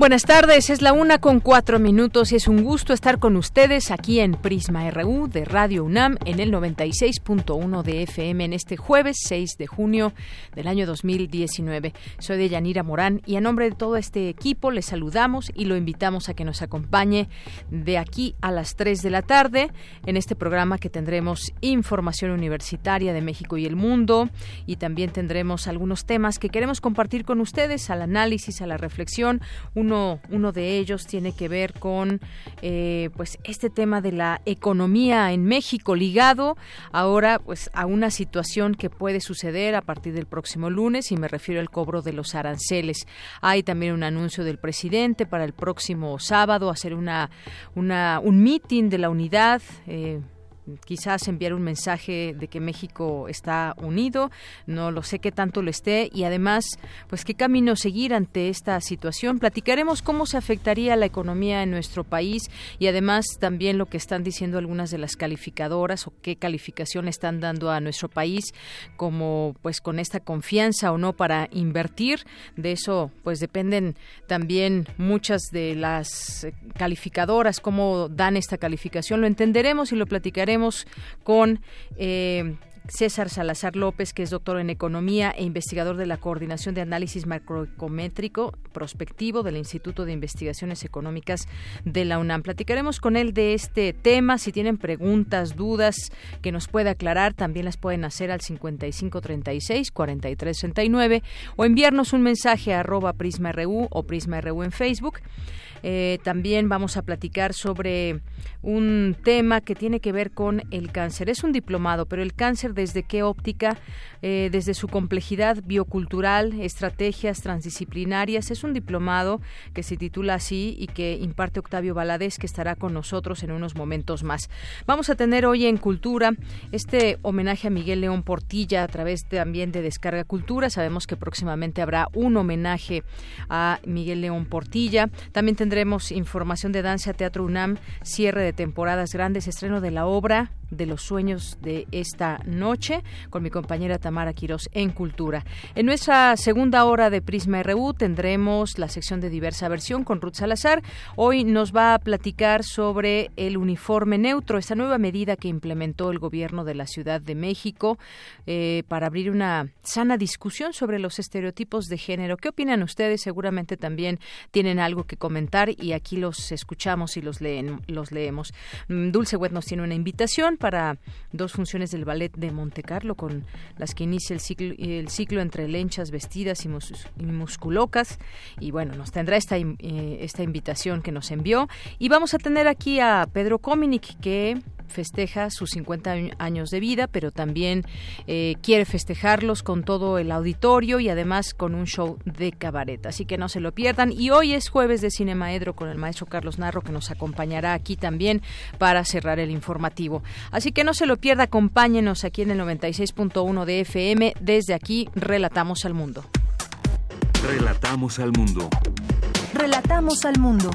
Buenas tardes, es la una con cuatro minutos y es un gusto estar con ustedes aquí en Prisma RU de Radio UNAM en el 96.1 de FM en este jueves 6 de junio del año 2019. Soy de Yanira Morán y a nombre de todo este equipo les saludamos y lo invitamos a que nos acompañe de aquí a las 3 de la tarde en este programa que tendremos información universitaria de México y el mundo y también tendremos algunos temas que queremos compartir con ustedes al análisis, a la reflexión. Uno, de ellos tiene que ver con eh, pues este tema de la economía en México ligado ahora pues a una situación que puede suceder a partir del próximo lunes y me refiero al cobro de los aranceles. Hay también un anuncio del presidente para el próximo sábado hacer una, un meeting de la unidad. Eh, quizás enviar un mensaje de que México está unido, no lo sé qué tanto lo esté y además, pues qué camino seguir ante esta situación. Platicaremos cómo se afectaría la economía en nuestro país y además también lo que están diciendo algunas de las calificadoras o qué calificación están dando a nuestro país como pues con esta confianza o no para invertir. De eso pues dependen también muchas de las calificadoras cómo dan esta calificación. Lo entenderemos y lo platicaremos con eh, César Salazar López, que es doctor en Economía e investigador de la Coordinación de Análisis Macroecométrico Prospectivo del Instituto de Investigaciones Económicas de la UNAM. Platicaremos con él de este tema. Si tienen preguntas, dudas que nos pueda aclarar, también las pueden hacer al 5536-4369 o enviarnos un mensaje a arroba PrismaRU o PrismaRU en Facebook. Eh, también vamos a platicar sobre un tema que tiene que ver con el cáncer. Es un diplomado, pero el cáncer desde qué óptica, eh, desde su complejidad biocultural, estrategias transdisciplinarias. Es un diplomado que se titula así y que imparte Octavio Valadez, que estará con nosotros en unos momentos más. Vamos a tener hoy en Cultura este homenaje a Miguel León Portilla a través también de Descarga Cultura. Sabemos que próximamente habrá un homenaje a Miguel León Portilla. También tendremos información de Danza Teatro UNAM, cierre de temporadas grandes, estreno de la obra de los sueños de esta noche con mi compañera Tamara Quirós en Cultura. En nuestra segunda hora de Prisma RU tendremos la sección de diversa versión con Ruth Salazar. Hoy nos va a platicar sobre el uniforme neutro, esta nueva medida que implementó el gobierno de la Ciudad de México eh, para abrir una sana discusión sobre los estereotipos de género. ¿Qué opinan ustedes? Seguramente también tienen algo que comentar y aquí los escuchamos y los, leen, los leemos. Mm, Dulce Wet nos tiene una invitación para dos funciones del ballet de Montecarlo con las que inicia el ciclo, el ciclo entre lenchas vestidas y, musculocas. Y bueno, nos tendrá esta, eh, esta invitación que nos envió. Y vamos a tener aquí a Pedro Cominic que festeja sus 50 años de vida, pero también eh, quiere festejarlos con todo el auditorio y además con un show de cabaret. Así que no se lo pierdan. Y hoy es jueves de Cinemaedro con el maestro Carlos Narro, que nos acompañará aquí también para cerrar el informativo. Así que no se lo pierda, acompáñenos aquí en el 96.1 de FM. Desde aquí, relatamos al mundo. Relatamos al mundo. Relatamos al mundo.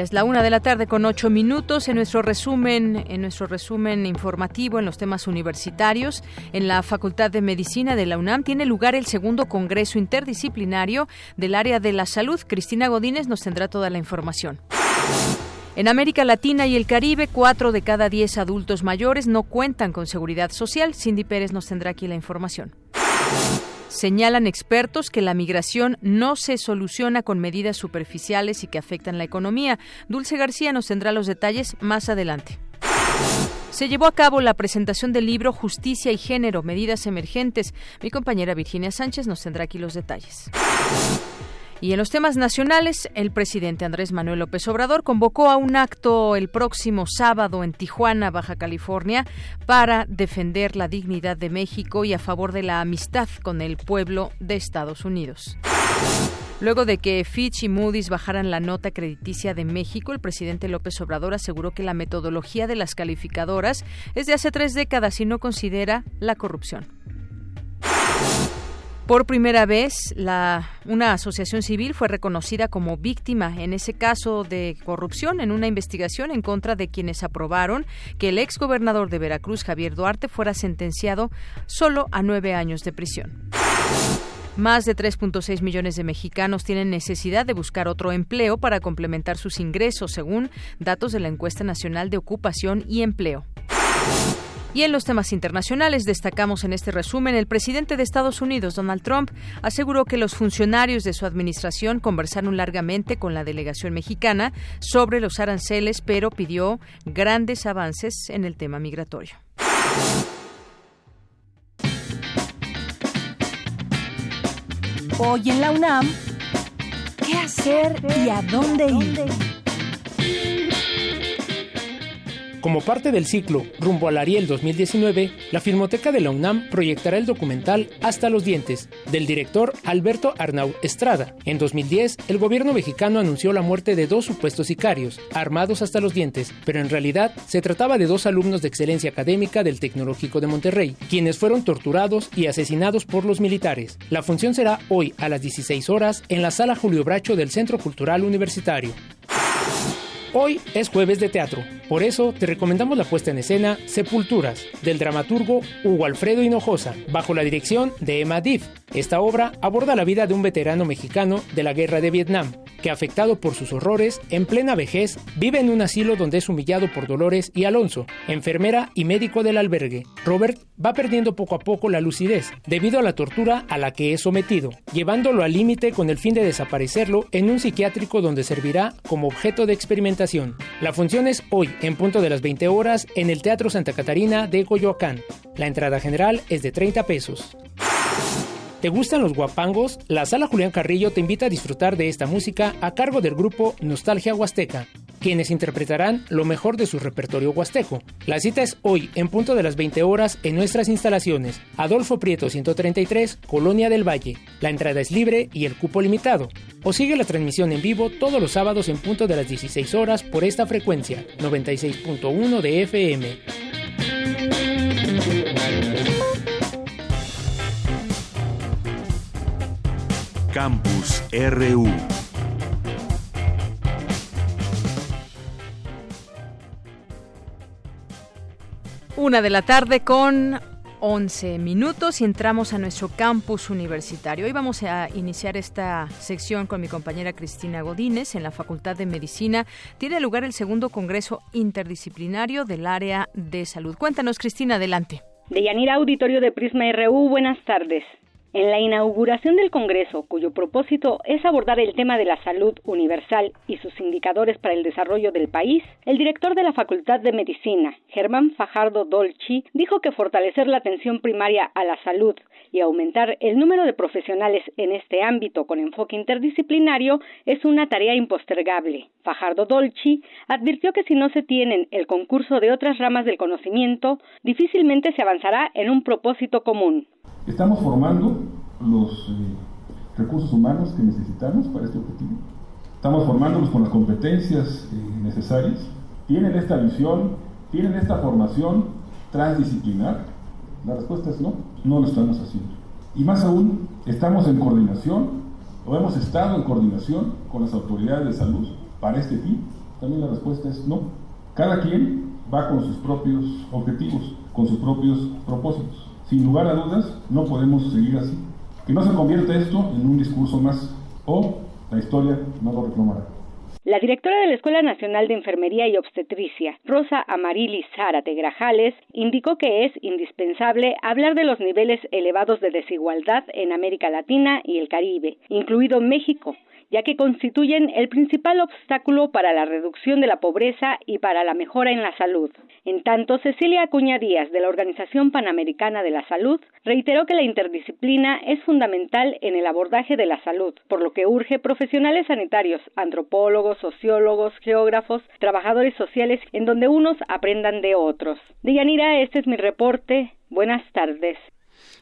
Es la una de la tarde con ocho minutos en nuestro resumen, en nuestro resumen informativo en los temas universitarios. En la Facultad de Medicina de la UNAM tiene lugar el segundo Congreso Interdisciplinario del área de la salud. Cristina Godínez nos tendrá toda la información. En América Latina y el Caribe, cuatro de cada diez adultos mayores no cuentan con seguridad social. Cindy Pérez nos tendrá aquí la información. Señalan expertos que la migración no se soluciona con medidas superficiales y que afectan la economía. Dulce García nos tendrá los detalles más adelante. se llevó a cabo la presentación del libro Justicia y Género, Medidas Emergentes. Mi compañera Virginia Sánchez nos tendrá aquí los detalles. Y en los temas nacionales, el presidente Andrés Manuel López Obrador convocó a un acto el próximo sábado en Tijuana, Baja California, para defender la dignidad de México y a favor de la amistad con el pueblo de Estados Unidos. Luego de que Fitch y Moody's bajaran la nota crediticia de México, el presidente López Obrador aseguró que la metodología de las calificadoras es de hace tres décadas y no considera la corrupción. Por primera vez, una asociación civil fue reconocida como víctima en ese caso de corrupción en una investigación en contra de quienes aprobaron que el exgobernador de Veracruz, Javier Duarte, fuera sentenciado solo a nueve años de prisión. Más de 3.6 millones de mexicanos tienen necesidad de buscar otro empleo para complementar sus ingresos, según datos de la encuesta nacional de ocupación y empleo. Y en los temas internacionales destacamos en este resumen, el presidente de Estados Unidos, Donald Trump, aseguró que los funcionarios de su administración conversaron largamente con la delegación mexicana sobre los aranceles, pero pidió grandes avances en el tema migratorio. Hoy en la UNAM, ¿qué hacer y a dónde ir? Como parte del ciclo Rumbo al Ariel 2019, la Filmoteca de la UNAM proyectará el documental Hasta los dientes, del director Alberto Arnau Estrada. En 2010, el gobierno mexicano anunció la muerte de dos supuestos sicarios, armados hasta los dientes, pero en realidad se trataba de dos alumnos de excelencia académica del Tecnológico de Monterrey, quienes fueron torturados y asesinados por los militares. La función será hoy a las 16 horas en la Sala Julio Bracho del Centro Cultural Universitario. Hoy es jueves de teatro, por eso te recomendamos la puesta en escena Sepulturas, del dramaturgo Hugo Alfredo Hinojosa, bajo la dirección de Emma Diff. Esta obra aborda la vida de un veterano mexicano de la guerra de Vietnam, que afectado por sus horrores, en plena vejez, vive en un asilo donde es humillado por Dolores y Alonso, enfermera y médico del albergue. Robert va perdiendo poco a poco la lucidez, debido a la tortura a la que es sometido, llevándolo al límite con el fin de desaparecerlo en un psiquiátrico donde servirá como objeto de experimentación. La función es hoy, en punto de las 20 horas, en el Teatro Santa Catarina de Coyoacán. La entrada general es de 30 pesos. ¿Te gustan los guapangos? La Sala Julián Carrillo te invita a disfrutar de esta música a cargo del grupo Nostalgia Huasteca, quienes interpretarán lo mejor de su repertorio huasteco. La cita es hoy, en punto de las 20 horas, en nuestras instalaciones, Adolfo Prieto 133, Colonia del Valle. La entrada es libre y el cupo limitado. O sigue la transmisión en vivo todos los sábados en punto de las 16 horas por esta frecuencia, 96.1 de FM. Campus RU. Una de la tarde con 11 minutos y entramos a nuestro campus universitario. Hoy vamos a iniciar esta sección con mi compañera Cristina Godínez en la Facultad de Medicina. Tiene lugar el segundo Congreso Interdisciplinario del Área de Salud. Cuéntanos, Cristina, adelante. De Yanira Auditorio de Prisma RU, buenas tardes. En la inauguración del Congreso, cuyo propósito es abordar el tema de la salud universal y sus indicadores para el desarrollo del país, el director de la Facultad de Medicina, Germán Fajardo Dolci, dijo que fortalecer la atención primaria a la salud y aumentar el número de profesionales en este ámbito con enfoque interdisciplinario es una tarea impostergable. Fajardo Dolci advirtió que si no se tienen el concurso de otras ramas del conocimiento, difícilmente se avanzará en un propósito común. Estamos formando los eh, recursos humanos que necesitamos para este objetivo. Estamos formándolos con las competencias eh, necesarias. Tienen esta visión, tienen esta formación transdisciplinar. La respuesta es no, no lo estamos haciendo. Y más aún, estamos en coordinación, o hemos estado en coordinación con las autoridades de salud para este fin. También la respuesta es no. Cada quien va con sus propios objetivos, con sus propios propósitos. Sin lugar a dudas, no podemos seguir así. Que no se convierta esto en un discurso más o la historia no lo reclamará. La directora de la Escuela Nacional de Enfermería y Obstetricia, Rosa Amarilis Zárate Grajales, indicó que es indispensable hablar de los niveles elevados de desigualdad en América Latina y el Caribe, incluido México, ya que constituyen el principal obstáculo para la reducción de la pobreza y para la mejora en la salud. En tanto, Cecilia Acuña Díaz, de la Organización Panamericana de la Salud, reiteró que la interdisciplina es fundamental en el abordaje de la salud, por lo que urge profesionales sanitarios, antropólogos, sociólogos, geógrafos, trabajadores sociales, en donde unos aprendan de otros. Deyanira, este es mi reporte. Buenas tardes.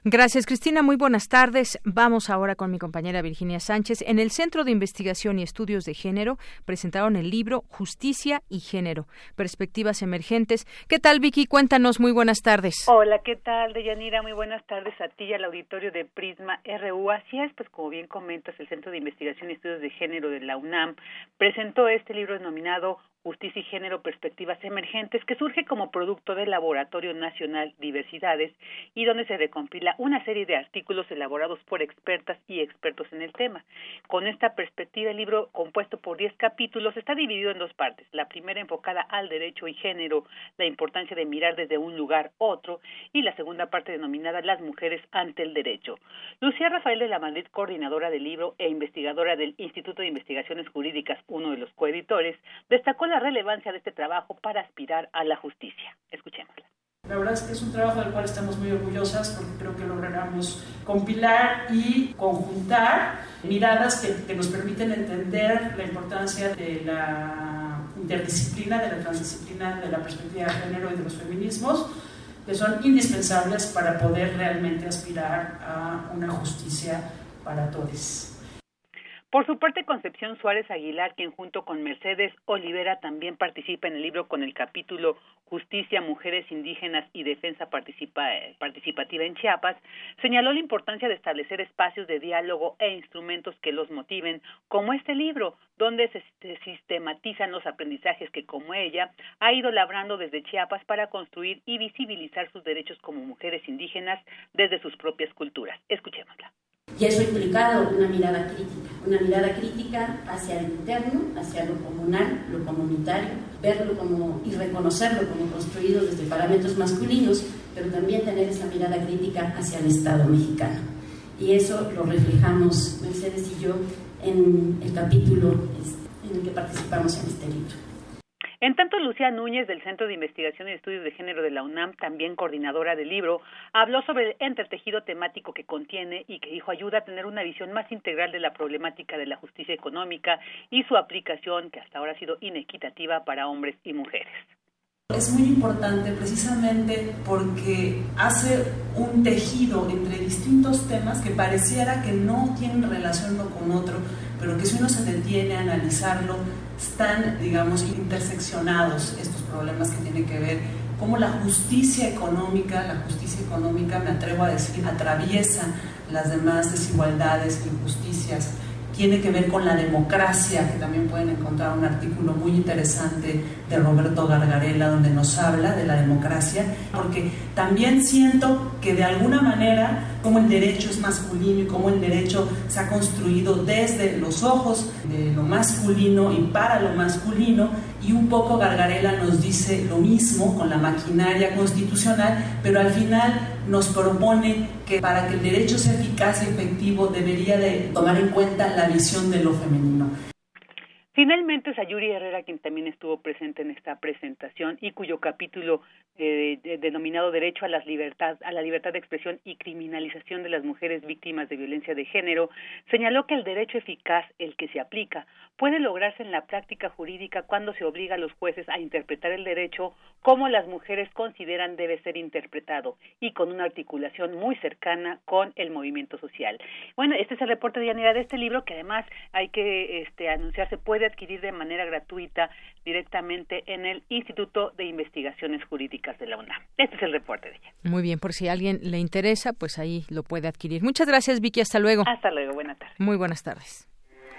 Gracias, Cristina. Muy buenas tardes. Vamos ahora con mi compañera Virginia Sánchez. En el Centro de Investigación y Estudios de Género presentaron el libro Justicia y Género, Perspectivas Emergentes. ¿Qué tal, Vicky? Cuéntanos. Muy buenas tardes. Hola, ¿qué tal, Deyanira? Muy buenas tardes a ti y al auditorio de Prisma RU. Así es, pues como bien comentas, el Centro de Investigación y Estudios de Género de la UNAM presentó este libro denominado Justicia y Género, Perspectivas Emergentes, que surge como producto del Laboratorio Nacional Diversidades y donde se recompila una serie de artículos elaborados por expertas y expertos en el tema. Con esta perspectiva, el libro, compuesto por 10 capítulos, está dividido en dos partes. La primera enfocada al derecho y género, la importancia de mirar desde un lugar otro, y la segunda parte denominada Las mujeres ante el derecho. Lucía Rafael de la Madrid, coordinadora del libro e investigadora del Instituto de Investigaciones Jurídicas, uno de los coeditores, destacó la relevancia de este trabajo para aspirar a la justicia. Escuchémosla. La verdad es que es un trabajo del cual estamos muy orgullosas porque creo que logramos compilar y conjuntar miradas que, que, nos permiten entender la importancia de la interdisciplina, de la transdisciplina, de la perspectiva de género y de los feminismos, que son indispensables para poder realmente aspirar a una justicia para todos. Por su parte, Concepción Suárez Aguilar, quien junto con Mercedes Olivera también participa en el libro con el capítulo Justicia, Mujeres Indígenas y Defensa Participativa en Chiapas, señaló la importancia de establecer espacios de diálogo e instrumentos que los motiven, como este libro, donde se sistematizan los aprendizajes que, como ella, ha ido labrando desde Chiapas para construir y visibilizar sus derechos como mujeres indígenas desde sus propias culturas. Escuchémosla. Y eso ha implicado una mirada crítica, una mirada crítica hacia el interno, hacia lo comunal, lo comunitario, verlo como y reconocerlo como construido desde parámetros masculinos, pero también tener esa mirada crítica hacia el Estado mexicano. Y eso lo reflejamos Mercedes y yo en el capítulo este, en el que participamos en este libro. En tanto, Lucía Núñez, del Centro de Investigación y Estudios de Género de la UNAM, también coordinadora del libro, habló sobre el entretejido temático que contiene y que dijo ayuda a tener una visión más integral de la problemática de la justicia económica y su aplicación, que hasta ahora ha sido inequitativa para hombres y mujeres. Es muy importante precisamente porque hace un tejido entre distintos temas que pareciera que no tienen relación uno con otro, pero que si uno se detiene a analizarlo, están, digamos, interseccionados estos problemas que tienen que ver cómo la justicia económica, la justicia económica, me atrevo a decir, atraviesa las demás desigualdades injusticias tiene que ver con la democracia, que también pueden encontrar un artículo muy interesante de Roberto Gargarella donde nos habla de la democracia, porque también siento que de alguna manera como el derecho es masculino y cómo el derecho se ha construido desde los ojos de lo masculino y para lo masculino, y un poco Gargarella nos dice lo mismo con la maquinaria constitucional, pero al final nos propone que para que el derecho sea eficaz y efectivo debería de tomar en cuenta la visión de lo femenino. Finalmente, Sayuri Herrera, quien también estuvo presente en esta presentación y cuyo capítulo eh, denominado Derecho a, las libertad, a la libertad de expresión y criminalización de las mujeres víctimas de violencia de género, señaló que el derecho eficaz, el que se aplica, puede lograrse en la práctica jurídica cuando se obliga a los jueces a interpretar el derecho como las mujeres consideran debe ser interpretado y con una articulación muy cercana con el movimiento social. Bueno, este es el reporte de Yanira de este libro que además hay que este, anunciar se puede adquirir de manera gratuita directamente en el Instituto de Investigaciones Jurídicas de la UNAM. Este es el reporte de ella. Muy bien, por si a alguien le interesa, pues ahí lo puede adquirir. Muchas gracias, Vicky. Hasta luego. Hasta luego. Buenas tardes. Muy buenas tardes.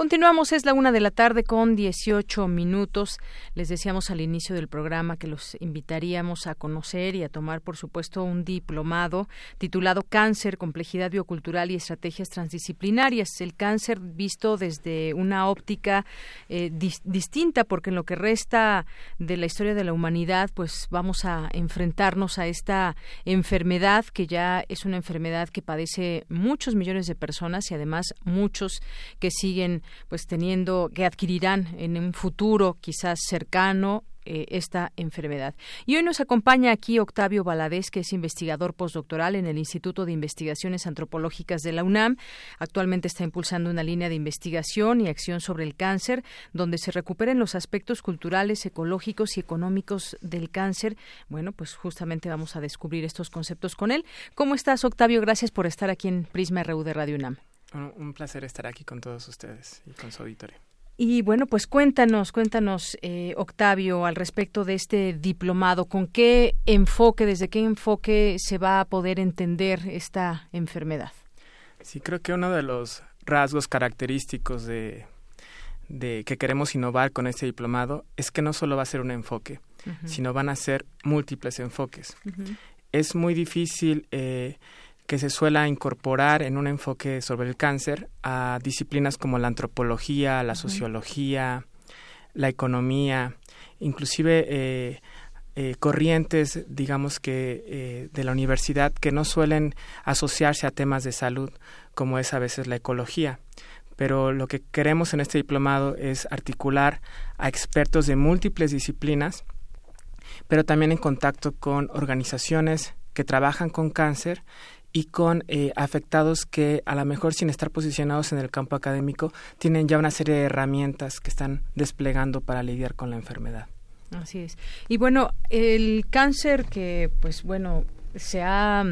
Continuamos, es la una de la tarde con 18 minutos. Les decíamos al inicio del programa que los invitaríamos a conocer y a tomar, por supuesto, un diplomado titulado Cáncer, Complejidad Biocultural y Estrategias Transdisciplinarias. El cáncer visto desde una óptica eh, distinta, porque en lo que resta de la historia de la humanidad, pues vamos a enfrentarnos a esta enfermedad que ya es una enfermedad que padece muchos millones de personas y además muchos que siguen pues teniendo que adquirirán en un futuro quizás cercano eh, esta enfermedad. Y hoy nos acompaña aquí Octavio Valadez, que es investigador postdoctoral en el Instituto de Investigaciones Antropológicas de la UNAM. Actualmente está impulsando una línea de investigación y acción sobre el cáncer, donde se recuperen los aspectos culturales, ecológicos y económicos del cáncer. Bueno, pues justamente vamos a descubrir estos conceptos con él. ¿Cómo estás, Octavio? Gracias por estar aquí en Prisma RU de Radio UNAM. Un placer estar aquí con todos ustedes y con su auditorio. Y bueno, pues cuéntanos, cuéntanos, eh, Octavio, al respecto de este diplomado, ¿con qué enfoque, desde qué enfoque se va a poder entender esta enfermedad? Sí, creo que uno de los rasgos característicos de, de que queremos innovar con este diplomado es que no solo va a ser un enfoque, sino van a ser múltiples enfoques. Es muy difícil eh, que se suele incorporar en un enfoque sobre el cáncer a disciplinas como la antropología, la sociología, la economía, inclusive eh, eh, corrientes, digamos que eh, de la universidad que no suelen asociarse a temas de salud, como es a veces la ecología. Pero lo que queremos en este diplomado es articular a expertos de múltiples disciplinas, pero también en contacto con organizaciones que trabajan con cáncer y con eh, afectados que a lo mejor sin estar posicionados en el campo académico tienen ya una serie de herramientas que están desplegando para lidiar con la enfermedad. Así es. Y bueno, el cáncer que pues bueno, se ha,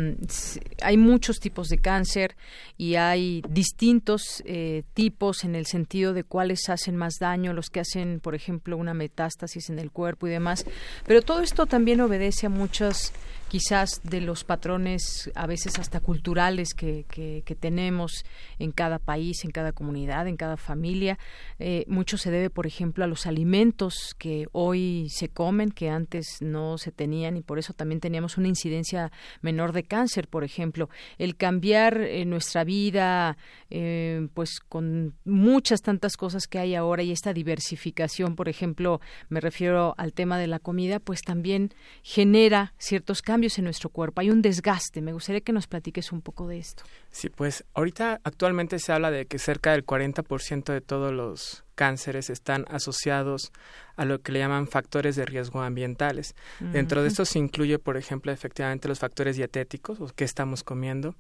hay muchos tipos de cáncer y hay distintos eh, tipos en el sentido de cuáles hacen más daño, los que hacen, por ejemplo, una metástasis en el cuerpo y demás. Pero todo esto también obedece a muchas quizás de los patrones a veces hasta culturales que, que, tenemos en cada país, en cada comunidad, en cada familia. Eh, mucho se debe, por ejemplo, a los alimentos que hoy se comen, que antes no se tenían y por eso también teníamos una incidencia menor de cáncer, por ejemplo. El cambiar eh, nuestra vida, eh, pues con muchas tantas cosas que hay ahora y esta diversificación, por ejemplo, me refiero al tema de la comida, pues también genera ciertos cambios en nuestro cuerpo, hay un desgaste. Me gustaría que nos platiques un poco de esto. Sí, pues ahorita actualmente se habla de que cerca del 40% de todos los cánceres están asociados a lo que le llaman factores de riesgo ambientales. Dentro de esto se incluye, por ejemplo, efectivamente los factores dietéticos, o qué estamos comiendo.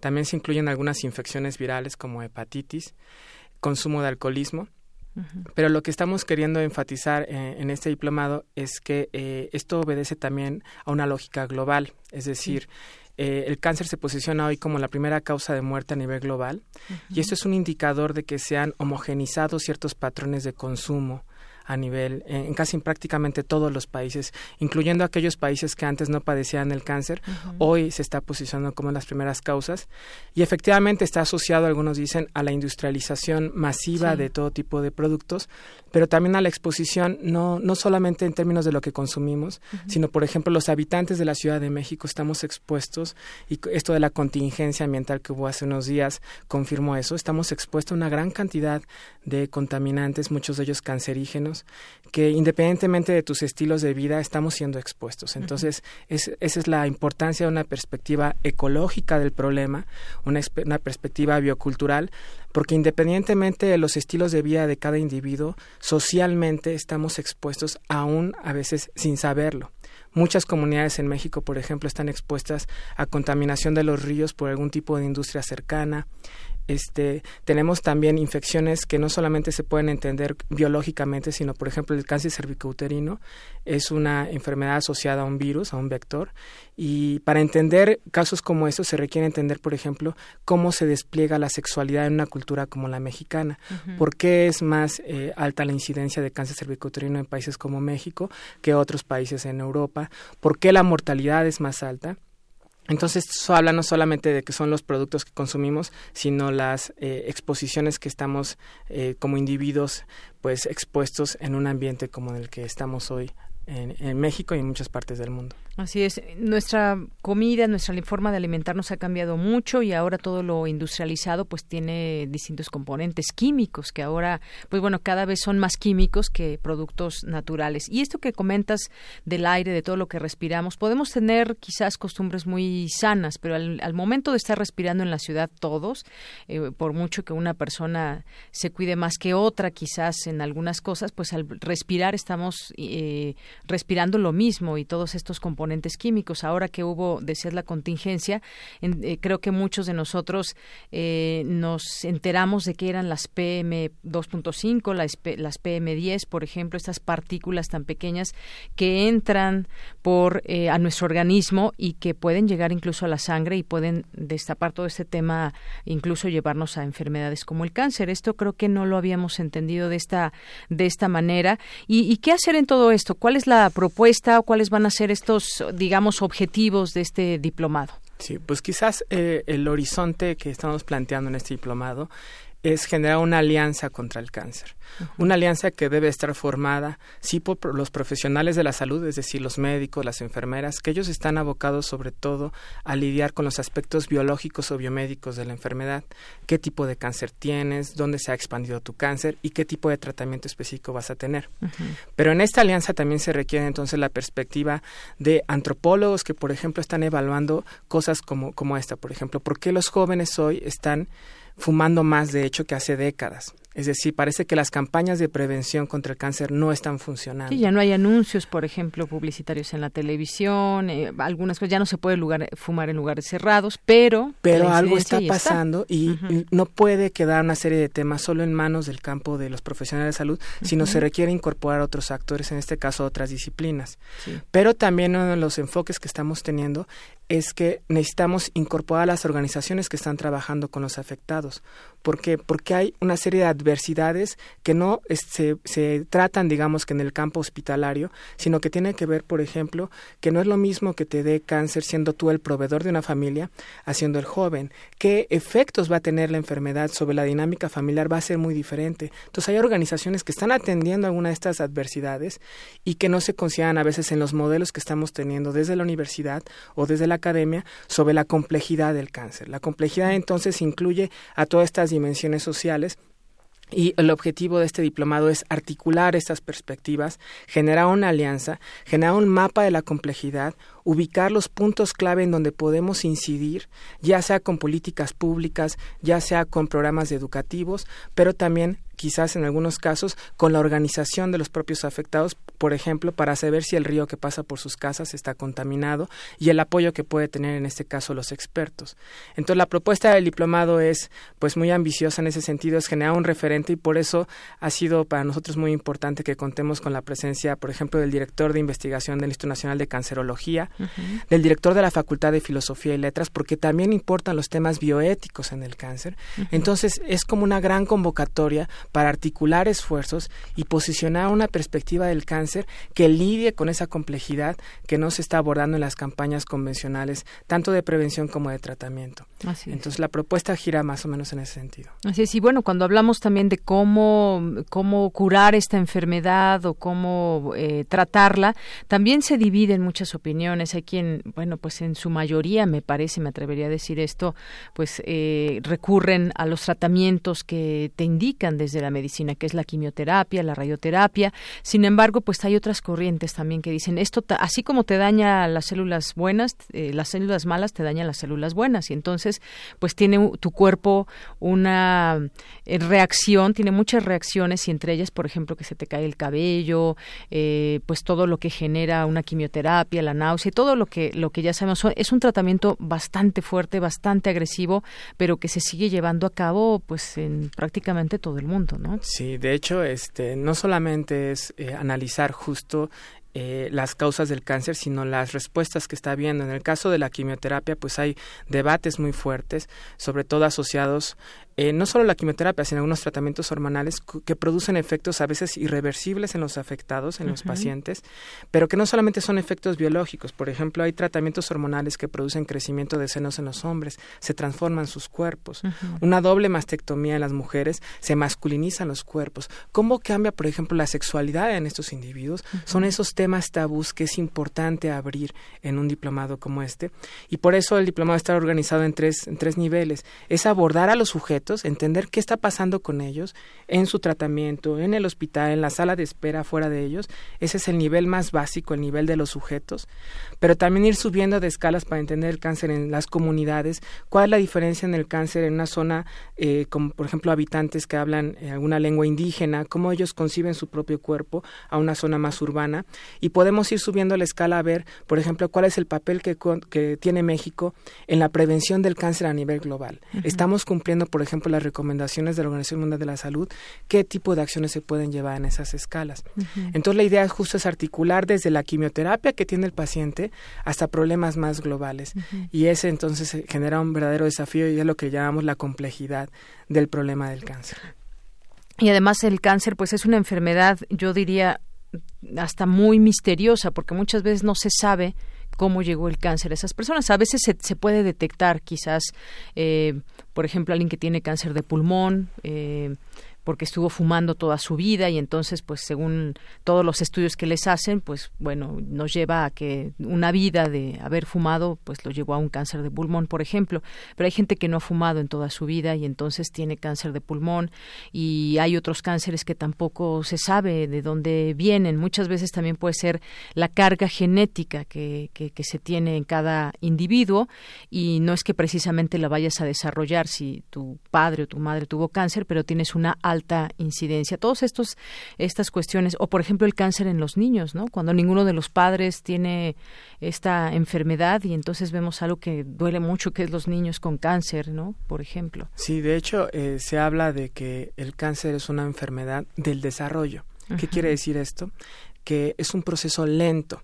También se incluyen algunas infecciones virales como hepatitis, consumo de alcoholismo pero lo que estamos queriendo enfatizar eh, en este diplomado es que eh, esto obedece también a una lógica global, es decir, eh, el cáncer se posiciona hoy como la primera causa de muerte a nivel global y esto es un indicador de que se han homogenizado ciertos patrones de consumo a nivel, en casi prácticamente todos los países, incluyendo aquellos países que antes no padecían el cáncer, hoy se está posicionando como las primeras causas. Y efectivamente está asociado, algunos dicen, a la industrialización masiva de todo tipo de productos, pero también a la exposición, no, no solamente en términos de lo que consumimos, sino, por ejemplo, los habitantes de la Ciudad de México estamos expuestos, y esto de la contingencia ambiental que hubo hace unos días confirmó eso, estamos expuestos a una gran cantidad de contaminantes, muchos de ellos cancerígenos, que independientemente de tus estilos de vida estamos siendo expuestos. Entonces, esa es la importancia de una perspectiva ecológica del problema, una, una perspectiva biocultural, porque independientemente de los estilos de vida de cada individuo, socialmente estamos expuestos aún a veces sin saberlo. Muchas comunidades en México, por ejemplo, están expuestas a contaminación de los ríos por algún tipo de industria cercana, este, tenemos también infecciones que no solamente se pueden entender biológicamente, sino, por ejemplo, el cáncer cervicouterino es una enfermedad asociada a un virus, a un vector, y para entender casos como estos se requiere entender, por ejemplo, cómo se despliega la sexualidad en una cultura como la mexicana, por qué es más eh, alta la incidencia de cáncer cervicouterino en países como México que otros países en Europa, por qué la mortalidad es más alta Entonces, eso habla no solamente de que son los productos que consumimos, sino las eh, exposiciones que estamos eh, como individuos pues expuestos en un ambiente como el que estamos hoy en México y en muchas partes del mundo. Así es, nuestra comida, nuestra forma de alimentarnos ha cambiado mucho y ahora todo lo industrializado pues tiene distintos componentes químicos que ahora pues bueno, cada vez son más químicos que productos naturales. Y esto que comentas del aire, de todo lo que respiramos, podemos tener quizás costumbres muy sanas, pero al, momento de estar respirando en la ciudad todos, eh, por mucho que una persona se cuide más que otra quizás en algunas cosas, pues al respirar estamos eh, respirando lo mismo y todos estos componentes químicos. Ahora que hubo, decías, la contingencia, eh, creo que muchos de nosotros eh, nos enteramos de que eran las PM2.5, las, las PM10, por ejemplo, estas partículas tan pequeñas que entran por eh, a nuestro organismo y que pueden llegar incluso a la sangre y pueden destapar todo este tema, incluso llevarnos a enfermedades como el cáncer. Esto creo que no lo habíamos entendido de esta de esta manera. ¿Y, y qué hacer en todo esto? ¿Cuál es la propuesta o cuáles van a ser estos digamos, objetivos de este diplomado? Sí, pues quizás eh, el horizonte que estamos planteando en este diplomado es generar una alianza contra el cáncer. Una alianza que debe estar formada, sí, por los profesionales de la salud, es decir, los médicos, las enfermeras, que ellos están abocados sobre todo a lidiar con los aspectos biológicos o biomédicos de la enfermedad, qué tipo de cáncer tienes, dónde se ha expandido tu cáncer y qué tipo de tratamiento específico vas a tener. Pero en esta alianza también se requiere entonces la perspectiva de antropólogos que, por ejemplo, están evaluando cosas como, como esta, por ejemplo, ¿por qué los jóvenes hoy están fumando más de hecho que hace décadas. Es decir, parece que las campañas de prevención contra el cáncer no están funcionando. Sí, ya no hay anuncios, por ejemplo, publicitarios en la televisión, eh, algunas cosas, ya no se puede lugar, fumar en lugares cerrados, pero... Pero algo está pasando y no puede quedar una serie de temas solo en manos del campo de los profesionales de salud, sino se requiere incorporar otros actores, en este caso otras disciplinas. Pero también uno de los enfoques que estamos teniendo es que necesitamos incorporar a las organizaciones que están trabajando con los afectados. ¿Por qué? Porque hay una serie de adversidades que no se, se, tratan, digamos, que en el campo hospitalario, sino que tienen que ver, por ejemplo, que no es lo mismo que te dé cáncer siendo tú el proveedor de una familia, haciendo el joven. ¿Qué efectos va a tener la enfermedad sobre la dinámica familiar? Va a ser muy diferente. Entonces hay organizaciones que están atendiendo alguna de estas adversidades y que no se consideran a veces en los modelos que estamos teniendo desde la universidad o desde la academia sobre la complejidad del cáncer. La complejidad entonces incluye a todas estas dimensiones sociales. Y el objetivo de este diplomado es articular estas perspectivas, generar una alianza, generar un mapa de la complejidad, ubicar los puntos clave en donde podemos incidir, ya sea con políticas públicas, ya sea con programas educativos, pero también quizás en algunos casos con la organización de los propios afectados, por ejemplo, para saber si el río que pasa por sus casas está contaminado y el apoyo que puede tener en este caso los expertos. Entonces la propuesta del diplomado es pues muy ambiciosa en ese sentido, es generar un referente y por eso ha sido para nosotros muy importante que contemos con la presencia, por ejemplo, del director de investigación del Instituto Nacional de Cancerología, del director de la Facultad de Filosofía y Letras, porque también importan los temas bioéticos en el cáncer. Entonces es como una gran convocatoria para articular esfuerzos y posicionar una perspectiva del cáncer que lidie con esa complejidad que no se está abordando en las campañas convencionales, tanto de prevención como de tratamiento. Entonces la propuesta gira más o menos en ese sentido. Así es, y bueno, cuando hablamos también de cómo, cómo curar esta enfermedad o cómo eh, tratarla, también se dividen muchas opiniones. Hay quien, bueno, pues en su mayoría, me parece, me atrevería a decir esto, pues eh, recurren a los tratamientos que te indican desde la medicina, que es la quimioterapia, la radioterapia. Sin embargo, pues hay otras corrientes también que dicen esto, así como te daña las células buenas, eh, las células malas te dañan las células buenas. Y entonces, pues tiene tu cuerpo una eh, reacción, tiene muchas reacciones y entre ellas, por ejemplo, que se te cae el cabello, eh, pues todo lo que genera una quimioterapia, la náusea, todo lo que lo que ya sabemos es un tratamiento bastante fuerte, bastante agresivo, pero que se sigue llevando a cabo, pues en prácticamente todo el mundo. Sí, de hecho, este, no solamente es eh, analizar justo eh, las causas del cáncer, sino las respuestas que está habiendo. En el caso de la quimioterapia, pues hay debates muy fuertes, sobre todo asociados eh, no solo la quimioterapia, sino algunos tratamientos hormonales que producen efectos a veces irreversibles en los afectados, en los pacientes, pero que no solamente son efectos biológicos. Por ejemplo, hay tratamientos hormonales que producen crecimiento de senos en los hombres, se transforman sus cuerpos. Una doble mastectomía en las mujeres, se masculinizan los cuerpos. ¿Cómo cambia, por ejemplo, la sexualidad en estos individuos? Son esos temas tabús que es importante abrir en un diplomado como este. Y por eso el diplomado está organizado en tres, en tres niveles. Es abordar a los sujetos, entender qué está pasando con ellos en su tratamiento, en el hospital, en la sala de espera fuera de ellos. Ese es el nivel más básico, el nivel de los sujetos. Pero también ir subiendo de escalas para entender el cáncer en las comunidades, cuál es la diferencia en el cáncer en una zona, eh, como por ejemplo habitantes que hablan eh, alguna lengua indígena, cómo ellos conciben su propio cuerpo a una zona más urbana. Y podemos ir subiendo la escala a ver, por ejemplo, cuál es el papel que, que tiene México en la prevención del cáncer a nivel global. Estamos cumpliendo, por ejemplo, las recomendaciones de la Organización Mundial de la Salud, qué tipo de acciones se pueden llevar en esas escalas. Entonces la idea justo es articular desde la quimioterapia que tiene el paciente hasta problemas más globales. Y ese entonces genera un verdadero desafío y es lo que llamamos la complejidad del problema del cáncer. Y además el cáncer pues es una enfermedad, yo diría, hasta muy misteriosa, porque muchas veces no se sabe cómo llegó el cáncer a esas personas. A veces se, se puede detectar quizás, eh, por ejemplo, alguien que tiene cáncer de pulmón, eh, porque estuvo fumando toda su vida y entonces pues según todos los estudios que les hacen pues bueno nos lleva a que una vida de haber fumado pues lo llevó a un cáncer de pulmón por ejemplo. Pero hay gente que no ha fumado en toda su vida y entonces tiene cáncer de pulmón y hay otros cánceres que tampoco se sabe de dónde vienen. Muchas veces también puede ser la carga genética que, que, que se tiene en cada individuo y no es que precisamente la vayas a desarrollar si tu padre o tu madre tuvo cáncer pero tienes una alta alta incidencia. Todos estos estas cuestiones o por ejemplo el cáncer en los niños, ¿no? Cuando ninguno de los padres tiene esta enfermedad y entonces vemos algo que duele mucho que es los niños con cáncer, ¿no? Por ejemplo. Sí, de hecho eh, se habla de que el cáncer es una enfermedad del desarrollo. ¿Qué quiere decir esto? Que es un proceso lento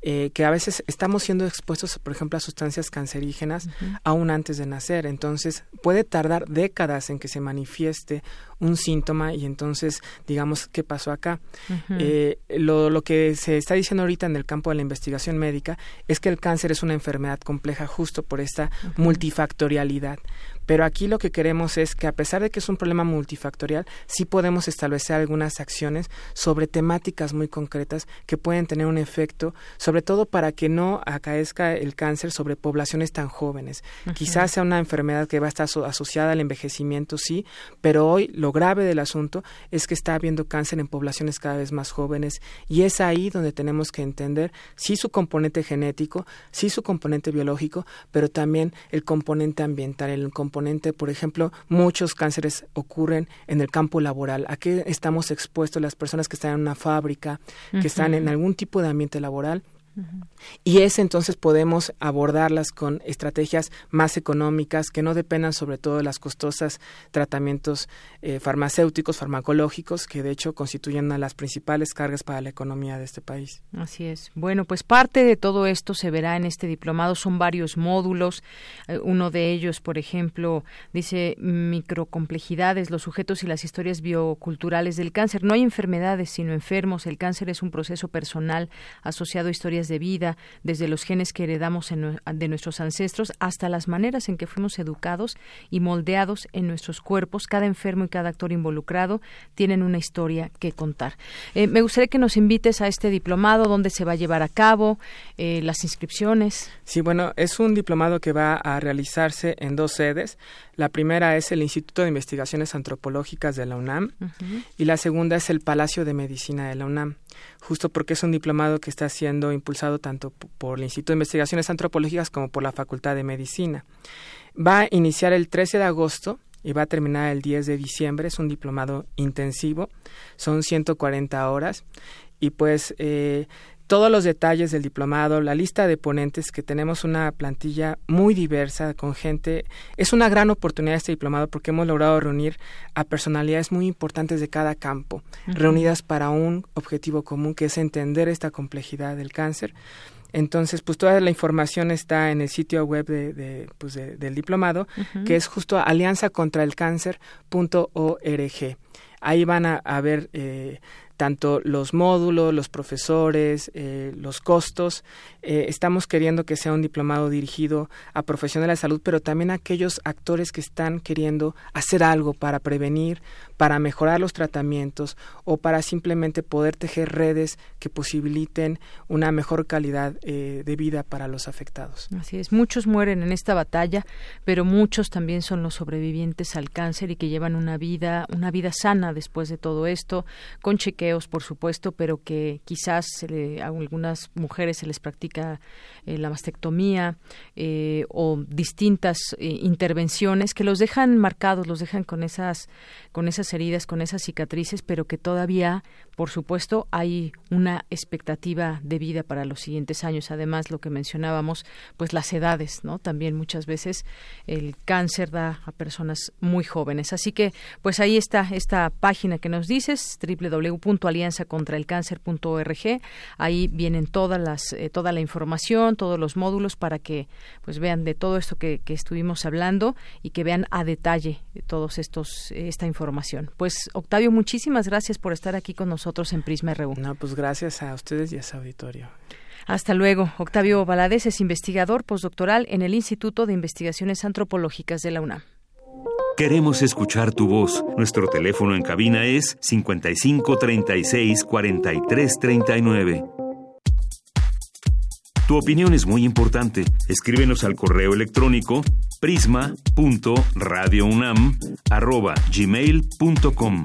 eh, que a veces estamos siendo expuestos, por ejemplo, a sustancias cancerígenas aún antes de nacer. Entonces, puede tardar décadas en que se manifieste un síntoma y entonces, digamos, ¿qué pasó acá? eh, lo, lo que se está diciendo ahorita en el campo de la investigación médica es que el cáncer es una enfermedad compleja justo por esta multifactorialidad. Pero aquí lo que queremos es que a pesar de que es un problema multifactorial, sí podemos establecer algunas acciones sobre temáticas muy concretas que pueden tener un efecto, sobre todo para que no acaezca el cáncer sobre poblaciones tan jóvenes. Quizás sea una enfermedad que va a estar asociada al envejecimiento, sí, pero hoy lo grave del asunto es que está habiendo cáncer en poblaciones cada vez más jóvenes y es ahí donde tenemos que entender sí su componente genético, sí su componente biológico, pero también el componente ambiental, el componente por ejemplo, muchos cánceres ocurren en el campo laboral. ¿A qué estamos expuestos las personas que están en una fábrica, que están en algún tipo de ambiente laboral? Y es entonces podemos abordarlas con estrategias más económicas que no dependan sobre todo de las costosas tratamientos eh, farmacéuticos, farmacológicos, que de hecho constituyen de las principales cargas para la economía de este país. Así es. Bueno, pues parte de todo esto se verá en este diplomado. Son varios módulos. Eh, uno de ellos, por ejemplo, dice microcomplejidades, los sujetos y las historias bioculturales del cáncer. No hay enfermedades, sino enfermos. El cáncer es un proceso personal asociado a historias de vida, desde los genes que heredamos de nuestros ancestros hasta las maneras en que fuimos educados y moldeados en nuestros cuerpos. Cada enfermo y cada actor involucrado tienen una historia que contar. Eh, me gustaría que nos invites a este diplomado, dónde se va a llevar a cabo, eh, las inscripciones. Sí, bueno, es un diplomado que va a realizarse en dos sedes. La primera es el Instituto de Investigaciones Antropológicas de la UNAM y la segunda es el Palacio de Medicina de la UNAM, justo porque es un diplomado que está siendo impulsado tanto por el Instituto de Investigaciones Antropológicas como por la Facultad de Medicina. Va a iniciar el 13 de agosto y va a terminar el 10 de diciembre. Es un diplomado intensivo, son 140 horas y pues eh, todos los detalles del diplomado, la lista de ponentes, que tenemos una plantilla muy diversa con gente. Es una gran oportunidad este diplomado porque hemos logrado reunir a personalidades muy importantes de cada campo, reunidas para un objetivo común que es entender esta complejidad del cáncer Entonces, pues toda la información está en el sitio web de, pues del diplomado, que es justo alianzacontraelcáncer.org. Ahí van a, ver eh, tanto los módulos, los profesores, eh, los costos. Eh, estamos queriendo que sea un diplomado dirigido a profesionales de salud, pero también a aquellos actores que están queriendo hacer algo para prevenir, para mejorar los tratamientos o para simplemente poder tejer redes que posibiliten una mejor calidad eh, de vida para los afectados. Así es, muchos mueren en esta batalla, pero muchos también son los sobrevivientes al cáncer y que llevan una vida, una vida sana después de todo esto, con chequeos, por supuesto, pero que quizás a algunas mujeres se les practica eh, la mastectomía eh, o distintas intervenciones que los dejan marcados, los dejan con esas, con esas heridas, con esas cicatrices, pero que todavía, por supuesto, hay una expectativa de vida para los siguientes años. Además, lo que mencionábamos, pues las edades, ¿no? También muchas veces el cáncer da a personas muy jóvenes. Así que, pues ahí está esta página que nos dices, www.alianzacontraelcáncer.org. Ahí vienen todas las, eh, toda la información, todos los módulos para que, pues vean de todo esto que, que estuvimos hablando y que vean a detalle todos estos, esta información. Pues Octavio, muchísimas gracias por estar aquí con nosotros en Prisma RU. No, pues gracias a ustedes y a su auditorio. Hasta luego. Octavio Valadez es investigador postdoctoral en el Instituto de Investigaciones Antropológicas de la UNAM. Queremos escuchar tu voz. Nuestro teléfono en cabina es 55 36 43 39. Tu opinión es muy importante. Escríbenos al correo electrónico prisma.radiounam@gmail.com.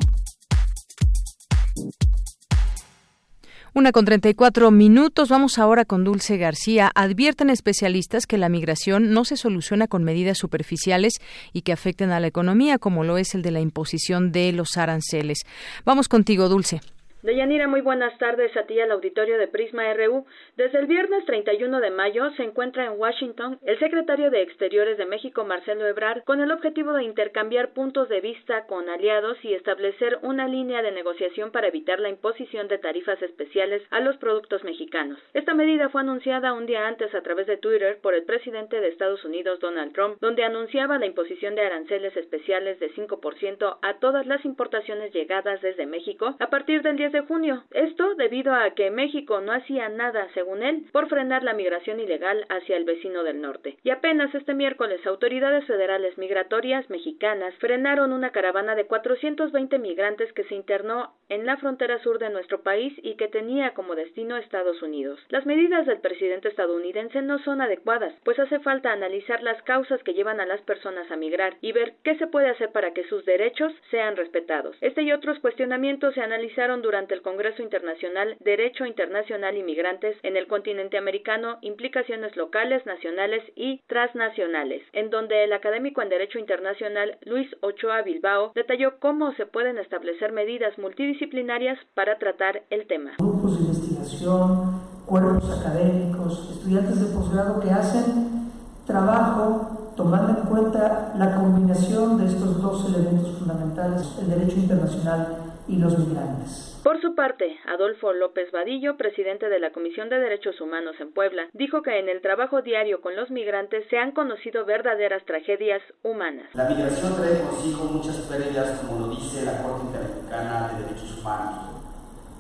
Una con 34 minutos. Vamos ahora con Dulce García. Advierten especialistas que la migración no se soluciona con medidas superficiales y que afecten a la economía, como lo es el de la imposición de los aranceles. Vamos contigo, Dulce. Deyanira, muy buenas tardes a ti al auditorio de Prisma RU. Desde el viernes 31 de mayo se encuentra en Washington el secretario de Exteriores de México, Marcelo Ebrard, con el objetivo de intercambiar puntos de vista con aliados y establecer una línea de negociación para evitar la imposición de tarifas especiales a los productos mexicanos. Esta medida fue anunciada un día antes a través de Twitter por el presidente de Estados Unidos, Donald Trump, donde anunciaba la imposición de aranceles especiales de 5% a todas las importaciones llegadas desde México a partir del 10 de junio. Esto debido a que México no hacía nada, él, por frenar la migración ilegal hacia el vecino del norte. Y apenas este miércoles autoridades federales migratorias mexicanas frenaron una caravana de 420 migrantes que se internó en la frontera sur de nuestro país y que tenía como destino Estados Unidos. Las medidas del presidente estadounidense no son adecuadas, pues hace falta analizar las causas que llevan a las personas a migrar y ver qué se puede hacer para que sus derechos sean respetados. Este y otros cuestionamientos se analizaron durante ante el Congreso Internacional Derecho Internacional Inmigrantes en el continente americano, implicaciones locales, nacionales y transnacionales, en donde el académico en Derecho Internacional Luis Ochoa Bilbao detalló cómo se pueden establecer medidas multidisciplinarias para tratar el tema. Grupos de investigación, cuerpos académicos, estudiantes de posgrado que hacen trabajo tomando en cuenta la combinación de estos dos elementos fundamentales, el derecho internacional y los migrantes. Por su parte, Adolfo López Vadillo, presidente de la Comisión de Derechos Humanos en Puebla, dijo que en el trabajo diario con los migrantes se han conocido verdaderas tragedias humanas. La migración trae consigo muchas pérdidas, como lo dice la Corte Interamericana de Derechos Humanos.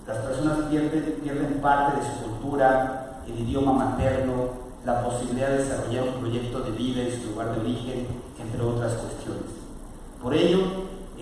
Las personas pierden, pierden parte de su cultura, el idioma materno, la posibilidad de desarrollar un proyecto de vida en su lugar de origen, entre otras cuestiones. Por ello,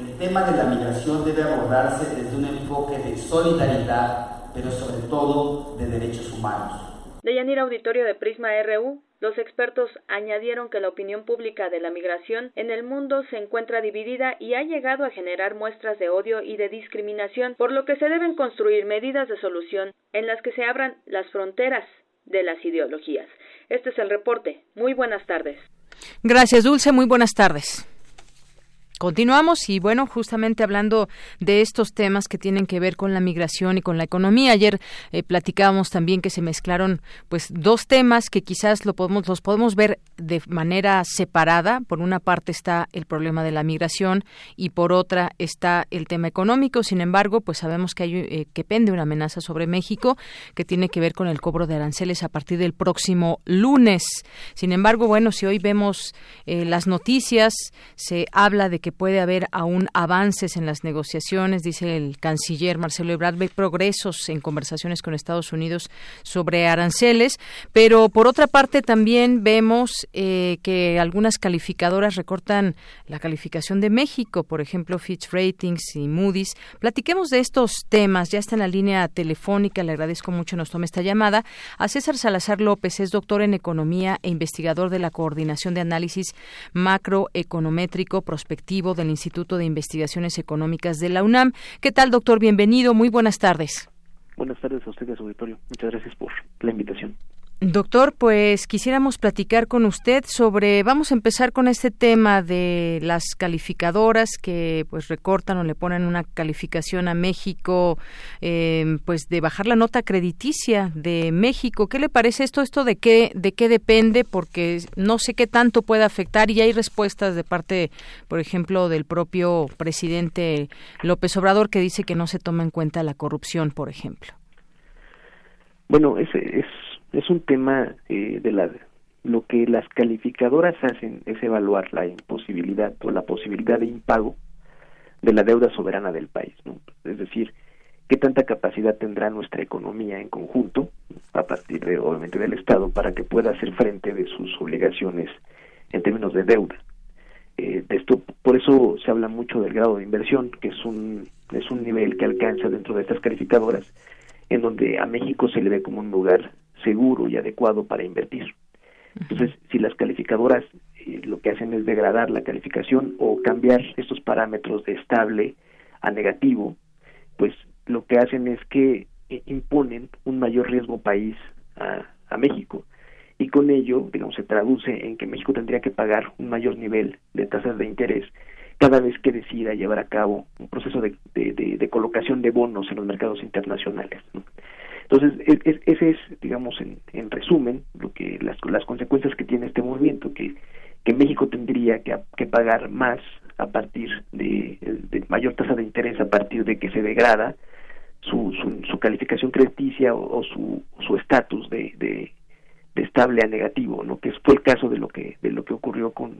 el tema de la migración debe abordarse desde un enfoque de solidaridad, pero sobre todo de derechos humanos. De Yanira Auditorio de Prisma RU, los expertos añadieron que la opinión pública de la migración en el mundo se encuentra dividida y ha llegado a generar muestras de odio y de discriminación, por lo que se deben construir medidas de solución en las que se abran las fronteras de las ideologías. Este es el reporte. Muy buenas tardes. Gracias, Dulce. Muy buenas tardes. Continuamos y bueno, justamente hablando de estos temas que tienen que ver con la migración y con la economía. Ayer eh, platicábamos también que se mezclaron pues dos temas que quizás lo podemos los podemos ver de manera separada. Por una parte está el problema de la migración y por otra está el tema económico. Sin embargo, pues sabemos que hay eh, que pende una amenaza sobre México que tiene que ver con el cobro de aranceles a partir del próximo lunes. Sin embargo, bueno, si hoy vemos eh, las noticias, se habla de que puede haber aún avances en las negociaciones, dice el canciller Marcelo Ebrard, ve progresos en conversaciones con Estados Unidos sobre aranceles, pero por otra parte también vemos eh, que algunas calificadoras recortan la calificación de México, por ejemplo Fitch Ratings y Moody's. Platiquemos de estos temas, ya está en la línea telefónica, le agradezco mucho nos tome esta llamada, a César Salazar López, es doctor en economía e investigador de la Coordinación de Análisis Macroeconométrico Prospectivo del Instituto de Investigaciones Económicas de la UNAM. ¿Qué tal, doctor? Bienvenido. Muy buenas tardes. Buenas tardes a ustedes, auditorio. Muchas gracias por la invitación. Doctor, pues quisiéramos platicar con usted sobre, vamos a empezar con este tema de las calificadoras que pues recortan o le ponen una calificación a México, eh, pues de bajar la nota crediticia de México. ¿Qué le parece esto? ¿Esto de qué, de qué depende? Porque no sé qué tanto puede afectar y hay respuestas de parte, por ejemplo, del propio presidente López Obrador que dice que no se toma en cuenta la corrupción, por ejemplo. Bueno, ese es es un tema eh, de la lo que las calificadoras hacen es evaluar la imposibilidad o la posibilidad de impago de la deuda soberana del país. Es decir, qué tanta capacidad tendrá nuestra economía en conjunto, a partir de obviamente del Estado, para que pueda hacer frente de sus obligaciones en términos de deuda. Eh, de esto, por eso se habla mucho del grado de inversión, que es un es un nivel que alcanza dentro de estas calificadoras, en donde a México se le ve como un lugar seguro y adecuado para invertir. Entonces, si las calificadoras eh, lo que hacen es degradar la calificación o cambiar estos parámetros de estable a negativo, pues lo que hacen es que eh, imponen un mayor riesgo país a, a México y con ello, digamos, se traduce en que México tendría que pagar un mayor nivel de tasas de interés cada vez que decida llevar a cabo un proceso de, de, de, colocación de bonos en los mercados internacionales. Entonces, ese es, digamos, en, resumen, lo que las, las consecuencias que tiene este movimiento, que, que México tendría que, que pagar más a partir de, mayor tasa de interés a partir de que se degrada su, su, calificación crediticia o, su su estatus de, de, estable a negativo, ¿no? Que fue el caso de lo que de lo que ocurrió con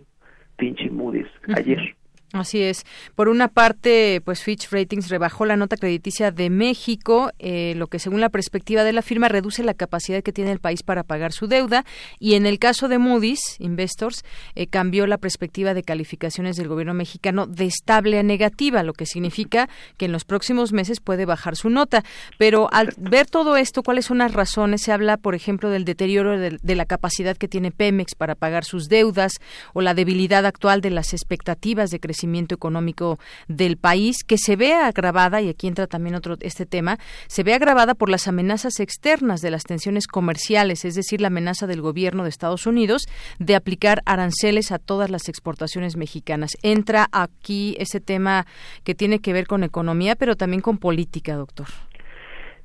Finch y Moody's ayer. Así es. Por una parte, pues Fitch Ratings rebajó la nota crediticia de México, eh, lo que según la perspectiva de la firma reduce la capacidad que tiene el país para pagar su deuda. Y en el caso de Moody's Investors, eh, cambió la perspectiva de calificaciones del gobierno mexicano de estable a negativa, lo que significa que en los próximos meses puede bajar su nota. Pero al ver todo esto, ¿cuáles son las razones? Se habla, por ejemplo, del deterioro de, de la capacidad que tiene Pemex para pagar sus deudas o la debilidad actual de las expectativas de crecimiento económico del país, que se ve agravada, y aquí entra también otro este tema, se ve agravada por las amenazas externas de las tensiones comerciales, es decir, la amenaza del gobierno de Estados Unidos de aplicar aranceles a todas las exportaciones mexicanas. Entra aquí ese tema que tiene que ver con economía, pero también con política, doctor.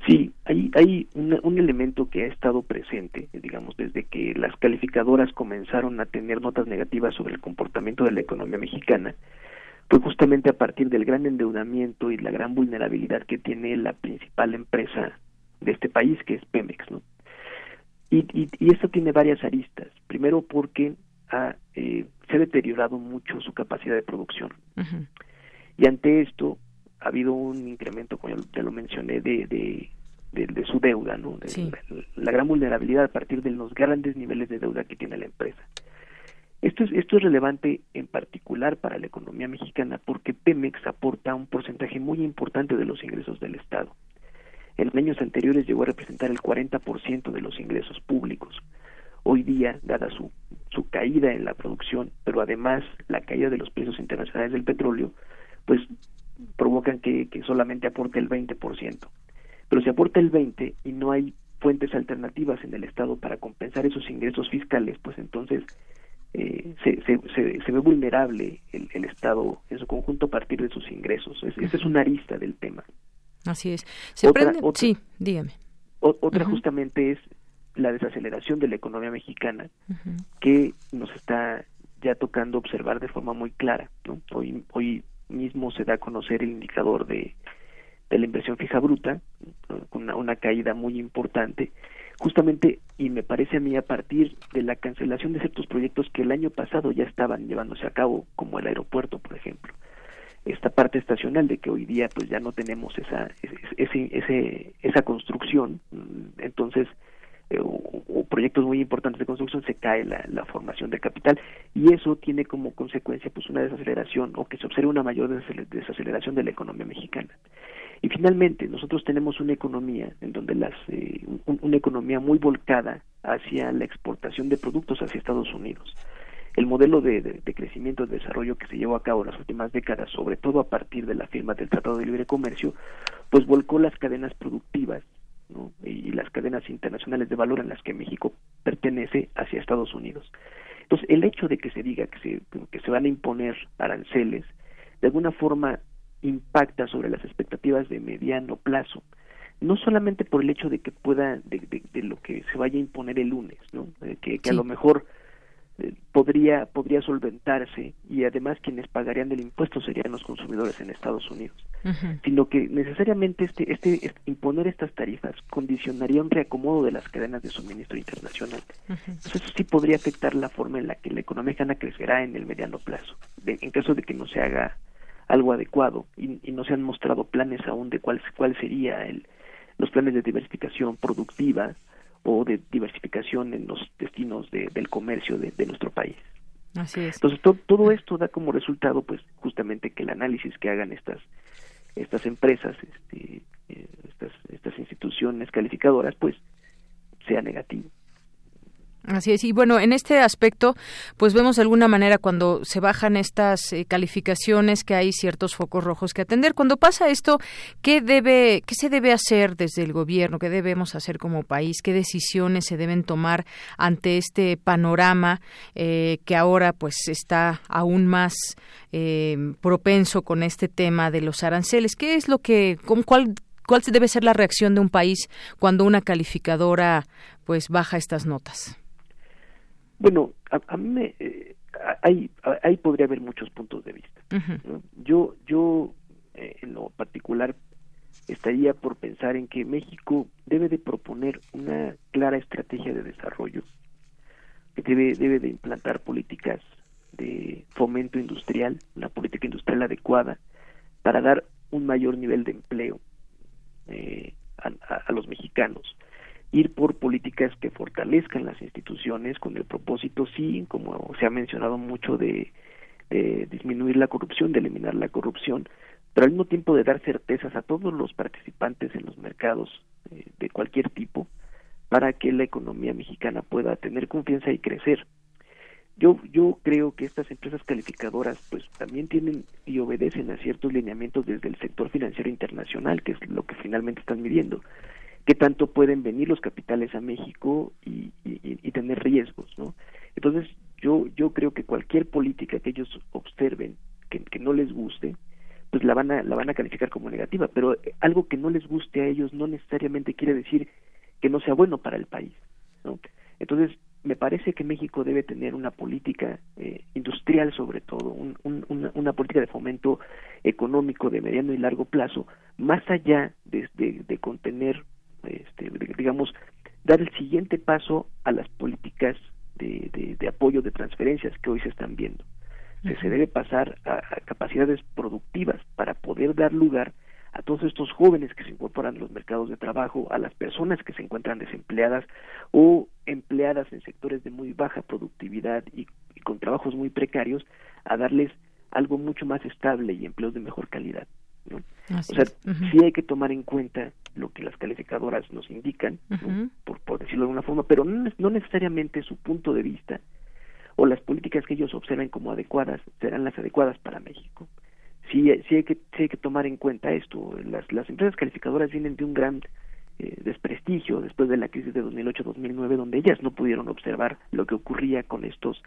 Sí, hay, hay un, elemento que ha estado presente, digamos, desde que las calificadoras comenzaron a tener notas negativas sobre el comportamiento de la economía mexicana, fue justamente a partir del gran endeudamiento y la gran vulnerabilidad que tiene la principal empresa de este país, que es Pemex, ¿no? Y, y, esto tiene varias aristas. Primero porque ha, eh, se ha deteriorado mucho su capacidad de producción. Y ante esto ha habido un incremento, como ya lo mencioné, de, de, de, su deuda, ¿no? la, gran vulnerabilidad a partir de los grandes niveles de deuda que tiene la empresa. Esto es, esto es relevante en particular para la economía mexicana porque Pemex aporta un porcentaje muy importante de los ingresos del Estado. En años anteriores llegó a representar el 40% de los ingresos públicos. Hoy día, dada su, su caída en la producción, pero además la caída de los precios internacionales del petróleo, pues provocan que, que solamente aporte el 20%. Pero si aporta el 20% y no hay fuentes alternativas en el Estado para compensar esos ingresos fiscales, pues entonces eh, se, se, se, ve vulnerable el, el, Estado en su conjunto a partir de sus ingresos. esa es una arista del tema. Así es. Se otra, sí, dígame. otra justamente es la desaceleración de la economía mexicana que nos está ya tocando observar de forma muy clara. ¿no? Hoy, hoy mismo se da a conocer el indicador de, de la inversión fija bruta, con una, caída muy importante, justamente, y me parece a mí a partir de la cancelación de ciertos proyectos que el año pasado ya estaban llevándose a cabo, como el aeropuerto, por ejemplo. Esta parte estacional de que hoy día pues ya no tenemos esa, ese, ese, esa construcción, entonces eh, o, proyectos muy importantes de construcción se cae la, la, formación de capital. Y eso tiene como consecuencia pues una desaceleración o que se observe una mayor desaceleración de la economía mexicana. Y finalmente nosotros tenemos una economía en donde las eh, una economía muy volcada hacia la exportación de productos hacia Estados Unidos. El modelo de, de, crecimiento y desarrollo que se llevó a cabo en las últimas décadas, sobre todo a partir de la firma del Tratado de Libre Comercio, pues volcó las cadenas productivas y las cadenas internacionales de valor en las que México pertenece hacia Estados Unidos. Entonces, el hecho de que se diga que se, que se van a imponer aranceles, de alguna forma impacta sobre las expectativas de mediano plazo, no solamente por el hecho de que pueda, de, de, lo que se vaya a imponer el lunes, ¿no? que, que a lo mejor eh, podría podría solventarse y además quienes pagarían el impuesto serían los consumidores en Estados Unidos sino que necesariamente este, este, imponer estas tarifas condicionaría un reacomodo de las cadenas de suministro internacional. Eso sí podría afectar la forma en la que la economía mexicana crecerá en el mediano plazo en caso de que no se haga algo adecuado y, no se han mostrado planes aún de cuál cuál sería el los planes de diversificación productiva o de diversificación en los destinos de, del comercio de, nuestro país. Así es. Entonces todo esto da como resultado, pues, justamente que el análisis que hagan estas estas empresas, este, eh, estas estas instituciones calificadoras, pues, sea negativo. Así es, y bueno, en este aspecto, pues vemos de alguna manera cuando se bajan estas eh, calificaciones que hay ciertos focos rojos que atender. Cuando pasa esto, ¿qué debe, qué se debe hacer desde el gobierno? ¿Qué debemos hacer como país? ¿Qué decisiones se deben tomar ante este panorama eh, que ahora pues está aún más eh, propenso con este tema de los aranceles? ¿Qué es lo que, con cuál cuál debe ser la reacción de un país cuando una calificadora pues baja estas notas? Bueno, a, mí me, eh, ahí, ahí podría haber muchos puntos de vista. Yo, yo eh, en lo particular estaría por pensar en que México debe de proponer una clara estrategia de desarrollo, que debe, debe de implantar políticas de fomento industrial, una política industrial adecuada para dar un mayor nivel de empleo eh, a, los mexicanos ir por políticas que fortalezcan las instituciones con el propósito, sí, como se ha mencionado mucho, de, disminuir la corrupción, de eliminar la corrupción, pero al mismo tiempo de dar certezas a todos los participantes en los mercados eh, de cualquier tipo para que la economía mexicana pueda tener confianza y crecer. Yo, yo creo que estas empresas calificadoras pues también tienen y obedecen a ciertos lineamientos desde el sector financiero internacional, que es lo que finalmente están midiendo qué tanto pueden venir los capitales a México y, tener riesgos, ¿no? Entonces, yo, yo creo que cualquier política que ellos observen que, no les guste, pues la van, a, la van a calificar como negativa, pero algo que no les guste a ellos no necesariamente quiere decir que no sea bueno para el país, ¿no? Entonces, me parece que México debe tener una política eh, industrial sobre todo, una, una, política de fomento económico de mediano y largo plazo, más allá de, de contener este, digamos, dar el siguiente paso a las políticas de, de, apoyo de transferencias que hoy se están viendo. Se, debe pasar a, capacidades productivas para poder dar lugar a todos estos jóvenes que se incorporan a los mercados de trabajo, a las personas que se encuentran desempleadas o empleadas en sectores de muy baja productividad y con trabajos muy precarios, a darles algo mucho más estable y empleos de mejor calidad o sea, sí hay que tomar en cuenta lo que las calificadoras nos indican, por, por, decirlo de alguna forma, pero no, no, necesariamente su punto de vista o las políticas que ellos observen como adecuadas serán las adecuadas para México. Sí, sí, hay, que, sí hay que tomar en cuenta esto. Las, las empresas calificadoras vienen de un gran eh, desprestigio después de la crisis de 2008-2009, donde ellas no pudieron observar lo que ocurría con estos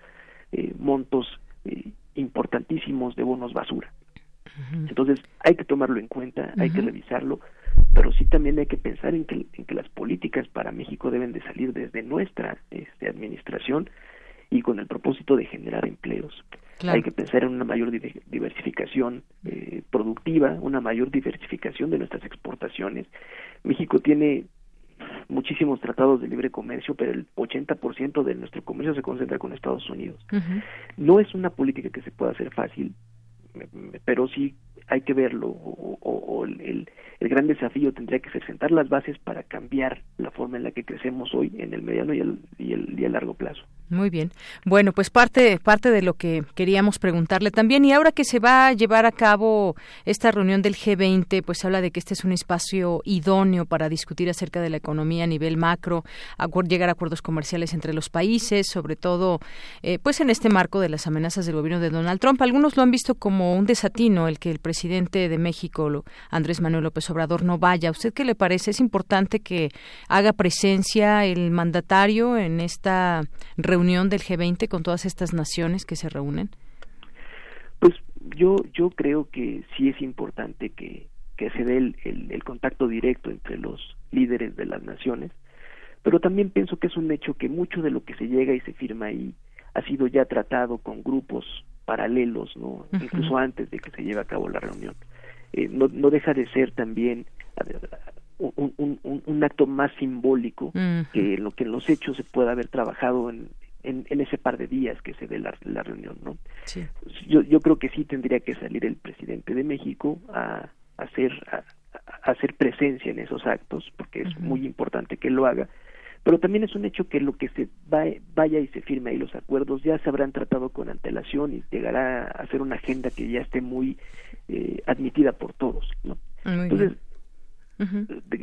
eh, montos eh, importantísimos de bonos basura. Entonces hay que tomarlo en cuenta, hay que revisarlo, pero sí también hay que pensar en que, en que las políticas para México deben de salir desde nuestra este, administración y con el propósito de generar empleos. Hay que pensar en una mayor diversificación eh, productiva, una mayor diversificación de nuestras exportaciones. México tiene muchísimos tratados de libre comercio, pero el 80% de nuestro comercio se concentra con Estados Unidos. No es una política que se pueda hacer fácil, pero sí hay que verlo o, el, el, gran desafío tendría que ser sentar las bases para cambiar la forma en la que crecemos hoy en el mediano y el, y el, y el largo plazo. Muy bien. Bueno, pues parte, parte de lo que queríamos preguntarle también, y ahora que se va a llevar a cabo esta reunión del G20, pues habla de que este es un espacio idóneo para discutir acerca de la economía a nivel macro, llegar a acuerdos comerciales entre los países, sobre todo, eh, pues en este marco de las amenazas del gobierno de Donald Trump. Algunos lo han visto como un desatino el que el presidente de México, Andrés Manuel López Obrador, no vaya. ¿Usted qué le parece? ¿Es importante que haga presencia el mandatario en esta reunión? reunión del G20 con todas estas naciones que se reúnen? Pues yo yo creo que sí es importante que, que se dé el, el, contacto directo entre los líderes de las naciones, pero también pienso que es un hecho que mucho de lo que se llega y se firma ahí ha sido ya tratado con grupos paralelos, no, incluso antes de que se lleve a cabo la reunión. Eh, no, no deja de ser también un, un, un, acto más simbólico que lo que en los hechos se pueda haber trabajado en, en, en, ese par de días que se dé la, la reunión, ¿no? Sí. Yo, yo creo que sí tendría que salir el presidente de México a, hacer a, hacer presencia en esos actos, porque es muy importante que lo haga, pero también es un hecho que lo que se vaya y se firme ahí los acuerdos ya se habrán tratado con antelación y llegará a ser una agenda que ya esté muy eh, admitida por todos, ¿no? Entonces,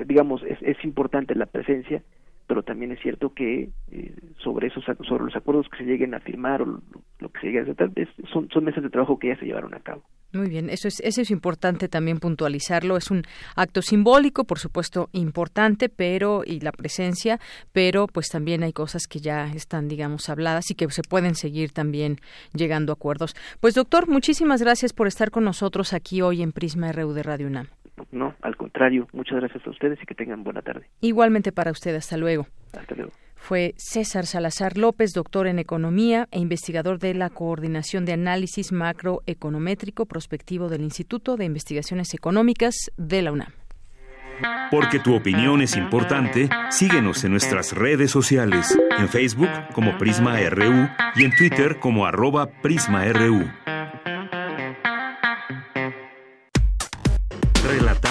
digamos, es, es importante la presencia, pero también es cierto que eh, sobre esos sobre los acuerdos que se lleguen a firmar o lo, que se llegue a hacer son, son mesas de trabajo que ya se llevaron a cabo. Muy bien, eso es, eso es importante también puntualizarlo. Es un acto simbólico, por supuesto, importante, pero y la presencia, pero pues también hay cosas que ya están, digamos, habladas y que se pueden seguir también llegando a acuerdos. Pues doctor, muchísimas gracias por estar con nosotros aquí hoy en Prisma RU de Radio UNAM. No, al contrario, muchas gracias a ustedes y que tengan buena tarde. Igualmente para usted, hasta luego. Hasta luego. Fue César Salazar López, doctor en Economía e investigador de la Coordinación de Análisis Macroeconométrico Prospectivo del Instituto de Investigaciones Económicas de la UNAM. Porque tu opinión es importante, síguenos en nuestras redes sociales, en Facebook como Prisma RU y en Twitter como arroba PrismaRU.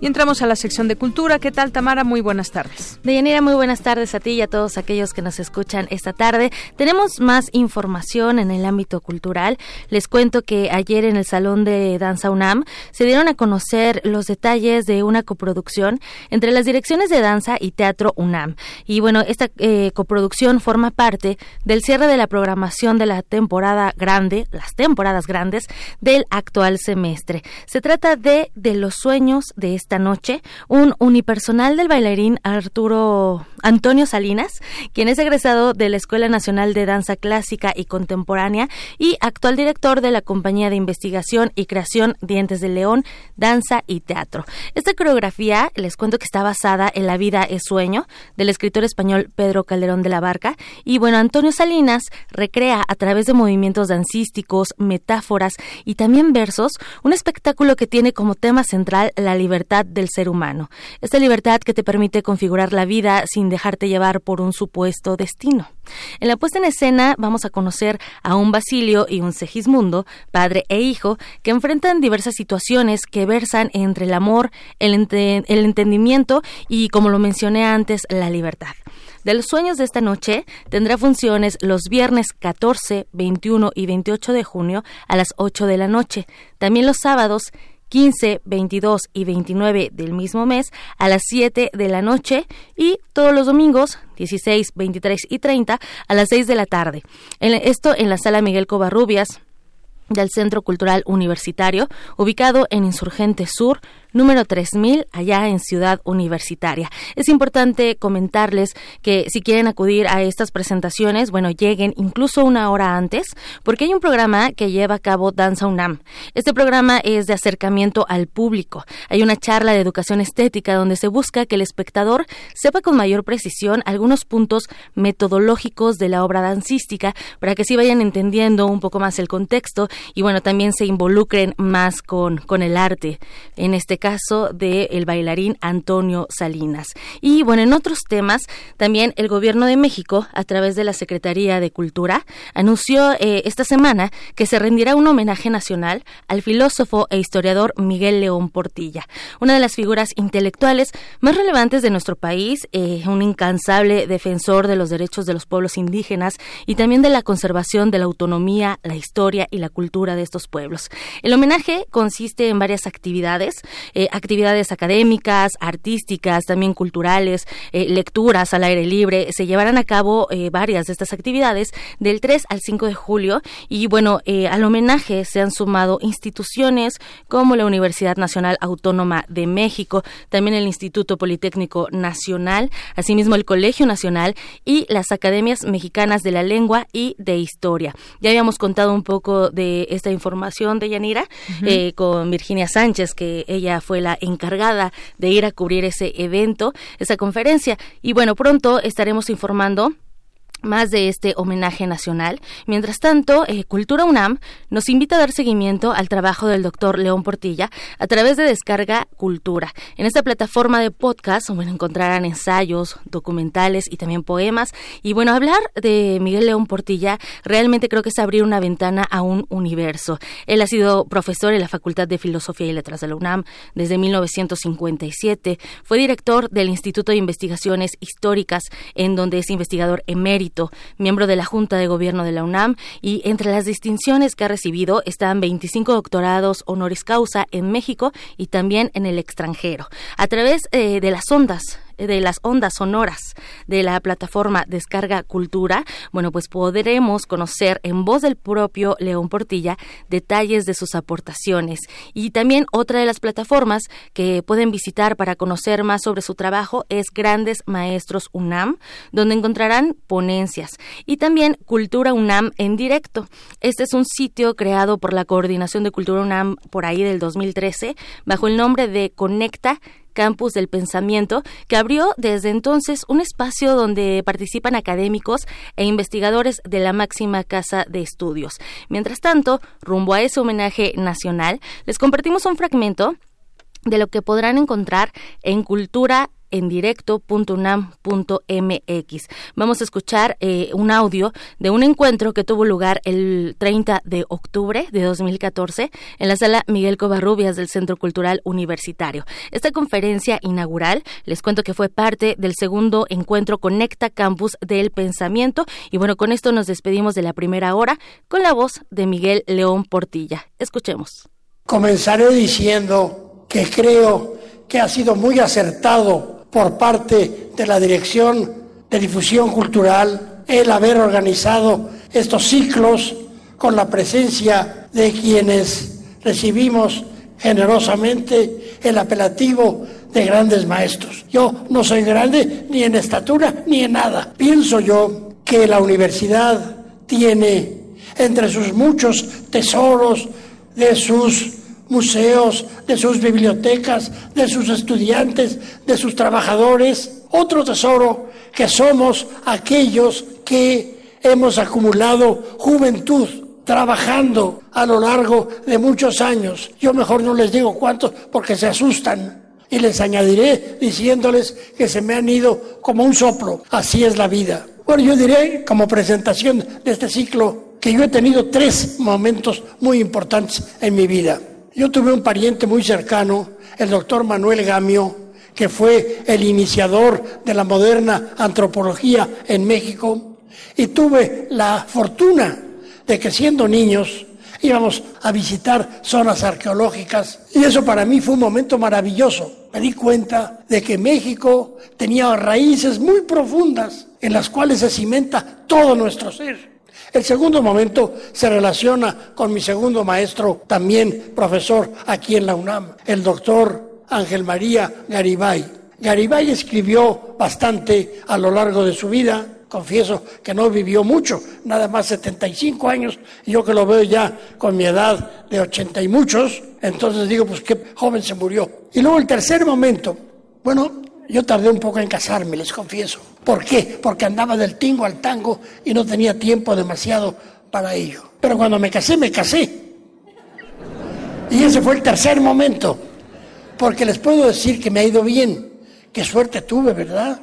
Y entramos a la sección de cultura. ¿Qué tal, Tamara? Muy buenas tardes. Deyanira, muy buenas tardes a ti y a todos aquellos que nos escuchan esta tarde. Tenemos más información en el ámbito cultural. Les cuento que ayer en el Salón de Danza UNAM se dieron a conocer los detalles de una coproducción entre las direcciones de danza y teatro UNAM. Y bueno, esta eh, coproducción forma parte del cierre de la programación de la temporada grande, las temporadas grandes del actual semestre. Se trata de De los sueños de este esta noche un unipersonal del bailarín Arturo Antonio Salinas, quien es egresado de la Escuela Nacional de Danza Clásica y Contemporánea y actual director de la Compañía de Investigación y Creación Dientes de León, Danza y Teatro. Esta coreografía les cuento que está basada en La vida es sueño del escritor español Pedro Calderón de la Barca y bueno, Antonio Salinas recrea a través de movimientos dancísticos, metáforas y también versos un espectáculo que tiene como tema central la libertad del ser humano, esta libertad que te permite configurar la vida sin dejarte llevar por un supuesto destino. En la puesta en escena vamos a conocer a un Basilio y un Segismundo, padre e hijo, que enfrentan diversas situaciones que versan entre el amor, el, el entendimiento y, como lo mencioné antes, la libertad. De los sueños de esta noche tendrá funciones los viernes 14, 21 y 28 de junio a las 8 de la noche. También los sábados 15, 22 y 29 del mismo mes a las 7 de la noche y todos los domingos 16, 23 y 30 a las 6 de la tarde. esto en la sala Miguel Covarrubias del Centro Cultural Universitario, ubicado en Insurgente Sur, número 3000, allá en Ciudad Universitaria. Es importante comentarles que si quieren acudir a estas presentaciones, bueno, lleguen incluso una hora antes, porque hay un programa que lleva a cabo Danza UNAM. Este programa es de acercamiento al público. Hay una charla de educación estética donde se busca que el espectador sepa con mayor precisión algunos puntos metodológicos de la obra dancística para que sí vayan entendiendo un poco más el contexto y bueno, también se involucren más con, con el arte. En este caso del bailarín Antonio Salinas. Y bueno, en otros temas, también el Gobierno de México, a través de la Secretaría de Cultura, anunció eh, esta semana que se rendirá un homenaje nacional al filósofo e historiador Miguel León Portilla, una de las figuras intelectuales más relevantes de nuestro país, eh, un incansable defensor de los derechos de los pueblos indígenas y también de la conservación de la autonomía, la historia y la cultura de estos pueblos. El homenaje consiste en varias actividades, eh, actividades académicas, artísticas, también culturales, eh, lecturas al aire libre. Se llevarán a cabo eh, varias de estas actividades del 3 al 5 de julio y bueno, al homenaje se han sumado instituciones como la Universidad Nacional Autónoma de México, también el Instituto Politécnico Nacional, asimismo el Colegio Nacional y las Academias Mexicanas de la Lengua y de Historia. Ya habíamos contado un poco de esta información de Yanira con Virginia Sánchez, que ella fue la encargada de ir a cubrir ese evento, esa conferencia. Y bueno, pronto estaremos informando más de este homenaje nacional. Mientras tanto, eh, Cultura UNAM nos invita a dar seguimiento al trabajo del doctor León Portilla a través de Descarga Cultura. En esta plataforma de podcast bueno, encontrarán ensayos, documentales y también poemas. Y bueno, hablar de Miguel León Portilla realmente creo que es abrir una ventana a un universo. Él ha sido profesor en la Facultad de Filosofía y Letras de la UNAM desde 1957. Fue director del Instituto de Investigaciones Históricas, en donde es investigador emérito miembro de la Junta de Gobierno de la UNAM y entre las distinciones que ha recibido están 25 doctorados honoris causa en México y también en el extranjero. A través eh, de las ondas de las ondas sonoras de la plataforma Descarga Cultura, bueno, pues podremos conocer en voz del propio León Portilla detalles de sus aportaciones. Y también otra de las plataformas que pueden visitar para conocer más sobre su trabajo es Grandes Maestros UNAM, donde encontrarán ponencias y también Cultura UNAM en directo. Este es un sitio creado por la Coordinación de Cultura UNAM por ahí del 2013 bajo el nombre de Conecta Campus del Pensamiento, que abrió desde entonces un espacio donde participan académicos e investigadores de la máxima casa de estudios. Mientras tanto, rumbo a ese homenaje nacional, les compartimos un fragmento de lo que podrán encontrar en Cultura en directo.unam.mx. Vamos a escuchar eh, un audio de un encuentro que tuvo lugar el 30 de octubre de 2014 en la sala Miguel Covarrubias del Centro Cultural Universitario. Esta conferencia inaugural, les cuento que fue parte del segundo encuentro Conecta Campus del Pensamiento y bueno, con esto nos despedimos de la primera hora con la voz de Miguel León Portilla. Escuchemos. Comenzaré diciendo que creo que ha sido muy acertado por parte de la Dirección de Difusión Cultural el haber organizado estos ciclos con la presencia de quienes recibimos generosamente el apelativo de grandes maestros. Yo no soy grande ni en estatura ni en nada. Pienso yo que la universidad tiene entre sus muchos tesoros de sus museos, de sus bibliotecas, de sus estudiantes, de sus trabajadores. Otro tesoro que somos aquellos que hemos acumulado juventud trabajando a lo largo de muchos años. Yo mejor no les digo cuántos porque se asustan. Y les añadiré diciéndoles que se me han ido como un soplo. Así es la vida. Bueno, yo diré como presentación de este ciclo que yo he tenido tres momentos muy importantes en mi vida. Yo tuve un pariente muy cercano, el doctor Manuel Gamio, que fue el iniciador de la moderna antropología en México, y tuve la fortuna de que siendo niños íbamos a visitar zonas arqueológicas y eso para mí fue un momento maravilloso. Me di cuenta de que México tenía raíces muy profundas en las cuales se cimenta todo nuestro ser. El segundo momento se relaciona con mi segundo maestro, también profesor aquí en la UNAM, el doctor Ángel María Garibay. Garibay escribió bastante a lo largo de su vida, confieso que no vivió mucho, nada más 75 años, yo que lo veo ya con mi edad de 80 y muchos, entonces digo, pues qué joven se murió. Y luego el tercer momento, bueno, yo tardé un poco en casarme, les confieso. ¿Por qué? Porque andaba del tingo al tango y no tenía tiempo demasiado para ello. Pero cuando me casé, me casé. Y ese fue el tercer momento. Porque les puedo decir que me ha ido bien. Qué suerte tuve, ¿verdad?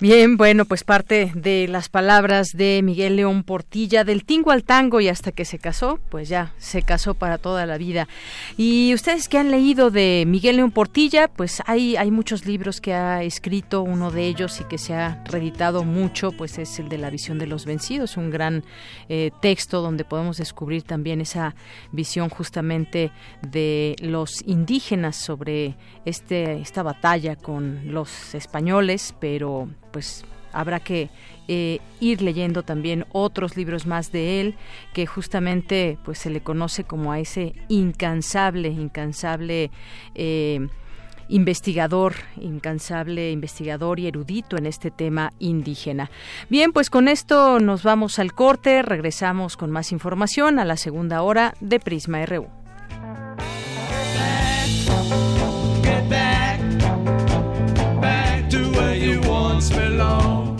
Bien, bueno, pues parte de las palabras de Miguel León Portilla, del tingo al tango y hasta que se casó, pues ya se casó para toda la vida. Y ustedes que han leído de Miguel León Portilla, pues hay, hay muchos libros que ha escrito, uno de ellos y que se ha reeditado mucho, pues es el de La visión de los vencidos, un gran eh, texto donde podemos descubrir también esa visión justamente de los indígenas sobre este, esta batalla con los españoles, pero pues habrá que eh, ir leyendo también otros libros más de él que justamente pues se le conoce como a ese incansable incansable eh, investigador, incansable investigador y erudito en este tema indígena. Bien, pues con esto nos vamos al corte, regresamos con más información a la segunda hora de Prisma RU. dance belong.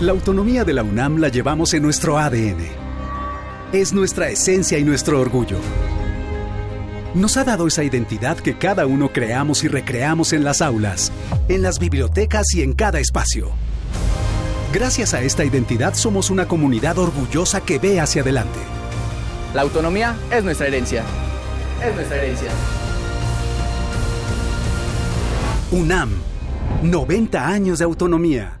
La autonomía de la UNAM la llevamos en nuestro ADN. Es nuestra esencia y nuestro orgullo. Nos ha dado esa identidad que cada uno creamos y recreamos en las aulas, en las bibliotecas y en cada espacio. Gracias a esta identidad somos una comunidad orgullosa que ve hacia adelante. La autonomía es nuestra herencia es nuestra herencia. UNAM, 90 años de autonomía.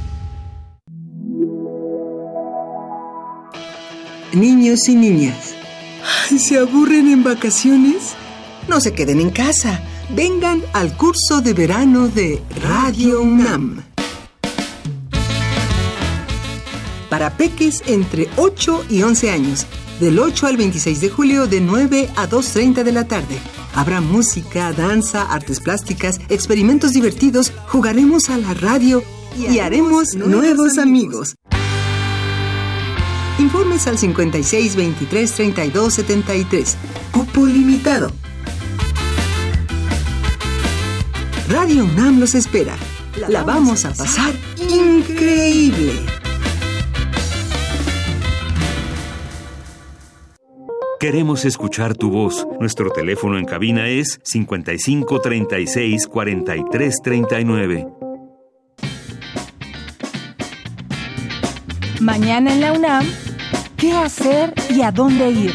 Niños y niñas. ¿Se aburren en vacaciones? No se queden en casa. Vengan al curso de verano de Radio UNAM. Para peques entre 8 y 11 años, del 8 al 26 de julio de 9 a 2.30 de la tarde. Habrá música, danza, artes plásticas, experimentos divertidos, jugaremos a la radio y, haremos nuevos amigos. Informes al 56 23 32 73. Cupo limitado. Radio UNAM los espera. La vamos a pasar increíble. Queremos escuchar tu voz. Nuestro teléfono en cabina es 55 36 43 39. Mañana en la UNAM, ¿qué hacer y a dónde ir?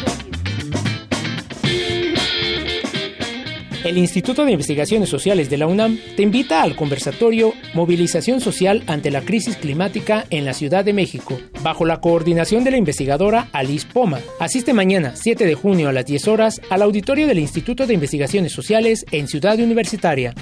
El Instituto de Investigaciones Sociales de la UNAM te invita al conversatorio Movilización Social ante la Crisis Climática en la Ciudad de México, bajo la coordinación de la investigadora Alice Poma. Asiste mañana, 7 de junio a las 10 horas, al auditorio del Instituto de Investigaciones Sociales en Ciudad Universitaria.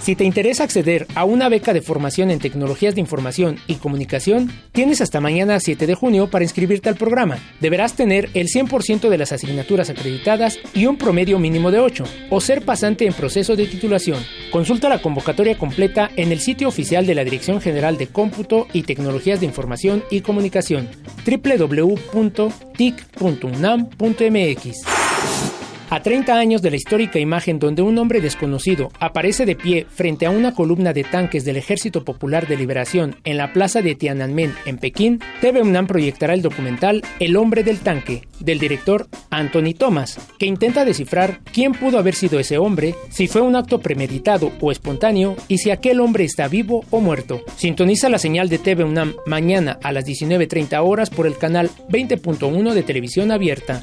Si te interesa acceder a una beca de formación en tecnologías de información y comunicación, tienes hasta mañana 7 de junio para inscribirte al programa. Deberás tener el 100% de las asignaturas acreditadas y un promedio mínimo de 8, o ser pasante en proceso de titulación. Consulta la convocatoria completa en el sitio oficial de la Dirección General de Cómputo y Tecnologías de Información y Comunicación, www.tic.unam.mx. A 30 años de la histórica imagen donde un hombre desconocido aparece de pie frente a una columna de tanques del Ejército Popular de Liberación en la plaza de Tiananmen, en Pekín, TV UNAM proyectará el documental El hombre del tanque, del director Anthony Thomas, que intenta descifrar quién pudo haber sido ese hombre, si fue un acto premeditado o espontáneo y si aquel hombre está vivo o muerto. Sintoniza la señal de TV UNAM mañana a las 19.30 horas por el canal 20.1 de televisión abierta.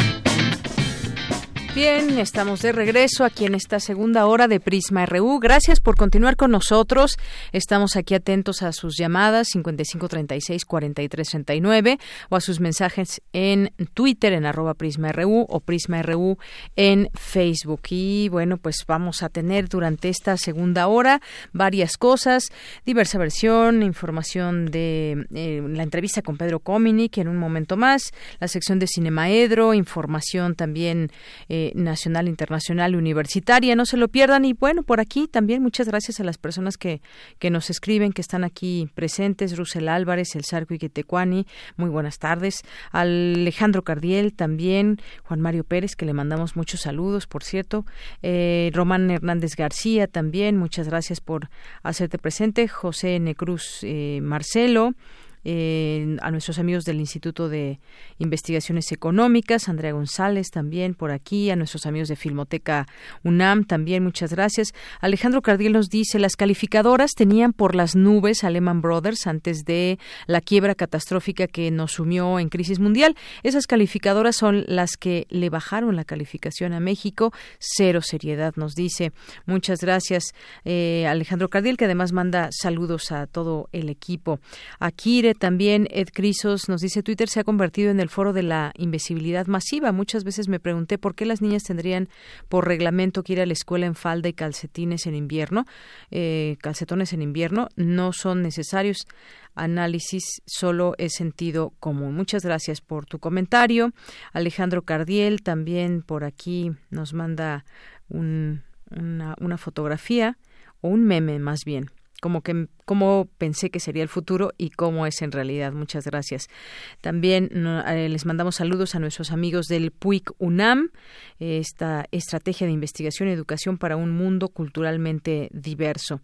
Bien, estamos de regreso aquí en esta segunda hora de Prisma RU. Gracias por continuar con nosotros. Estamos aquí atentos a sus llamadas 5536-4339 o a sus mensajes en Twitter en arroba Prisma RU o Prisma RU en Facebook. Y bueno, pues vamos a tener durante esta segunda hora varias cosas, diversa versión, información de eh, la entrevista con Pedro que en un momento más, la sección de Cinemaedro, información también eh, nacional, internacional, universitaria. No se lo pierdan. Y bueno, por aquí también muchas gracias a las personas que, que nos escriben, que están aquí presentes. Rusel Álvarez, El Sarco Iquetecuani, muy buenas tardes. Alejandro Cardiel también. Juan Mario Pérez, que le mandamos muchos saludos, por cierto. Eh, Román Hernández García también, muchas gracias por hacerte presente. José Necruz eh, Marcelo a nuestros amigos del Instituto de Investigaciones Económicas, Andrea González también por aquí, a nuestros amigos de Filmoteca UNAM también, muchas gracias. Alejandro Cardiel nos dice, las calificadoras tenían por las nubes a Lehman Brothers antes de la quiebra catastrófica que nos sumió en crisis mundial. Esas calificadoras son las que le bajaron la calificación a México. Cero seriedad, nos dice. Muchas gracias, eh, Alejandro Cardiel, que además manda saludos a todo el equipo. También Ed Crisos nos dice Twitter se ha convertido en el foro de la invisibilidad masiva. Muchas veces me pregunté por qué las niñas tendrían por reglamento que ir a la escuela en falda y calcetines en invierno, eh, calcetones en invierno. No son necesarios análisis solo es sentido común. Muchas gracias por tu comentario. Alejandro Cardiel también por aquí nos manda una, una fotografía o un meme más bien como que cómo pensé que sería el futuro y cómo es en realidad. Muchas gracias. También eh, les mandamos saludos a nuestros amigos del PUIC UNAM, esta estrategia de investigación y educación para un mundo culturalmente diverso.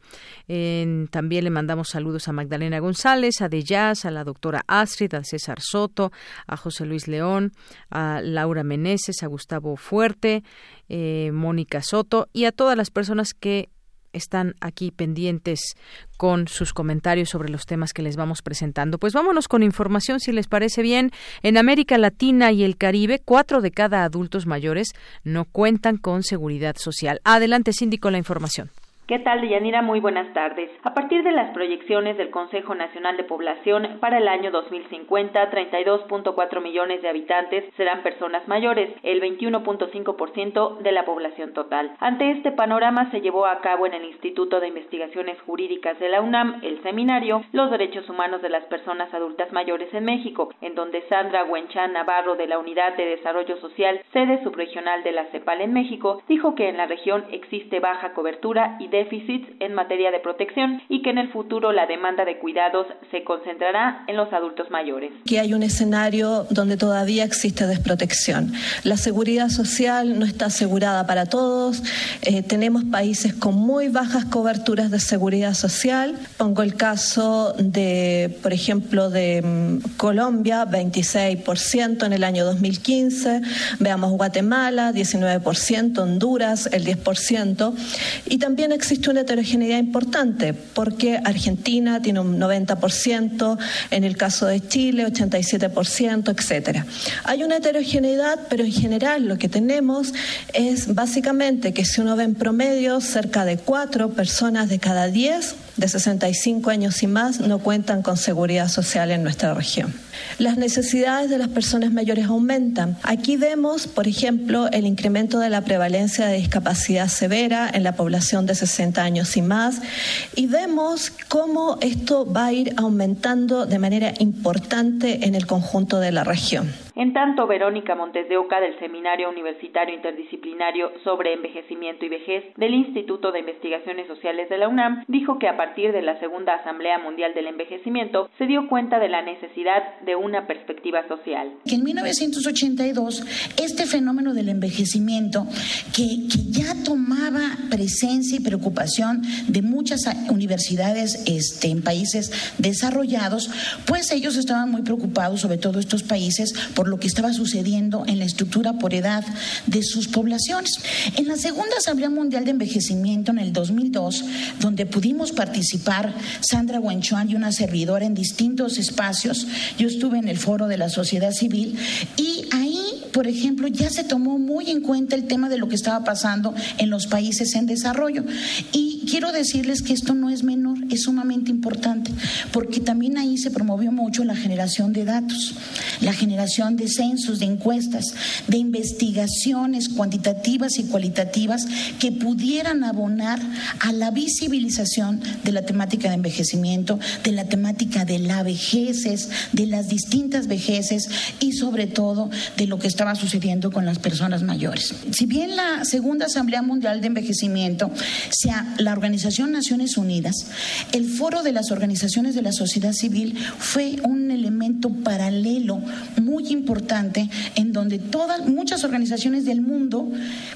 también le mandamos saludos a Magdalena González, a De Jazz, a la doctora Astrid, a César Soto, a José Luis León, a Laura Meneses, a Gustavo Fuerte, eh, Mónica Soto y a todas las personas que están aquí pendientes con sus comentarios sobre los temas que les vamos presentando. Pues vámonos con información, si les parece bien. En América Latina y el Caribe, cuatro de cada adultos mayores no cuentan con seguridad social. Adelante, síndico, la información. ¿Qué tal, Deyanira? Muy buenas tardes. A partir de las proyecciones del Consejo Nacional de Población, para el año 2050, 32.4 millones de habitantes serán personas mayores, el 21.5% de la población total. Ante este panorama se llevó a cabo en el Instituto de Investigaciones Jurídicas de la UNAM el seminario Los Derechos Humanos de las Personas Adultas Mayores en México, en donde Sandra Huenchán Navarro de la Unidad de Desarrollo Social, sede subregional de la CEPAL en México, dijo que en la región existe baja cobertura y déficits en materia de protección y que en el futuro la demanda de cuidados se concentrará en los adultos mayores. Que hay un escenario donde todavía existe desprotección. La seguridad social no está asegurada para todos. Eh, tenemos países con muy bajas coberturas de seguridad social. Pongo el caso de, por ejemplo, de mm, Colombia, 26% en el año 2015. Veamos Guatemala, 19%, Honduras, el 10%. Y también existe una heterogeneidad importante, porque Argentina tiene un 90%, en el caso de Chile, 87%, etcétera. Hay una heterogeneidad, pero en general lo que tenemos es básicamente que si uno ve en promedio, cerca de cuatro personas de cada diez de 65 años y más no cuentan con seguridad social en nuestra región. Las necesidades de las personas mayores aumentan. Aquí vemos, por ejemplo, el incremento de la prevalencia de discapacidad severa en la población de 60 años y más y vemos cómo esto va a ir aumentando de manera importante en el conjunto de la región. En tanto, Verónica Montes de Oca del Seminario Universitario Interdisciplinario sobre Envejecimiento y Vejez del Instituto de Investigaciones Sociales de la UNAM dijo que a partir de la Segunda Asamblea Mundial del Envejecimiento se dio cuenta de la necesidad de una perspectiva social. Que en 1982 este fenómeno del envejecimiento que, que ya tomaba presencia y preocupación de muchas universidades este, en países desarrollados, pues ellos estaban muy preocupados, sobre todo estos países, por lo que estaba sucediendo en la estructura por edad de sus poblaciones. En la Segunda Asamblea Mundial de Envejecimiento en el 2002, donde pudimos participar Sandra Wenchuan y una servidora en distintos espacios, yo estuve en el foro de la sociedad civil y ahí por ejemplo, ya se tomó muy en cuenta el tema de lo que estaba pasando en los países en desarrollo. Y quiero decirles que esto no es menor, es sumamente importante, porque también ahí se promovió mucho la generación de datos, la generación de censos, de encuestas, de investigaciones cuantitativas y cualitativas que pudieran abonar a la visibilización de la temática de envejecimiento, de la temática de la vejeces, de las distintas vejeces y sobre todo de lo que estaba sucediendo con las personas mayores. Si bien la Segunda Asamblea Mundial de Envejecimiento, sea la Organización Naciones Unidas, el Foro de las Organizaciones de la Sociedad Civil fue un elemento paralelo muy importante en donde todas muchas organizaciones del mundo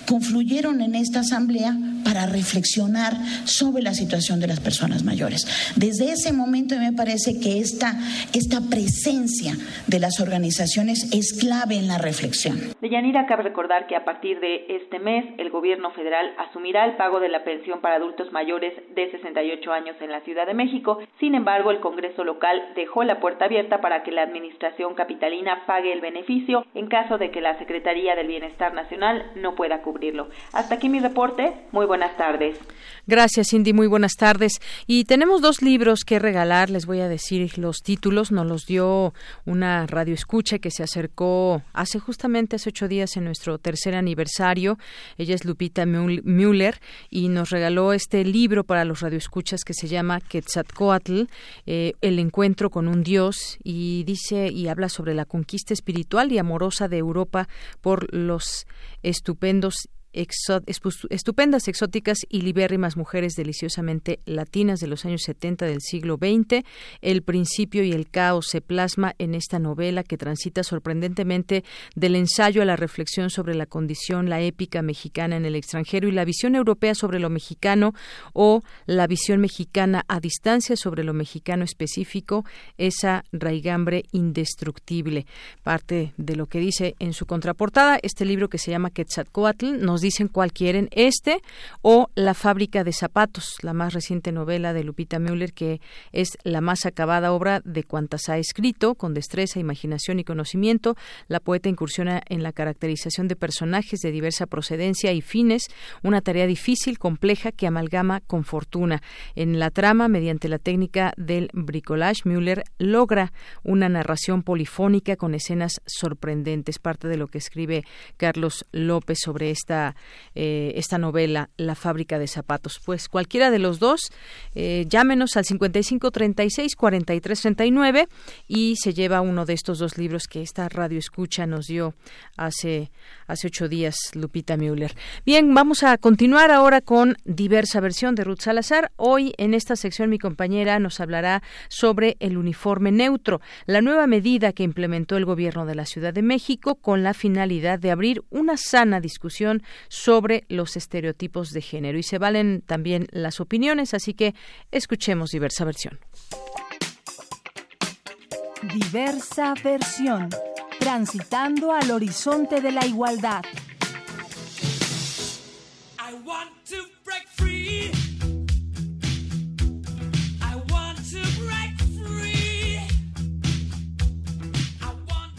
confluyeron en esta asamblea para reflexionar sobre la situación de las personas mayores. Desde ese momento me parece que esta, esta presencia de las organizaciones es clave en la reflexión. De Yanira cabe recordar que a partir de este mes el gobierno federal asumirá el pago de la pensión para adultos mayores de 68 años en la Ciudad de México. Sin embargo, el Congreso local dejó la puerta abierta para que la administración capitalina pague el beneficio en caso de que la Secretaría del Bienestar Nacional no pueda cubrirlo. Hasta aquí mi reporte. Muy buenas tardes. Gracias, Cindy. Muy buenas tardes. Y tenemos dos libros que regalar. Les voy a decir los títulos. Nos los dio una radio escucha que se acercó hace justamente hace ocho días en nuestro tercer aniversario. Ella es Lupita Müller y nos regaló este libro para los radioescuchas que se llama Quetzalcoatl, eh, El encuentro con un dios y dice y habla sobre la conquista espiritual y amorosa de Europa por los estupendos estupendas, exóticas y libérrimas mujeres deliciosamente latinas de los años 70 del siglo XX. El principio y el caos se plasma en esta novela que transita sorprendentemente del ensayo a la reflexión sobre la condición, la épica mexicana en el extranjero y la visión europea sobre lo mexicano o la visión mexicana a distancia sobre lo mexicano específico, esa raigambre indestructible. Parte de lo que dice en su contraportada este libro que se llama Quetzalcoatl nos dicen cuál quieren, este o La fábrica de zapatos, la más reciente novela de Lupita Müller, que es la más acabada obra de cuantas ha escrito, con destreza, imaginación y conocimiento. La poeta incursiona en la caracterización de personajes de diversa procedencia y fines, una tarea difícil, compleja, que amalgama con fortuna. En la trama, mediante la técnica del bricolage, Müller logra una narración polifónica con escenas sorprendentes, parte de lo que escribe Carlos López sobre esta esta, eh, esta novela, La fábrica de zapatos. Pues cualquiera de los dos, eh, llámenos al 5536 4339 y se lleva uno de estos dos libros que esta radio escucha nos dio hace, hace ocho días, Lupita Müller. Bien, vamos a continuar ahora con diversa versión de Ruth Salazar. Hoy en esta sección mi compañera nos hablará sobre el uniforme neutro, la nueva medida que implementó el gobierno de la Ciudad de México con la finalidad de abrir una sana discusión sobre los estereotipos de género. Y se valen también las opiniones, así que escuchemos diversa versión. Diversa versión. Transitando al horizonte de la igualdad.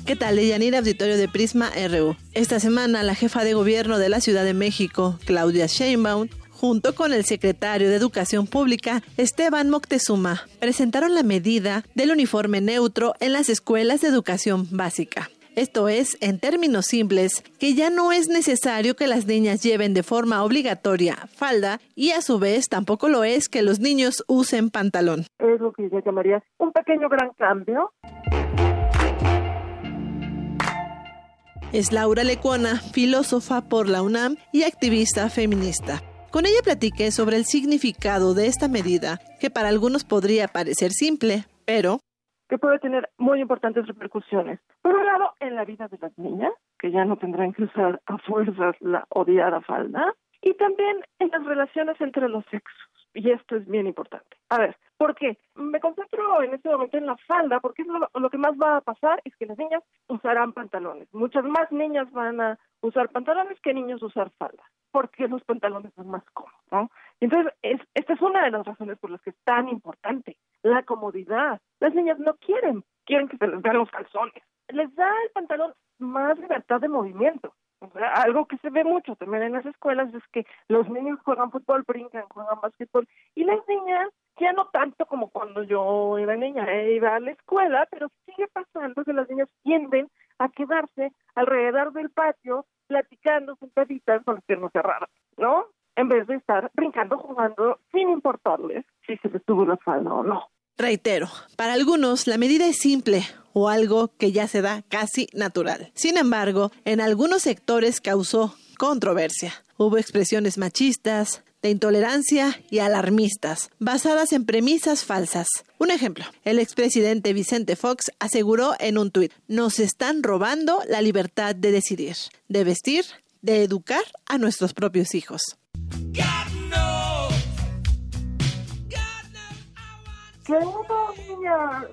¿Qué tal, Leyanira Auditorio de Prisma RU? Esta semana, la jefa de gobierno de la Ciudad de México, Claudia Sheinbaum, junto con el secretario de Educación Pública, Esteban Moctezuma, presentaron la medida del uniforme neutro en las escuelas de educación básica. Esto es, en términos simples, que ya no es necesario que las niñas lleven de forma obligatoria falda y a su vez tampoco lo es que los niños usen pantalón. Es lo que yo llamaría un pequeño gran cambio. Es Laura Lecuona, filósofa por la UNAM y activista feminista. Con ella platiqué sobre el significado de esta medida, que para algunos podría parecer simple, pero que puede tener muy importantes repercusiones. Por un lado, en la vida de las niñas, que ya no tendrán que usar a fuerzas la odiada falda, y también en las relaciones entre los sexos. Y esto es bien importante. A ver, ¿por qué? Me concentro en este momento en la falda, porque es lo, que más va a pasar es que las niñas usarán pantalones. Muchas más niñas van a usar pantalones que niños usar falda, porque los pantalones son más cómodos, ¿no? Entonces, es, esta es una de las razones por las que es tan importante, la comodidad. Las niñas no quieren, quieren que se les vean los calzones. Les da el pantalón más libertad de movimiento algo que se ve mucho también en las escuelas es que los niños juegan fútbol, brincan, juegan básquetbol y las niñas ya no tanto como cuando yo era niña, eh, iba a la escuela, pero sigue pasando que las niñas tienden a quedarse alrededor del patio platicando sentaditas con las piernas cerradas, ¿no? En vez de estar brincando, jugando, sin importarles si se les tuvo la falda o no. Reitero, para algunos la medida es simple o algo que ya se da casi natural. Sin embargo, en algunos sectores causó controversia. Hubo expresiones machistas, de intolerancia y alarmistas, basadas en premisas falsas. Un ejemplo, el expresidente Vicente Fox aseguró en un tuit, nos están robando la libertad de decidir, de vestir, de educar a nuestros propios hijos. una niña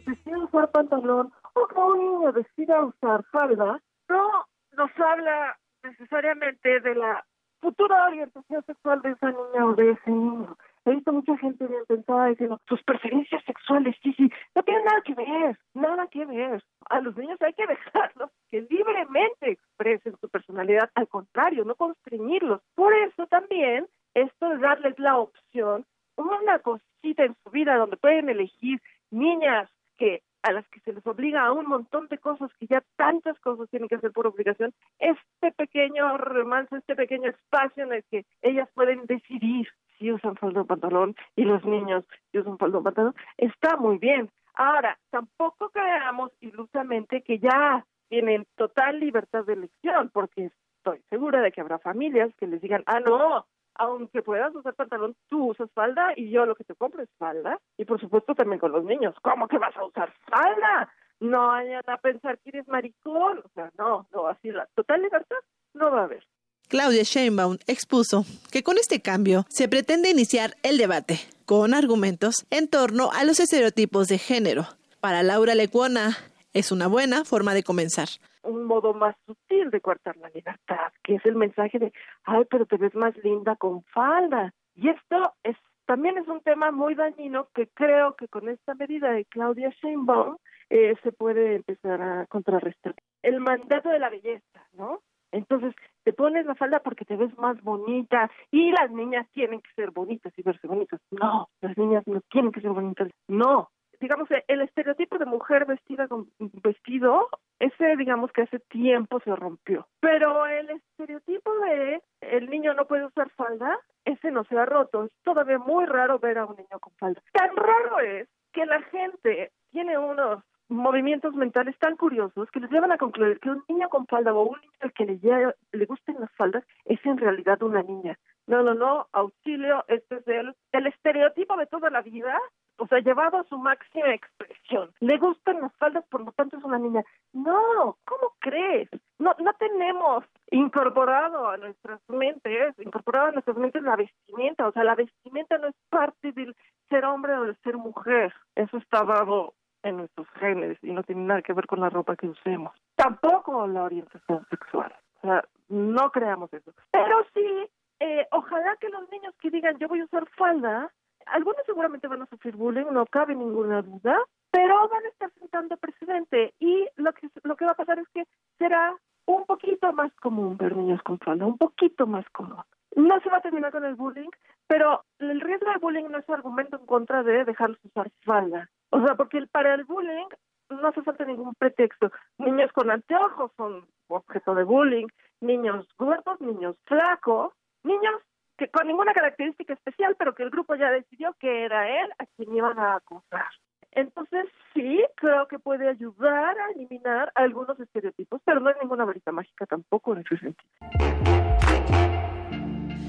pantalón o que un niño decida usar falda, no nos habla necesariamente de la futura orientación sexual de esa niña o de ese niño. He visto mucha gente bien pensada diciendo, sus preferencias sexuales, sí, sí, no tienen nada que ver, nada que ver. A los niños hay que dejarlos que libremente expresen su personalidad, al contrario, no constreñirlos. Por eso también esto de darles la opción una cosita en su vida donde pueden elegir niñas que a las que se les obliga a un montón de cosas que ya tantas cosas tienen que hacer por obligación, este pequeño romance, este pequeño espacio en el que ellas pueden decidir si usan falda o pantalón y los niños si usan falda o pantalón, está muy bien. Ahora, tampoco creamos ilusamente que ya tienen total libertad de elección, porque estoy segura de que habrá familias que les digan, ah, no, aunque puedas usar pantalón, tú usas falda y yo lo que te compro es falda. Y por supuesto también con los niños. ¿Cómo que vas a usar falda? No vayan a pensar que eres maricón. O sea, no, no, así la total libertad no va a haber. Claudia Sheinbaum expuso que con este cambio se pretende iniciar el debate con argumentos en torno a los estereotipos de género. Para Laura Lecuona es una buena forma de comenzar un modo más sutil de cortar la libertad, que es el mensaje de, ay, pero te ves más linda con falda. Y esto es también es un tema muy dañino que creo que con esta medida de Claudia Sheinbaum eh, se puede empezar a contrarrestar. El mandato de la belleza, ¿no? Entonces, te pones la falda porque te ves más bonita y las niñas tienen que ser bonitas y verse bonitas. No, las niñas no tienen que ser bonitas. No, digamos, el estereotipo de mujer vestida con vestido, ese digamos que hace tiempo se rompió. Pero el estereotipo de el niño no puede usar falda, ese no se ha roto. Es todavía muy raro ver a un niño con falda. Tan raro es que la gente tiene unos movimientos mentales tan curiosos que les llevan a concluir que un niño con falda o un niño al que le, le gusten las faldas es en realidad una niña. No, no, no, auxilio, este es el, el estereotipo de toda la vida, o sea, llevado a su máxima expresión. Le gustan las faldas, por lo tanto es una niña. No, ¿cómo crees? No, no tenemos incorporado a nuestras mentes, incorporado a nuestras mentes la vestimenta, o sea, la vestimenta no es parte del ser hombre o del ser mujer. Eso está dado en nuestros genes y no tiene nada que ver con la ropa que usemos. Tampoco la orientación sexual. O sea, no creamos eso. Pero sí, eh, ojalá que los niños que digan yo voy a usar falda, algunos seguramente van a sufrir bullying, no cabe ninguna duda, pero van a estar sentando precedente y lo que lo que va a pasar es que será un poquito más común ver niños con falda, un poquito más común. No se va a terminar con el bullying, pero el riesgo de bullying no es un argumento en contra de dejarlos usar falda. O sea, porque para el bullying no hace falta ningún pretexto. Niños con anteojos son objeto de bullying, niños gordos, niños flacos, niños con ninguna característica especial, pero que el grupo ya decidió que era él a quien iban a acusar. Entonces, sí, creo que puede ayudar a eliminar algunos estereotipos, pero no hay ninguna varita mágica tampoco en ese sentido.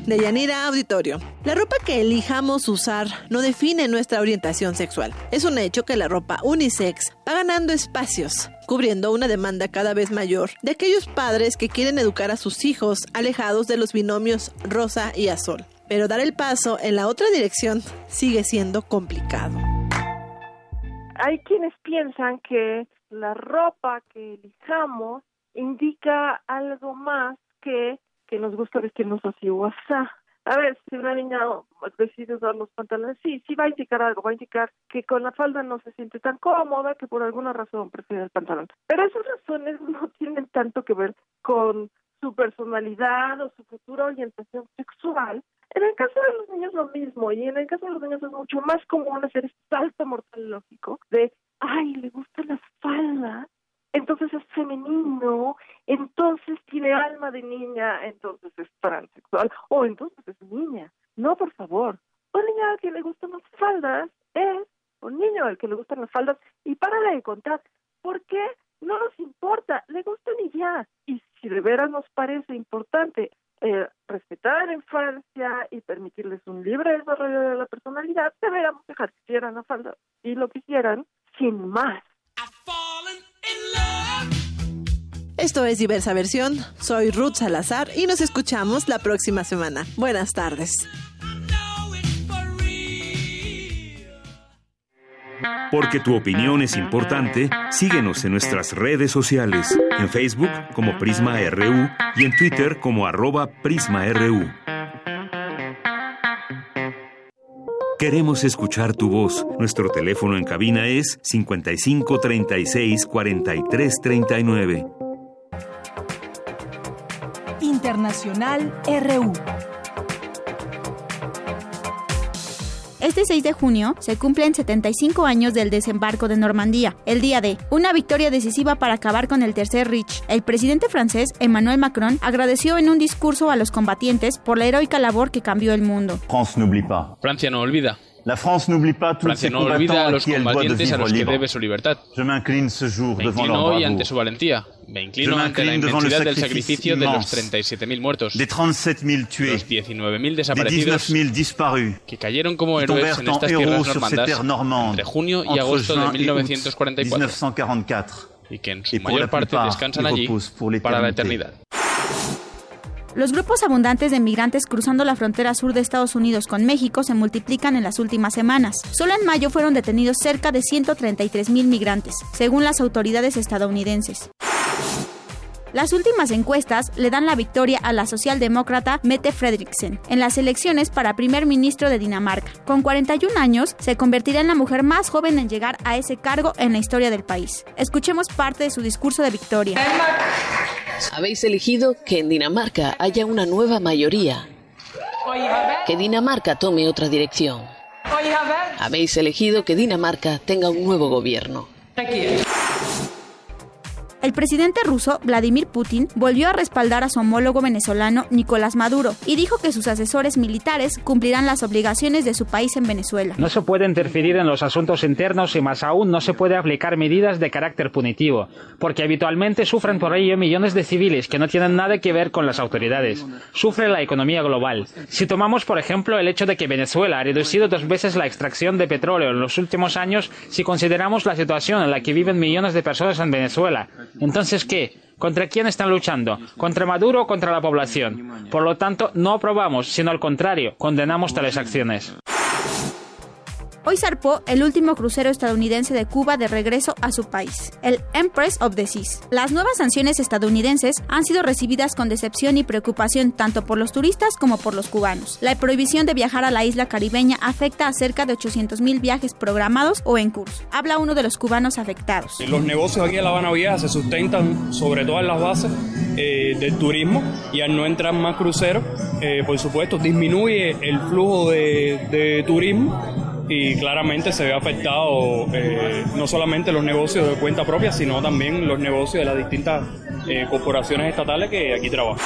Deyanira Auditorio. La ropa que elijamos usar no define nuestra orientación sexual. Es un hecho que la ropa unisex va ganando espacios, cubriendo una demanda cada vez mayor de aquellos padres que quieren educar a sus hijos alejados de los binomios rosa y azul. Pero dar el paso en la otra dirección sigue siendo complicado. Hay quienes piensan que la ropa que elijamos indica algo más que que nos gusta vestirnos así o así. A ver, si una niña decide usar los pantalones, sí, sí va a indicar algo, va a indicar que con la falda no se siente tan cómoda, que por alguna razón prefiere el pantalón. Pero esas razones no tienen tanto que ver con su personalidad o su futura orientación sexual. En el caso de los niños lo mismo, y en el caso de los niños es mucho más común hacer este salto mortal lógico de, ay, le gusta la falda, entonces es femenino, entonces tiene alma de niña, entonces es transexual, o entonces es niña. No, por favor. Un niño al que le gustan las faldas es un niño al que le gustan las faldas y para de contar. ¿Por qué? No nos importa, le gustan y ya. Y si de veras nos parece importante eh, respetar la infancia y permitirles un libre desarrollo de la personalidad, deberíamos dejar que hicieran la falda y lo que quisieran sin más. Esto es Diversa Versión. Soy Ruth Salazar y nos escuchamos la próxima semana. Buenas tardes. Porque tu opinión es importante, síguenos en nuestras redes sociales, en Facebook como Prisma RU y en Twitter como arroba PrismaRU. Queremos escuchar tu voz. Nuestro teléfono en cabina es 55 36 43 39. Internacional RU. Este 6 de junio se cumplen 75 años del desembarco de Normandía, el día de una victoria decisiva para acabar con el tercer Reich. El presidente francés Emmanuel Macron agradeció en un discurso a los combatientes por la heroica labor que cambió el mundo. Francia no olvida. La France n'oublie pas tous Francia no olvida a los combatientes a los que debe su libertad. Je m'incline ce jour Me inclino hoy ante su valentía. Me inclino ante la inmensidad del sacrificio de los 37.000 muertos, de 37 tués, los 19.000 desaparecidos, 19 disparus, que cayeron como héroes en estas tierras normandas entre junio y agosto de 1944, y que en su mayor parte descansan allí para la eternidad. Los grupos abundantes de migrantes cruzando la frontera sur de Estados Unidos con México se multiplican en las últimas semanas. Solo en mayo fueron detenidos cerca de 133 mil migrantes, según las autoridades estadounidenses. Las últimas encuestas le dan la victoria a la socialdemócrata Mette Frederiksen en las elecciones para primer ministro de Dinamarca. Con 41 años, se convertirá en la mujer más joven en llegar a ese cargo en la historia del país. Escuchemos parte de su discurso de victoria. Habéis elegido que en Dinamarca haya una nueva mayoría. Que Dinamarca tome otra dirección. Habéis elegido que Dinamarca tenga un nuevo gobierno. El presidente ruso, Vladimir Putin, volvió a respaldar a su homólogo venezolano, Nicolás Maduro, y dijo que sus asesores militares cumplirán las obligaciones de su país en Venezuela. No se puede interferir en los asuntos internos y más aún no se puede aplicar medidas de carácter punitivo, porque habitualmente sufren por ello millones de civiles que no tienen nada que ver con las autoridades. Sufre la economía global. Si tomamos, por ejemplo, el hecho de que Venezuela ha reducido dos veces la extracción de petróleo en los últimos años, si consideramos la situación en la que viven millones de personas en Venezuela, entonces ¿qué? ¿Contra quién están luchando? ¿Contra Maduro o contra la población? Por lo tanto, no aprobamos, sino al contrario, condenamos tales acciones. Hoy zarpó el último crucero estadounidense de Cuba de regreso a su país, el Empress of the Seas. Las nuevas sanciones estadounidenses han sido recibidas con decepción y preocupación tanto por los turistas como por los cubanos. La prohibición de viajar a la isla caribeña afecta a cerca de 800.000 viajes programados o en curso. Habla uno de los cubanos afectados. Los negocios aquí en La Habana Vieja se sustentan sobre todas las bases eh, del turismo y al no entrar más cruceros, eh, por supuesto, disminuye el flujo de turismo y claramente se ve afectado eh, no solamente los negocios de cuenta propia, sino también los negocios de las distintas eh, corporaciones estatales que aquí trabajan.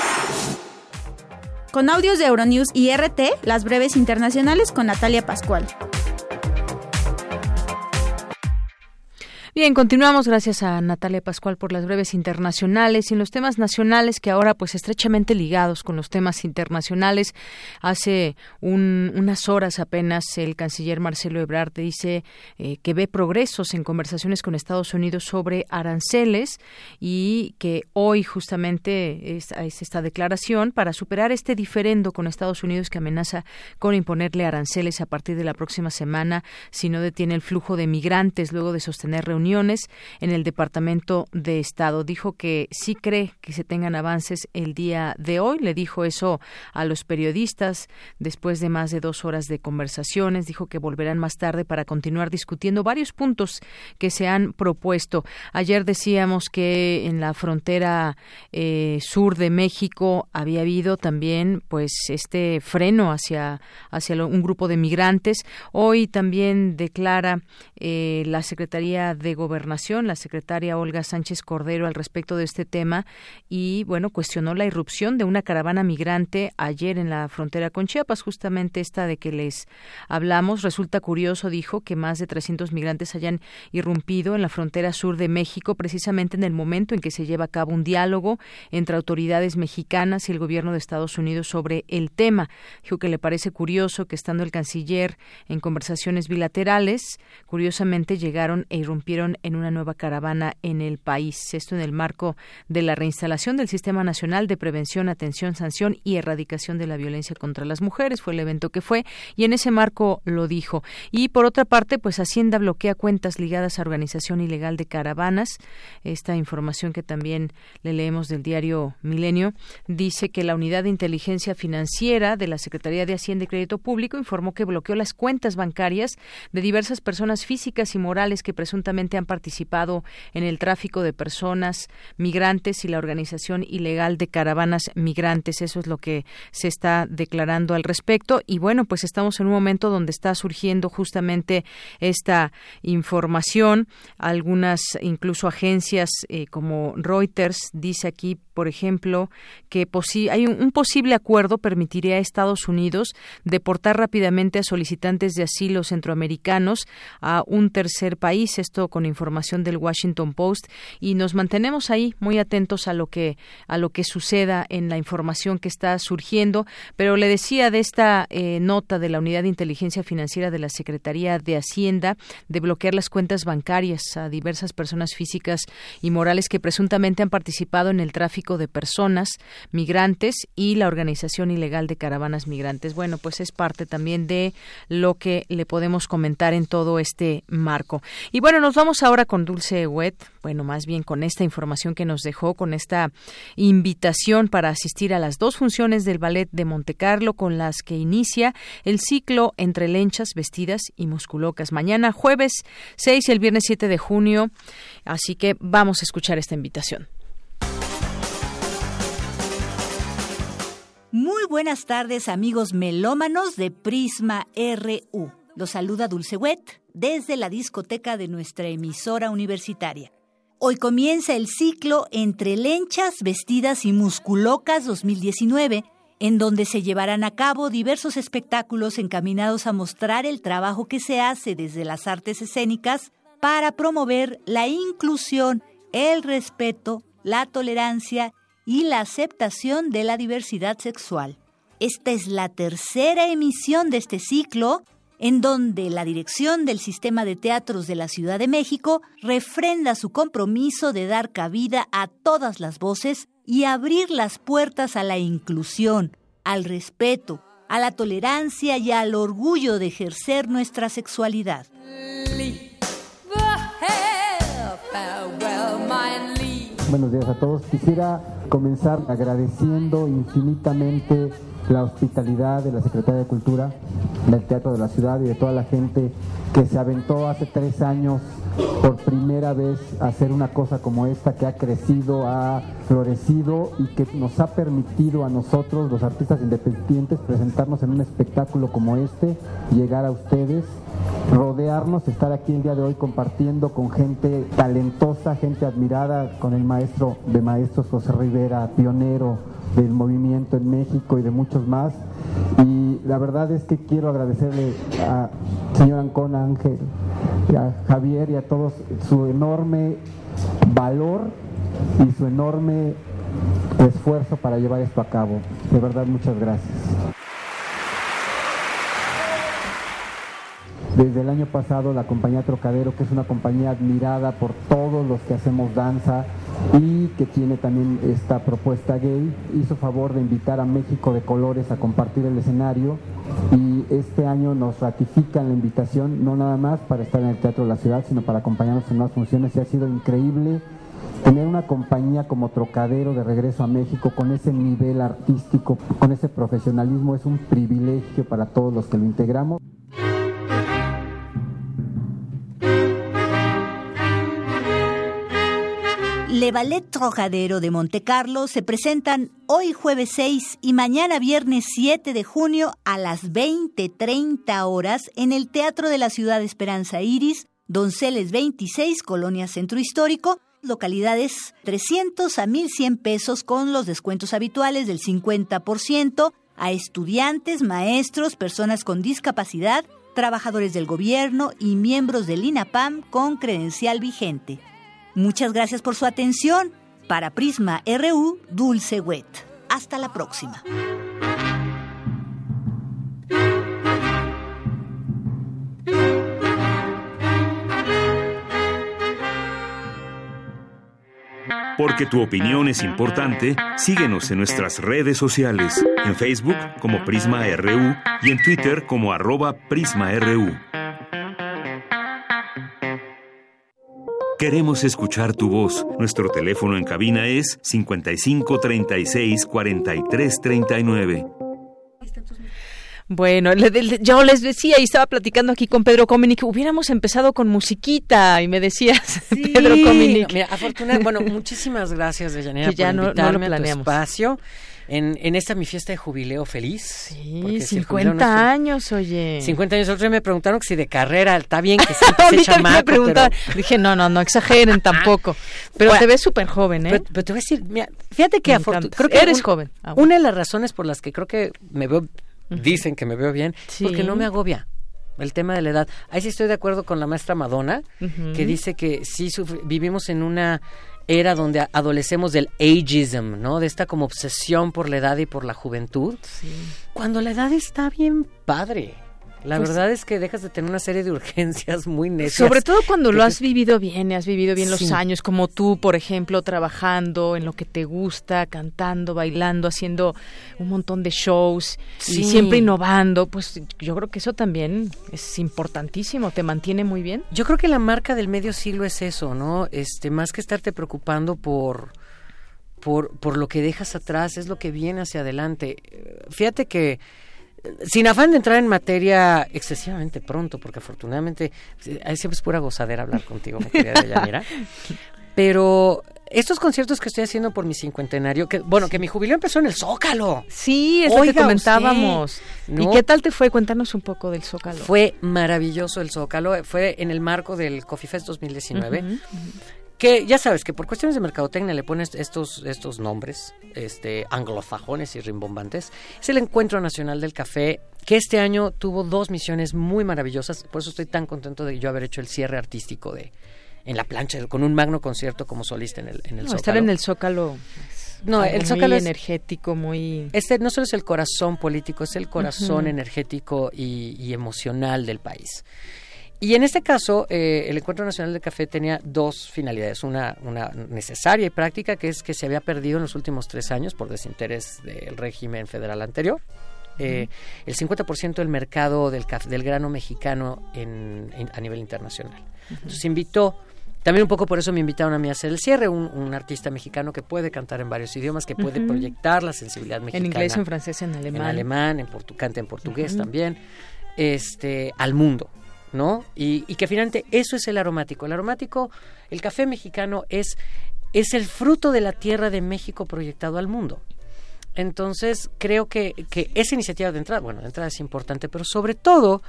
Con audios de Euronews y RT, las breves internacionales con Natalia Pascual. Bien, continuamos gracias a Natalia Pascual por las breves internacionales y en los temas nacionales que ahora pues estrechamente ligados con los temas internacionales. Hace unas horas apenas el canciller Marcelo Ebrard dice eh, que ve progresos en conversaciones con Estados Unidos sobre aranceles y que hoy justamente es, es esta declaración para superar este diferendo con Estados Unidos que amenaza con imponerle aranceles a partir de la próxima semana si no detiene el flujo de migrantes luego de sostener reuniones en el Departamento de Estado. Dijo que sí cree que se tengan avances el día de hoy. Le dijo eso a los periodistas después de más de dos horas de conversaciones. Dijo que volverán más tarde para continuar discutiendo varios puntos que se han propuesto. Ayer decíamos que en la frontera eh, sur de México había habido también pues este freno hacia hacia un grupo de migrantes. Hoy también declara eh, la Secretaría de Gobernación, la secretaria Olga Sánchez Cordero, al respecto de este tema y, bueno, cuestionó la irrupción de una caravana migrante ayer en la frontera con Chiapas, justamente esta de que les hablamos. Resulta curioso, dijo, que más de 300 migrantes hayan irrumpido en la frontera sur de México, precisamente en el momento en que se lleva a cabo un diálogo entre autoridades mexicanas y el gobierno de Estados Unidos sobre el tema. Dijo que le parece curioso que estando el canciller en conversaciones bilaterales, curiosamente llegaron e irrumpieron en una nueva caravana en el país. Esto en el marco de la reinstalación del Sistema Nacional de Prevención, Atención, Sanción y Erradicación de la Violencia contra las Mujeres. Fue el evento que fue y en ese marco lo dijo. Y por otra parte, pues Hacienda bloquea cuentas ligadas a organización ilegal de caravanas. Esta información que también le leemos del diario Milenio dice que la Unidad de Inteligencia Financiera de la Secretaría de Hacienda y Crédito Público informó que bloqueó las cuentas bancarias de diversas personas físicas y morales que presuntamente han participado en el tráfico de personas migrantes y la organización ilegal de caravanas migrantes. Eso es lo que se está declarando al respecto. Y bueno, pues estamos en un momento donde está surgiendo justamente esta información. Algunas, incluso agencias eh, como Reuters, dice aquí, por ejemplo, que hay un, posible acuerdo permitiría a Estados Unidos deportar rápidamente a solicitantes de asilo centroamericanos a un tercer país. Esto con información del Washington Post y nos mantenemos ahí muy atentos a lo que a lo que suceda en la información que está surgiendo. Pero le decía de esta eh, nota de la Unidad de Inteligencia Financiera de la Secretaría de Hacienda de bloquear las cuentas bancarias a diversas personas físicas y morales que presuntamente han participado en el tráfico de personas migrantes y la organización ilegal de caravanas migrantes. Bueno, pues es parte también de lo que le podemos comentar en todo este marco. Y bueno, nos vamos ahora con Dulce Wet, bueno, más bien con esta información que nos dejó, con esta invitación para asistir a las dos funciones del Ballet de Montecarlo, con las que inicia el ciclo Entre Lenchas, Vestidas y Musculocas. Mañana, jueves 6 y el viernes 7 de junio. Así que vamos a escuchar esta invitación. Muy buenas tardes, amigos melómanos de Prisma RU. Los saluda Dulce Wet desde la discoteca de nuestra emisora universitaria. Hoy comienza el ciclo Entre Lenchas, Vestidas y Musculocas 2019, en donde se llevarán a cabo diversos espectáculos encaminados a mostrar el trabajo que se hace desde las artes escénicas para promover la inclusión, el respeto, la tolerancia y la aceptación de la diversidad sexual. Esta es la tercera emisión de este ciclo en donde la dirección del Sistema de Teatros de la Ciudad de México refrenda su compromiso de dar cabida a todas las voces y abrir las puertas a la inclusión, al respeto, a la tolerancia y al orgullo de ejercer nuestra sexualidad. Buenos días a todos. Quisiera comenzar agradeciendo infinitamente la hospitalidad de la Secretaría de Cultura, del Teatro de la Ciudad y de toda la gente que se aventó hace tres años por primera vez a hacer una cosa como esta que ha crecido, ha florecido y que nos ha permitido a nosotros, los artistas independientes, presentarnos en un espectáculo como este, llegar a ustedes, rodearnos, estar aquí el día de hoy compartiendo con gente talentosa, gente admirada, con el maestro de maestros José Rivera, pionero del movimiento en México y de muchos más. Y la verdad es que quiero agradecerle a señor Ancona Ángel, a Javier y a todos su enorme valor y su enorme esfuerzo para llevar esto a cabo. De verdad, muchas gracias. Desde el año pasado la compañía Trocadero, que es una compañía admirada por todos los que hacemos danza y que tiene también esta propuesta gay, hizo favor de invitar a México de Colores a compartir el escenario y este año nos ratifican la invitación, no nada más para estar en el Teatro de la Ciudad, sino para acompañarnos en más funciones y ha sido increíble tener una compañía como Trocadero de regreso a México con ese nivel artístico, con ese profesionalismo, es un privilegio para todos los que lo integramos. Le Ballet Trocadero de Montecarlo se presentan hoy jueves 6 y mañana viernes 7 de junio a las 20.30 horas en el Teatro de la Ciudad de Esperanza Iris, Donceles 26, Colonia Centro Histórico, localidades 300 a 1.100 pesos con los descuentos habituales del 50% a estudiantes, maestros, personas con discapacidad, trabajadores del gobierno y miembros del INAPAM con credencial vigente. Muchas gracias por su atención. Para Prisma RU, Dulce Wet. Hasta la próxima. Porque tu opinión es importante, síguenos en nuestras redes sociales, en Facebook como Prisma RU y en Twitter como arroba PrismaRU. Queremos escuchar tu voz. Nuestro teléfono en cabina es 55 36 43 39. Bueno, yo les decía y estaba platicando aquí con Pedro Cominic, hubiéramos empezado con musiquita y me decías, Pedro Cominic. mira, afortunadamente, bueno, muchísimas gracias, Deyanira, por ya invitarme no, a tu espacio en, en esta mi fiesta de jubileo feliz. Sí, 50 años, oye. 50 años. Otros me preguntaron si de carrera está bien que se pero... Dije, no, no, no exageren tampoco. Pero te ves súper joven, ¿eh? Pero, te voy a decir, mira, fíjate que, creo que eres joven. Ah, una de las razones por las que creo que me veo, dicen que me veo bien, porque no me agobia el tema de la edad. Ahí sí estoy de acuerdo con la maestra Madonna, que dice que sí vivimos en una era donde adolecemos del ageism, ¿no? De esta como obsesión por la edad y por la juventud. Sí. Cuando la edad está bien padre. La pues verdad es que dejas de tener una serie de urgencias muy necias. Sobre todo cuando lo has vivido bien, has vivido bien los años, como tú, por ejemplo, trabajando en lo que te gusta, cantando, bailando, haciendo un montón de shows y siempre innovando, pues yo creo que eso también es importantísimo, te mantiene muy bien. Yo creo que la marca del medio siglo es eso, ¿no? Este, más que estarte preocupando por por, por lo que dejas atrás, es lo que viene hacia adelante. Fíjate que sin afán de entrar en materia excesivamente pronto, porque afortunadamente ahí siempre es pura gozadera hablar contigo, mi querida Deyanira. Pero estos conciertos que estoy haciendo por mi cincuentenario, que bueno, que mi jubileo empezó en el Zócalo. Sí, eso que comentábamos. ¿Y qué tal te fue? Cuéntanos un poco del Zócalo. Fue maravilloso el Zócalo, fue en el marco del Coffee Fest 2019 que ya sabes que por cuestiones de mercadotecnia le pones estos, estos nombres este, anglosajones y rimbombantes. Es el Encuentro Nacional del Café que este año tuvo dos misiones muy maravillosas. Por eso estoy tan contento de yo haber hecho el cierre artístico de en la plancha con un magno concierto como solista en el, en el Zócalo. Estar en el Zócalo no, el Zócalo es energético, muy... Este no solo es el corazón político, es el corazón energético y, emocional del país. Y en este caso, eh, el Encuentro Nacional de Café tenía dos finalidades. Una, una necesaria y práctica, que es que se había perdido en los últimos tres años por desinterés del régimen federal anterior. Eh, el 50% del mercado del, del grano mexicano en, a nivel internacional. Entonces invitó también un poco por eso me invitaron a mí a hacer el cierre, un, artista mexicano que puede cantar en varios idiomas, que puede proyectar la sensibilidad mexicana. En inglés, en francés, en alemán. En alemán, en canta en portugués también, este, al mundo, ¿no? Y, y, que finalmente eso es el aromático. El aromático, el café mexicano es, es el fruto de la tierra de México proyectado al mundo. Entonces, creo que, que esa iniciativa de entrada, bueno, de entrada es importante, pero sobre todo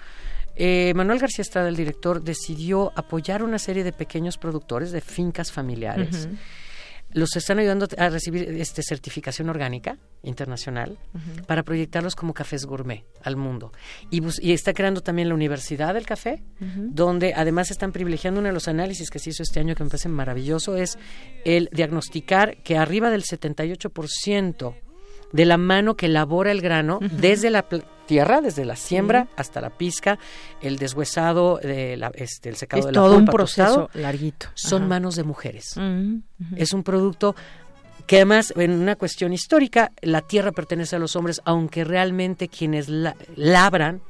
eh, Manuel García Estrada, el director, decidió apoyar una serie de pequeños productores de fincas familiares. Los están ayudando a recibir este certificación orgánica internacional para proyectarlos como cafés gourmet al mundo. Y, y, está creando también la Universidad del Café, donde además están privilegiando uno de los análisis que se hizo este año que me parece maravilloso, es el diagnosticar que arriba del 78% de la mano que elabora el grano desde la tierra, desde la siembra hasta la pizca, el deshuesado, de la, este, el secado de la todo un proceso larguito. Son manos de mujeres. Es un producto que además, en una cuestión histórica, la tierra pertenece a los hombres, aunque realmente quienes labran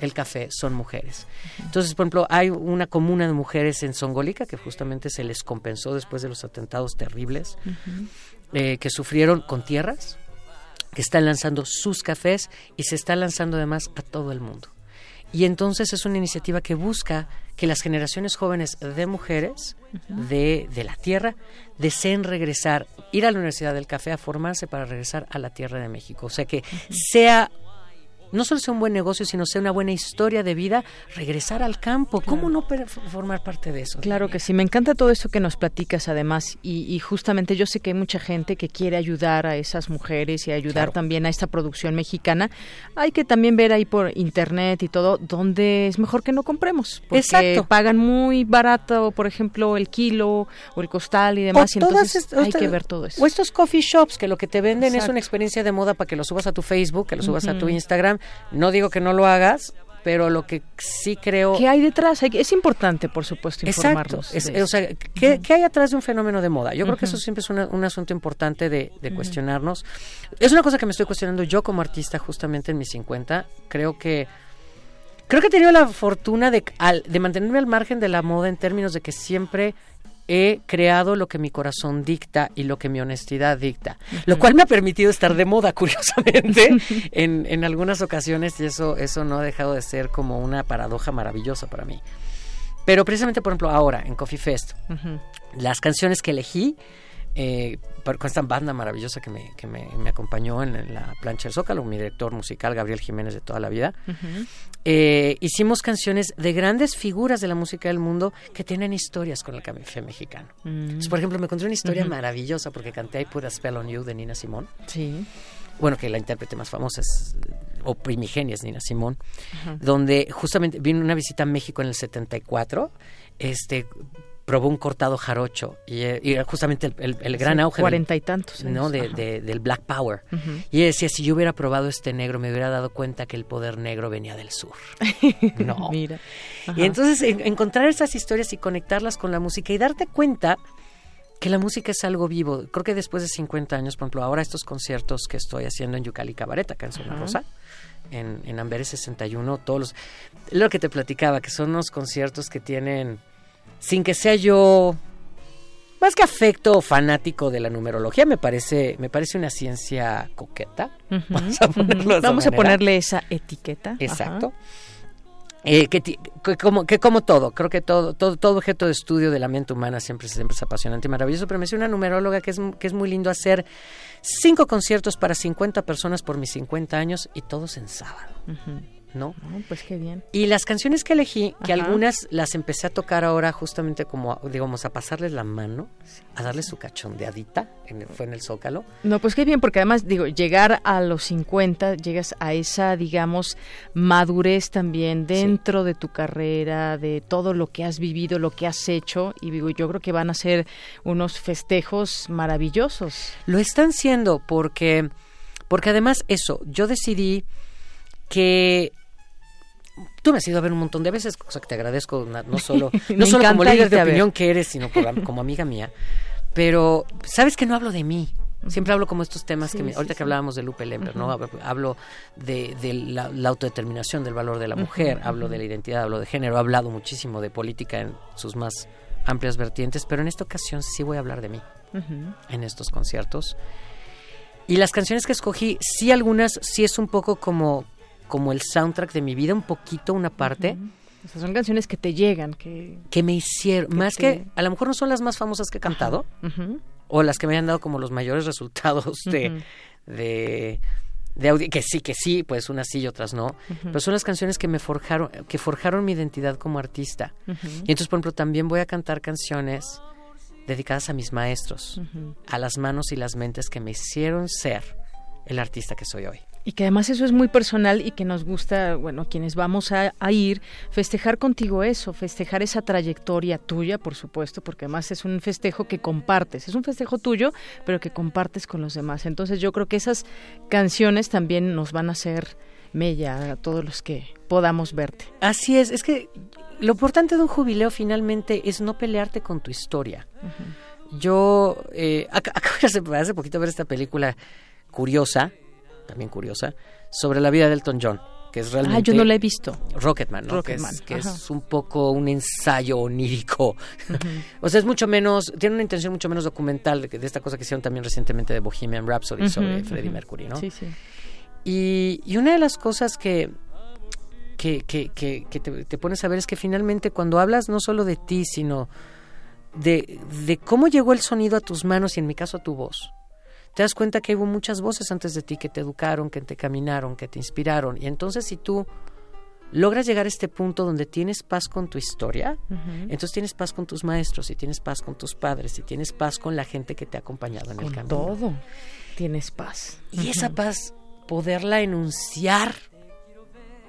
el café son mujeres. Entonces, por ejemplo, hay una comuna de mujeres en Songolica que justamente se les compensó después de los atentados terribles eh, que sufrieron con tierras que están lanzando sus cafés y se está lanzando además a todo el mundo. Y entonces es una iniciativa que busca que las generaciones jóvenes de mujeres de, de, la tierra deseen regresar, ir a la Universidad del Café a formarse para regresar a la tierra de México. O sea que sea no solo sea un buen negocio, sino sea una buena historia de vida, regresar al campo. ¿Cómo no formar parte de eso? Claro que sí, me encanta todo eso que nos platicas además y, justamente yo sé que hay mucha gente que quiere ayudar a esas mujeres y ayudar también a esta producción mexicana. Hay que también ver ahí por internet y todo donde es mejor que no compremos, porque pagan muy barato, por ejemplo, el kilo o el costal y demás, y entonces hay que ver todo eso. O estos coffee shops que lo que te venden es una experiencia de moda para que lo subas a tu Facebook, que lo subas a tu Instagram no digo que no lo hagas, pero lo que sí creo... ¿Qué hay detrás? Es importante, por supuesto, informarnos. Exacto. o sea, ¿qué, hay atrás de un fenómeno de moda? Yo creo que eso siempre es un asunto importante de, cuestionarnos. Es una cosa que me estoy cuestionando yo como artista justamente en mis 50. Creo que... Creo que he tenido la fortuna de, de mantenerme al margen de la moda en términos de que siempre he creado lo que mi corazón dicta y lo que mi honestidad dicta, lo cual me ha permitido estar de moda, curiosamente, en, en algunas ocasiones, y eso, eso no ha dejado de ser como una paradoja maravillosa para mí. Pero precisamente, por ejemplo, ahora en Coffee Fest, las canciones que elegí eh, con esta banda maravillosa que me, que me, acompañó en, la plancha del Zócalo, mi director musical Gabriel Jiménez de toda la vida, eh, hicimos canciones de grandes figuras de la música del mundo que tienen historias con el café mexicano. Mm. por ejemplo, me encontré una historia maravillosa porque canté I Put a Spell on You de Nina Simón. Sí. Bueno, que la intérprete más famosa es, o primigenia es Nina Simón, donde justamente vino una visita a México en el 74, este probó un cortado jarocho y, era justamente el, gran auge cuarenta y tantos ¿no? De, del Black Power. Y decía si yo hubiera probado este negro me hubiera dado cuenta que el poder negro venía del sur. No. Mira. Y entonces encontrar esas historias y conectarlas con la música y darte cuenta que la música es algo vivo. Creo que después de 50 años por ejemplo ahora estos conciertos que estoy haciendo en Yucali Cabaret acá en Zona Rosa en, en Amberes 61 todos los lo que te platicaba que son unos conciertos que tienen sin que sea yo más que afecto o fanático de la numerología, me parece, me parece una ciencia coqueta. Vamos, a, ponerle esa etiqueta. Exacto. Eh, que, como, que como todo, creo que todo, todo, todo objeto de estudio de la mente humana siempre, siempre es apasionante y maravilloso, pero me dice una numeróloga que es, que es muy lindo hacer cinco conciertos para 50 personas por mis 50 años y todos en sábado. ¿No? pues qué bien. Y las canciones que elegí, que algunas las empecé a tocar ahora justamente como, digamos, a pasarles la mano, a darles su cachondeadita, en fue en el Zócalo. No, pues qué bien, porque además, digo, llegar a los 50, llegas a esa, digamos, madurez también dentro de tu carrera, de todo lo que has vivido, lo que has hecho, y digo, yo creo que van a ser unos festejos maravillosos. Lo están siendo porque, porque además eso, yo decidí que tú me has ido a ver un montón de veces, cosa que te agradezco, no solo, no solo como líder de opinión que eres, sino como amiga mía. Pero, ¿sabes que no hablo de mí? Siempre hablo como estos temas que ahorita que hablábamos de Lupe Lemper, ¿no? Hablo de, la, autodeterminación del valor de la mujer, hablo de la identidad, hablo de género, he hablado muchísimo de política en sus más amplias vertientes, pero en esta ocasión sí voy a hablar de mí en estos conciertos. Y las canciones que escogí, sí algunas, sí es un poco como, como el soundtrack de mi vida, un poquito una parte. son canciones que te llegan, que... Que me hicieron, más que, a lo mejor no son las más famosas que he cantado, o las que me han dado como los mayores resultados de, de, de que sí, que sí, pues unas sí y otras no, pero son las canciones que me forjaron, que forjaron mi identidad como artista. Y entonces, por ejemplo, también voy a cantar canciones dedicadas a mis maestros, a las manos y las mentes que me hicieron ser el artista que soy hoy. Y que además eso es muy personal y que nos gusta, bueno, quienes vamos a, ir, festejar contigo eso, festejar esa trayectoria tuya, por supuesto, porque además es un festejo que compartes, es un festejo tuyo, pero que compartes con los demás. Entonces yo creo que esas canciones también nos van a hacer mella a todos los que podamos verte. Así es, es que lo importante de un jubileo finalmente es no pelearte con tu historia. Yo eh, acabo de hace poquito ver esta película curiosa, también curiosa, sobre la vida de Elton John que es realmente... Ah, yo no la he visto. Rocketman, ¿no? que, es, un poco un ensayo onírico. o sea, es mucho menos, tiene una intención mucho menos documental de, esta cosa que hicieron también recientemente de Bohemian Rhapsody sobre Freddie Mercury, ¿no? Sí, sí. Y, y, una de las cosas que, que, que, que, te, pones a ver es que finalmente cuando hablas no solo de ti, sino de, de cómo llegó el sonido a tus manos y en mi caso a tu voz te das cuenta que hubo muchas voces antes de ti que te educaron, que te caminaron, que te inspiraron. Y entonces si tú logras llegar a este punto donde tienes paz con tu historia, entonces tienes paz con tus maestros, y tienes paz con tus padres, y tienes paz con la gente que te ha acompañado en el camino. Todo tienes paz. Y esa paz, poderla enunciar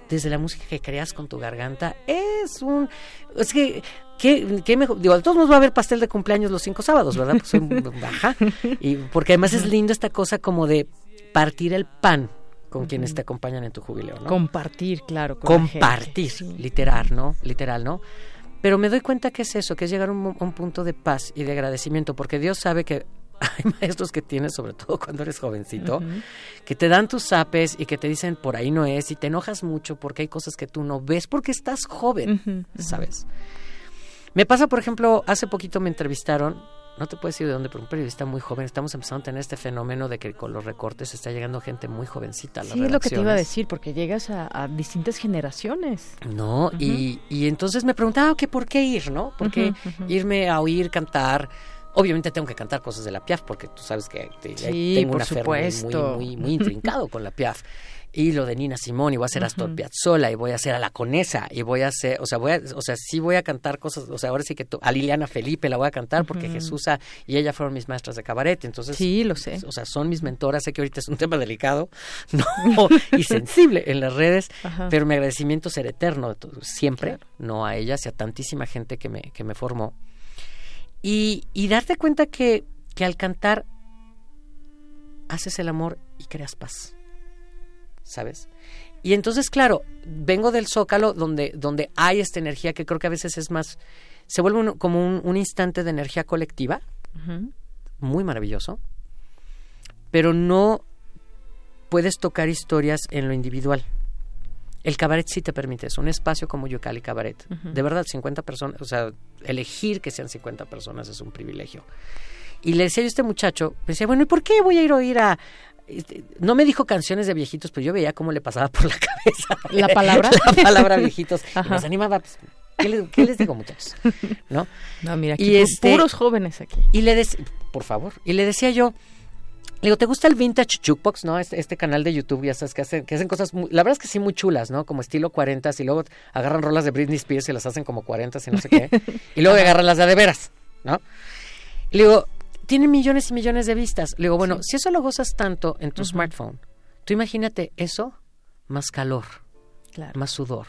desde la música que creas con tu garganta, es un... Es que ¿Qué, mejor? Digo, a todos nos va a haber pastel de cumpleaños los cinco sábados, ¿verdad? Pues soy baja. Y porque además es lindo esta cosa como de partir el pan con quienes te acompañan en tu jubileo, ¿no? Compartir, claro. Compartir, literal, ¿no? Literal, ¿no? Pero me doy cuenta que es eso, que es llegar a un, un, punto de paz y de agradecimiento, porque Dios sabe que hay maestros que tienes, sobre todo cuando eres jovencito, que te dan tus apes y que te dicen por ahí no es y te enojas mucho porque hay cosas que tú no ves porque estás joven, ¿sabes? Me pasa, por ejemplo, hace poquito me entrevistaron, no te puedo decir de dónde, pero un periodista muy joven, estamos empezando a tener este fenómeno de que con los recortes está llegando gente muy jovencita a las Sí, es lo que te iba a decir, porque llegas a, distintas generaciones. No, y, y entonces me preguntaba, ¿qué, ¿por qué ir, no? ¿Por qué irme a oír cantar? Obviamente tengo que cantar cosas de la Piaf porque tú sabes que tengo un afer muy, muy, muy, intrincado con la Piaf. Y lo de Nina Simón, y voy a hacer Astor Piazzolla, y voy a hacer a La Conesa, y voy a hacer, o sea, voy a, o sea, sí voy a cantar cosas, o sea, ahora sí que a Liliana Felipe la voy a cantar porque Jesús y ella fueron mis maestras de cabaret, entonces. Sí, lo sé. O sea, son mis mentoras, sé que ahorita es un tema delicado, no, y sensible en las redes, pero mi agradecimiento será eterno, siempre, no a ellas y a tantísima gente que me, que me formó. Y, y darte cuenta que, que al cantar haces el amor y creas paz. ¿Sabes? Y entonces, claro, vengo del zócalo donde, donde hay esta energía que creo que a veces es más, se vuelve como un, instante de energía colectiva, muy maravilloso, pero no puedes tocar historias en lo individual. El cabaret sí te permite eso, un espacio como Yucali Cabaret. De verdad, 50 personas, o sea, elegir que sean 50 personas es un privilegio. Y le decía yo a este muchacho, me decía, bueno, ¿y por qué voy a ir a oír a... Este, no me dijo canciones de viejitos, pero yo veía cómo le pasaba por la cabeza. ¿La palabra? la palabra viejitos. Y nos animaba, pues, ¿qué, les, digo, muchachos? ¿No? No, mira, aquí y este, puros jóvenes aquí. Y le decía, por favor, y le decía yo, Le digo, ¿te gusta el Vintage Jukebox, no? Este, este, canal de YouTube, ya sabes, que hacen, que hacen cosas, la verdad es que sí, muy chulas, ¿no? Como estilo 40 y luego agarran rolas de Britney Spears y las hacen como 40 y no sé qué. y luego agarran las de de veras, ¿no? le digo, tiene millones y millones de vistas. Le digo, bueno, si eso lo gozas tanto en tu smartphone, tú imagínate eso más calor, más sudor,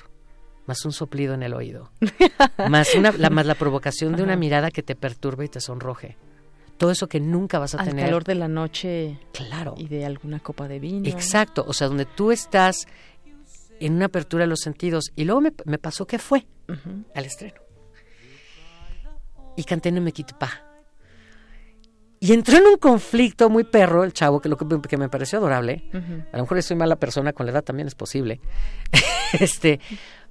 más un soplido en el oído, más, una, la, más la provocación de una mirada que te perturbe y te sonroje todo eso que nunca vas a Al tener. calor de la noche. Claro. Y de alguna copa de vino. Exacto, o sea, donde tú estás en una apertura de los sentidos. Y luego me, me pasó que fue al estreno. Y canté No me pa. Y entró en un conflicto muy perro el chavo, que lo que, me pareció adorable. A lo mejor soy mala persona, con la edad también es posible. este,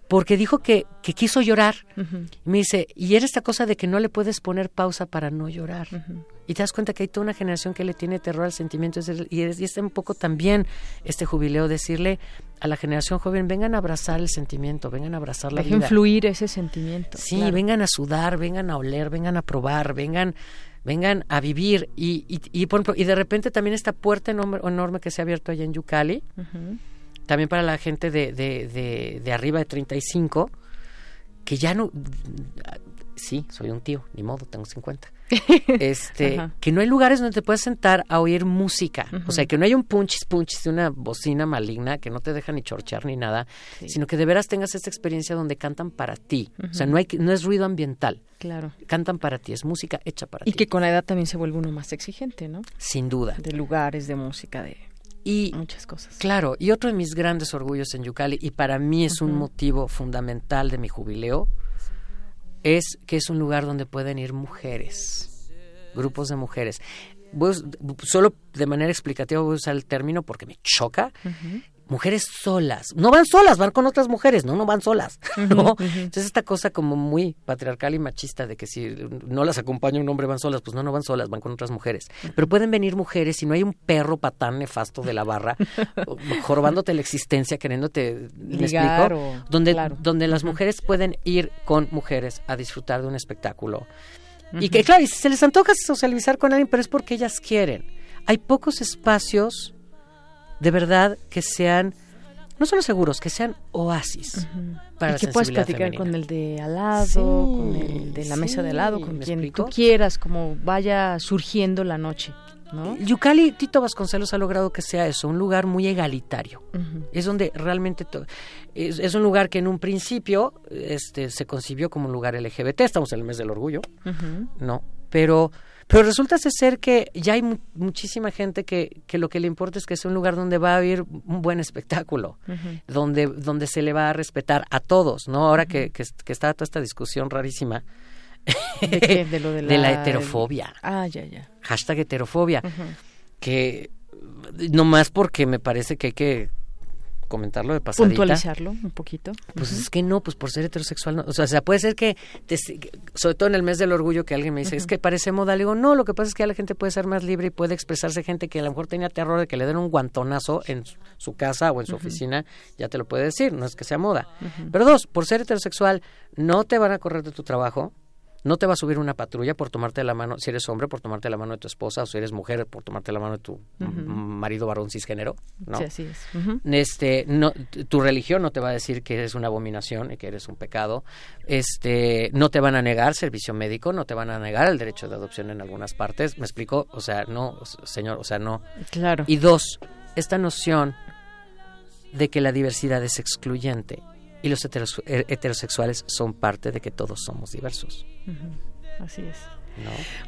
porque dijo que, que quiso llorar. Y me dice, y era esta cosa de que no le puedes poner pausa para no llorar. Y te das cuenta que hay toda una generación que le tiene terror al sentimiento. Y es, y es un poco también este jubileo decirle a la generación joven, vengan a abrazar el sentimiento, vengan a abrazar la Dejen vida. fluir ese sentimiento. Sí, vengan a sudar, vengan a oler, vengan a probar, vengan vengan a vivir y, y, y, y de repente también esta puerta enorme, enorme que se ha abierto allá en Yucali también para la gente de, de, de, de arriba de 35, que ya no... Sí, soy un tío, ni modo, tengo 50. este, que no hay lugares donde te puedes sentar a oír música. O sea, que no hay un punchis punchis de una bocina maligna que no te deja ni chorchear ni nada, sino que de veras tengas esta experiencia donde cantan para ti. O sea, no hay no es ruido ambiental. Claro. Cantan para ti, es música hecha para ti. Y que con la edad también se vuelve uno más exigente, ¿no? Sin duda. De lugares, de música, de y muchas cosas. Claro, y otro de mis grandes orgullos en Yucali, y para mí es un motivo fundamental de mi jubileo, es que es un lugar donde pueden ir mujeres, grupos de mujeres. solo de manera explicativa voy a usar el término porque me choca mujeres solas. No van solas, van con otras mujeres, no, no van solas. ¿no? Entonces esta cosa como muy patriarcal y machista de que si no las acompaña un hombre van solas, pues no, no van solas, van con otras mujeres. Pero pueden venir mujeres y no hay un perro patán nefasto de la barra jorobándote la existencia, queriéndote, ¿me explico? donde, donde las mujeres pueden ir con mujeres a disfrutar de un espectáculo. Y que claro, y si se les antoja socializar con alguien, pero es porque ellas quieren. Hay pocos espacios de verdad que sean no solo seguros, que sean oasis para y que puedas platicar con el de al lado, con el de la mesa de al lado, con quien tú quieras, como vaya surgiendo la noche. ¿no? Yucali, Tito Vasconcelos ha logrado que sea eso, un lugar muy egalitario. Es donde realmente es, es, un lugar que en un principio este, se concibió como un lugar LGBT, estamos en el mes del orgullo, ¿no? Pero pero resulta ser que ya hay muchísima gente que, que, lo que le importa es que sea un lugar donde va a haber un buen espectáculo, donde, donde se le va a respetar a todos, ¿no? Ahora que, que, está toda esta discusión rarísima. ¿De, lo de, la, heterofobia. Ah, ya, ya. Hashtag heterofobia. Que no más porque me parece que hay que comentarlo de pasadita. Puntualizarlo un poquito. Pues es que no, pues por ser heterosexual, no. o sea, puede ser que, sobre todo en el mes del orgullo, que alguien me dice, es que parece moda, le digo, no, lo que pasa es que la gente puede ser más libre y puede expresarse gente que a lo mejor tenía terror de que le den un guantonazo en su casa o en su oficina, ya te lo puede decir, no es que sea moda. Pero dos, por ser heterosexual, no te van a correr de tu trabajo, no te va a subir una patrulla por tomarte la mano, si eres hombre, por tomarte la mano de tu esposa, o si eres mujer, por tomarte la mano de tu marido varón cisgénero, ¿no? Sí, así es. Este, no, tu religión no te va a decir que eres una abominación y que eres un pecado. Este, no te van a negar servicio médico, no te van a negar el derecho de adopción en algunas partes. ¿Me explico? O sea, no, señor, o sea, no. Claro. Y dos, esta noción de que la diversidad es excluyente y los heterosexuales son parte de que todos somos diversos. Así es.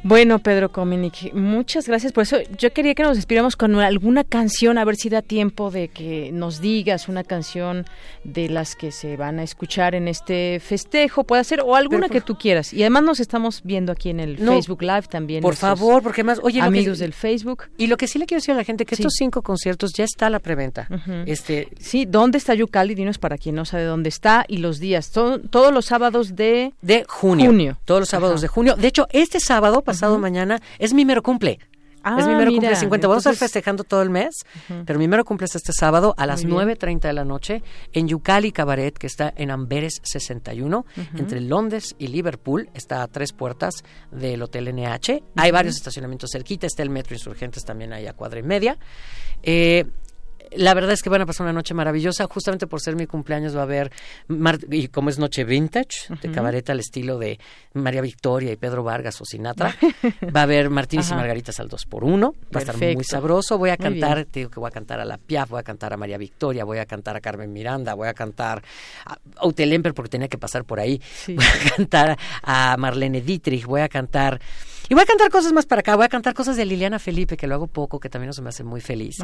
Bueno, Pedro Cominic, muchas gracias por eso. Yo quería que nos despidiéramos con alguna canción, a ver si da tiempo de que nos digas una canción de las que se van a escuchar en este festejo, puede ser, o alguna que tú quieras. Y además nos estamos viendo aquí en el Facebook Live también. Por favor, porque más, oye, amigos del Facebook. Y lo que sí le quiero decir a la gente que estos cinco conciertos ya está la preventa. este, sí, ¿dónde está Yucali? Dinos para quien no sabe dónde está y los días. todos los sábados de de junio. Todos los sábados de junio. De hecho, este sábado, pasado mañana, es mi mero cumple. Ah, es mi mero cumple 50. Vamos a estar festejando todo el mes, pero mi mero cumple es este sábado a las 9.30 de la noche en Yucali Cabaret, que está en Amberes 61, entre Londres y Liverpool. Está a tres puertas del Hotel NH. Hay varios estacionamientos cerquita. Está el Metro Insurgentes también ahí a cuadra y media. Eh, la verdad es que van a pasar una noche maravillosa. Justamente por ser mi cumpleaños va a haber, y como es noche vintage, de cabaret al estilo de María Victoria y Pedro Vargas o Sinatra, va a haber Martínez y Margaritas al 2 por 1 Va a estar muy sabroso. Voy a cantar, te digo que voy a cantar a La Piaf, voy a cantar a María Victoria, voy a cantar a Carmen Miranda, voy a cantar a Utelemper porque tenía que pasar por ahí. Voy a cantar a Marlene Dietrich, voy a cantar y voy a cantar cosas más para acá, voy a cantar cosas de Liliana Felipe, que lo hago poco, que también se me hace muy feliz.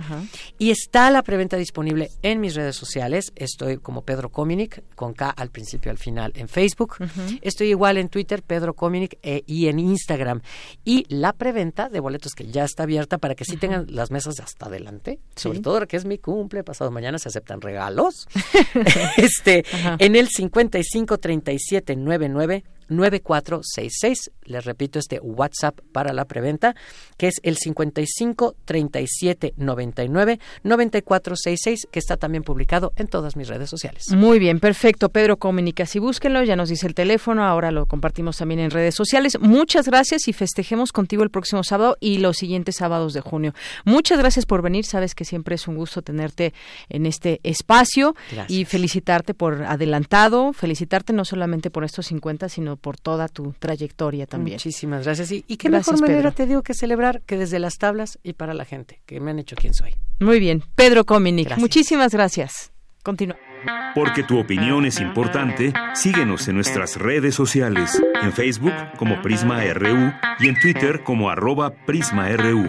Y está la preventa disponible en mis redes sociales. Estoy como Pedro Cominic, con K al principio y al final en Facebook. Estoy igual en Twitter, Pedro Cominic, e, y en Instagram. Y la preventa de boletos que ya está abierta para que sí tengan las mesas hasta adelante, sobre todo ahora que es mi cumple, pasado mañana se aceptan regalos. este, en el 553799 9466. Les repito este WhatsApp para la preventa, que es el 55 37 99 9466, que está también publicado en todas mis redes sociales. Muy bien, perfecto. Pedro Comunica, si búsquenlo, ya nos dice el teléfono, ahora lo compartimos también en redes sociales. Muchas gracias y festejemos contigo el próximo sábado y los siguientes sábados de junio. Muchas gracias por venir, sabes que siempre es un gusto tenerte en este espacio y felicitarte por adelantado, felicitarte no solamente por estos 50, sino por toda tu trayectoria también. Muchísimas gracias. Y, qué mejor manera te digo que celebrar que desde las tablas y para la gente, que me han hecho quien soy. Muy bien. Pedro Cominic, muchísimas gracias. Continúa. Porque tu opinión es importante, síguenos en nuestras redes sociales, en Facebook como Prisma RU y en Twitter como arroba PrismaRU.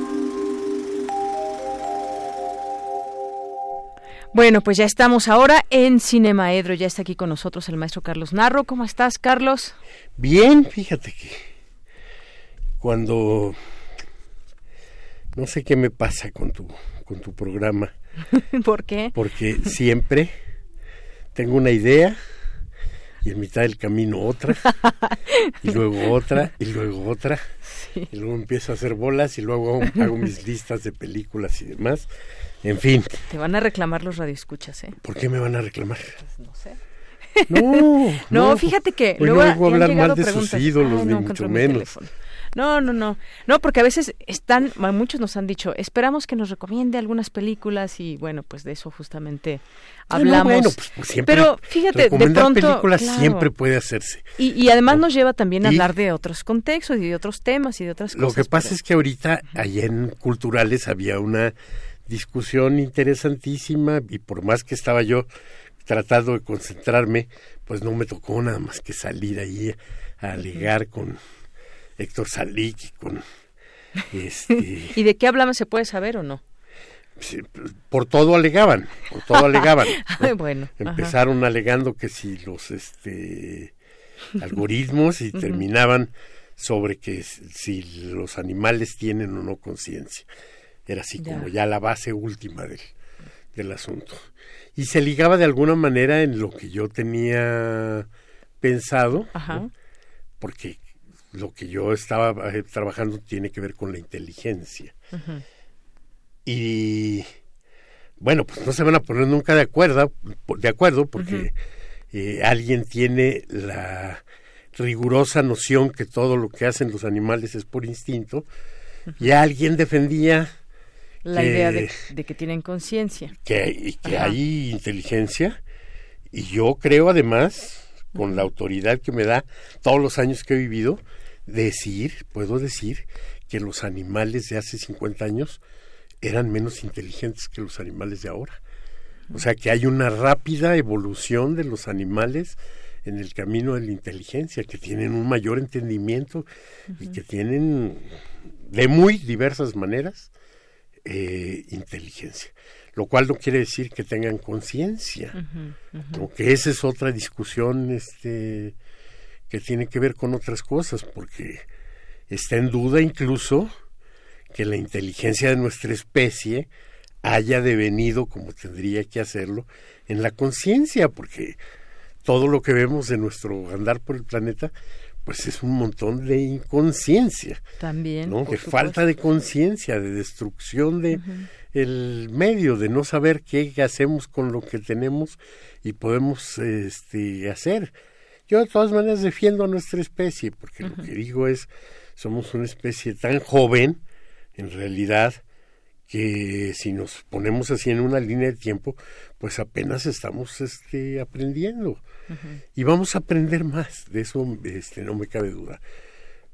Bueno, pues ya estamos ahora en Cinemaedro. Ya está aquí con nosotros el maestro Carlos Narro. ¿Cómo estás, Carlos? Bien, fíjate que cuando no sé qué me pasa con tu con tu programa. ¿Por qué? Porque siempre tengo una idea y en mitad del camino otra y luego otra y luego otra y luego empiezo a hacer bolas y luego hago mis listas de películas y demás en fin. Te van a reclamar los radioescuchas, ¿eh? ¿Por qué me van a reclamar? Pues no sé. No, no, fíjate que luego no hablar mal de sus ídolos, ni mucho menos. No, no, no. No, porque a veces están, muchos nos han dicho, esperamos que nos recomiende algunas películas y bueno, pues de eso justamente hablamos. bueno, pues, pues, siempre Pero fíjate, de pronto películas siempre puede hacerse. Y, además nos lleva también a hablar de otros contextos y de otros temas y de otras cosas. Lo que pasa es que ahorita allá en Culturales había una discusión interesantísima y por más que estaba yo tratando de concentrarme, pues no me tocó nada más que salir ahí a alegar con Héctor Salik y con este ¿Y de qué hablamos se puede saber o no? Por todo alegaban, por todo alegaban. bueno, Empezaron alegando que si los este algoritmos y terminaban sobre que si los animales tienen o no conciencia. Era así como ya la base última del, del asunto. Y se ligaba de alguna manera en lo que yo tenía pensado, porque lo que yo estaba eh, trabajando tiene que ver con la inteligencia. Y bueno, pues no se van a poner nunca de acuerdo, de acuerdo porque eh, alguien tiene la rigurosa noción que todo lo que hacen los animales es por instinto, y alguien defendía la idea de, que tienen conciencia. Que, que hay inteligencia. Y yo creo además, con la autoridad que me da todos los años que he vivido, decir, puedo decir, que los animales de hace 50 años eran menos inteligentes que los animales de ahora. O sea que hay una rápida evolución de los animales en el camino de la inteligencia, que tienen un mayor entendimiento y que tienen de muy diversas maneras eh, inteligencia. Lo cual no quiere decir que tengan conciencia, que esa es otra discusión este, que tiene que ver con otras cosas, porque está en duda incluso que la inteligencia de nuestra especie haya devenido como tendría que hacerlo en la conciencia, porque todo lo que vemos de nuestro andar por el planeta, pues es un montón de inconsciencia. También. ¿no? De falta de conciencia, de destrucción de el medio, de no saber qué hacemos con lo que tenemos y podemos este, hacer. Yo de todas maneras defiendo a nuestra especie, porque lo que digo es, somos una especie tan joven, en realidad, que si nos ponemos así en una línea de tiempo, pues apenas estamos este, aprendiendo. Y vamos a aprender más, de eso este, no me cabe duda.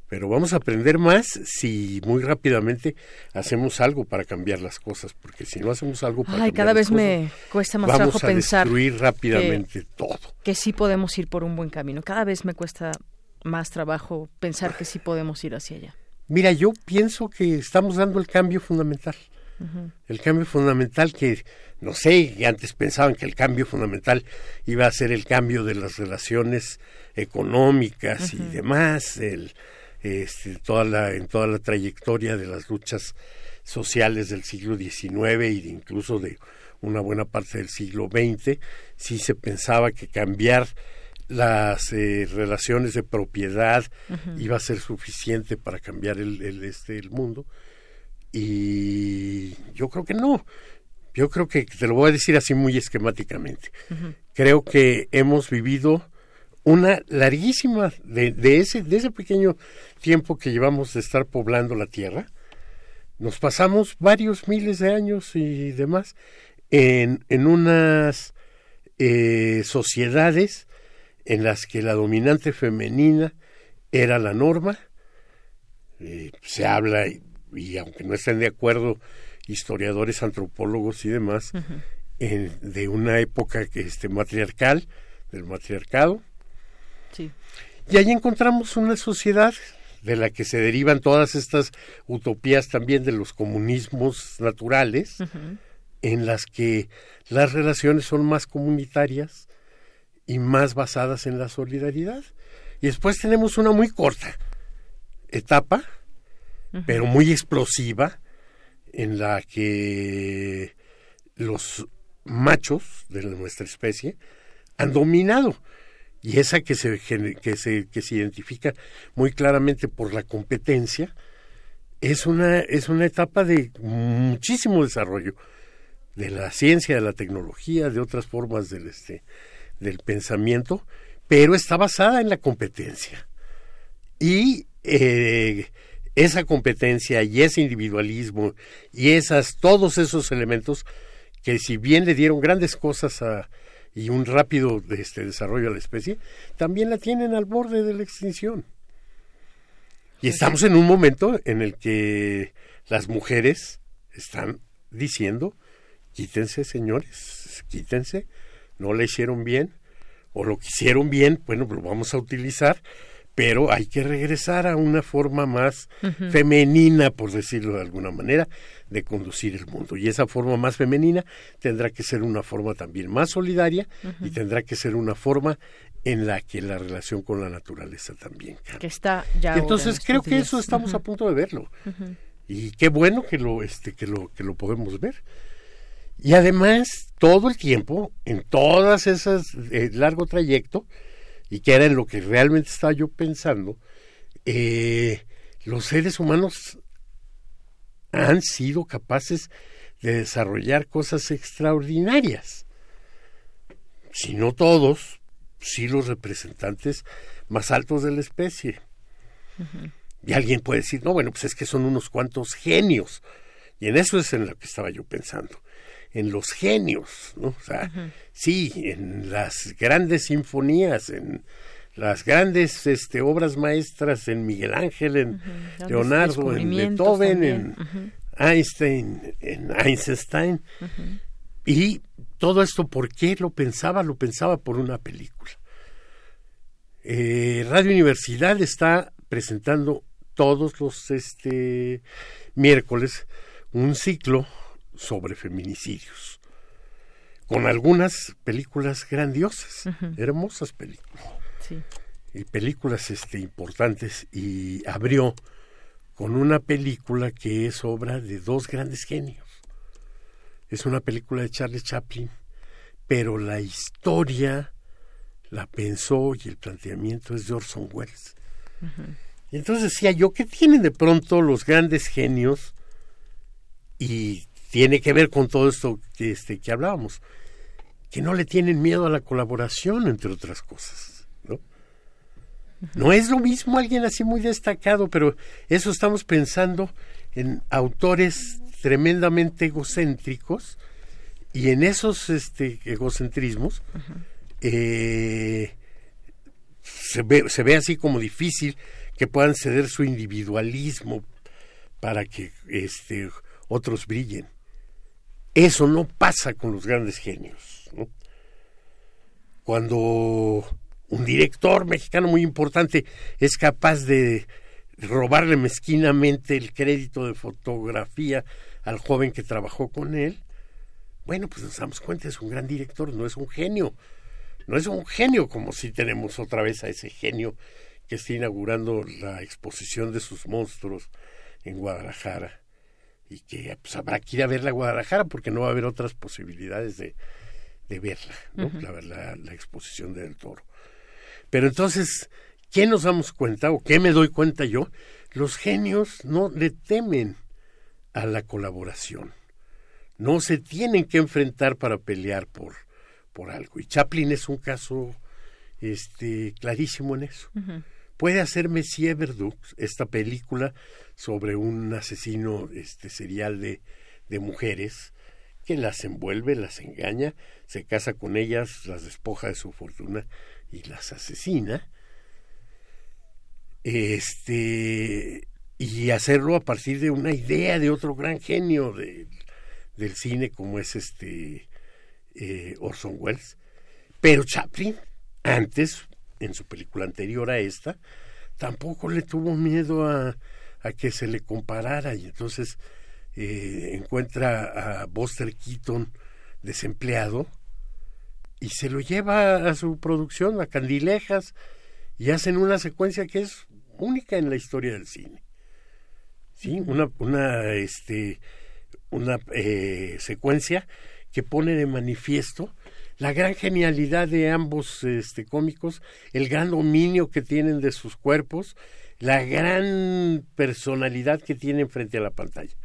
Pero vamos a aprender más si muy rápidamente hacemos algo para cambiar las cosas, porque si no hacemos algo para Ay, cada vez me cuesta más trabajo pensar destruir rápidamente todo. Que sí podemos ir por un buen camino. Cada vez me cuesta más trabajo pensar que sí podemos ir hacia allá. Mira, yo pienso que estamos dando el cambio fundamental. El cambio fundamental que, no sé, antes pensaban que el cambio fundamental iba a ser el cambio de las relaciones económicas y demás, el, este, toda la, en toda la trayectoria de las luchas sociales del siglo XIX e incluso de una buena parte del siglo XX, sí se pensaba que cambiar las eh, relaciones de propiedad iba a ser suficiente para cambiar el, el, este, el mundo y yo creo que no. Yo creo que te lo voy a decir así muy esquemáticamente. Creo que hemos vivido una larguísima de, de, ese de ese pequeño tiempo que llevamos de estar poblando la tierra. Nos pasamos varios miles de años y demás en, en unas eh, sociedades en las que la dominante femenina era la norma. Eh, se habla y aunque no estén de acuerdo historiadores, antropólogos y demás, de una época que este matriarcal, del matriarcado. Y ahí encontramos una sociedad de la que se derivan todas estas utopías también de los comunismos naturales, en las que las relaciones son más comunitarias y más basadas en la solidaridad. Y después tenemos una muy corta etapa pero muy explosiva, en la que los machos de nuestra especie han dominado y esa que se, que se, que se identifica muy claramente por la competencia es una, es una etapa de muchísimo desarrollo de la ciencia, de la tecnología, de otras formas del, este, del pensamiento, pero está basada en la competencia. Y eh, esa competencia y ese individualismo y esas todos esos elementos que si bien le dieron grandes cosas a, y un rápido este, desarrollo a la especie, también la tienen al borde de la extinción. Y estamos en un momento en el que las mujeres están diciendo, quítense señores, quítense, no le hicieron bien, o lo que hicieron bien, bueno, lo vamos a utilizar pero hay que regresar a una forma más femenina, por decirlo de alguna manera, de conducir el mundo. Y esa forma más femenina tendrá que ser una forma también más solidaria y tendrá que ser una forma en la que la relación con la naturaleza también Que está ya. entonces creo que eso estamos a punto de verlo. Y qué bueno que lo, este, que lo, que lo podemos ver. Y además, todo el tiempo, en todas esas eh, largo trayecto, y que era en lo que realmente estaba yo pensando, eh, los seres humanos han sido capaces de desarrollar cosas extraordinarias. Si no todos, sí los representantes más altos de la especie. Y alguien puede decir, no, bueno, pues es que son unos cuantos genios. Y en eso es en lo que estaba yo pensando en los genios, ¿no? O sea, sí, en las grandes sinfonías, en las grandes este, obras maestras, en Miguel Ángel, en Leonardo, en Beethoven, en Einstein, en Einstein. Y todo esto, ¿por qué lo pensaba? Lo pensaba por una película. Eh, Radio Universidad está presentando todos los este, miércoles un ciclo sobre feminicidios, con algunas películas grandiosas, hermosas películas. Y películas este, importantes, y abrió con una película que es obra de dos grandes genios. Es una película de Charles Chaplin, pero la historia la pensó y el planteamiento es de Orson Welles. Y entonces decía yo, ¿qué tienen de pronto los grandes genios? Y tiene que ver con todo esto que, este, que hablábamos, que no le tienen miedo a la colaboración, entre otras cosas. ¿no? no es lo mismo alguien así muy destacado, pero eso estamos pensando en autores tremendamente egocéntricos y en esos este, egocentrismos eh, se, ve, se ve así como difícil que puedan ceder su individualismo para que este, otros brillen. Eso no pasa con los grandes genios. Cuando un director mexicano muy importante es capaz de robarle mezquinamente el crédito de fotografía al joven que trabajó con él, bueno, pues nos damos cuenta, es un gran director, no es un genio. No es un genio como si tenemos otra vez a ese genio que está inaugurando la exposición de sus monstruos en Guadalajara y que pues, habrá que ir a verla a Guadalajara porque no va a haber otras posibilidades de, de verla, ¿no? la, la, exposición del toro. Pero entonces, ¿qué nos damos cuenta o qué me doy cuenta yo? Los genios no le temen a la colaboración. No se tienen que enfrentar para pelear por, por algo. Y Chaplin es un caso este, clarísimo en eso puede hacer Messier Verdoux, esta película sobre un asesino este, serial de, de mujeres que las envuelve, las engaña, se casa con ellas, las despoja de su fortuna y las asesina. Este y hacerlo a partir de una idea de otro gran genio de, del cine como es este eh, Orson Welles. Pero Chaplin, antes, en su película anterior a esta, tampoco le tuvo miedo a, a que se le comparara y entonces eh, encuentra a Buster Keaton desempleado y se lo lleva a su producción, a Candilejas, y hacen una secuencia que es única en la historia del cine. ¿Sí? Una, una, este, una eh, secuencia que pone de manifiesto la gran genialidad de ambos este, cómicos, el gran dominio que tienen de sus cuerpos, la gran personalidad que tienen frente a la pantalla.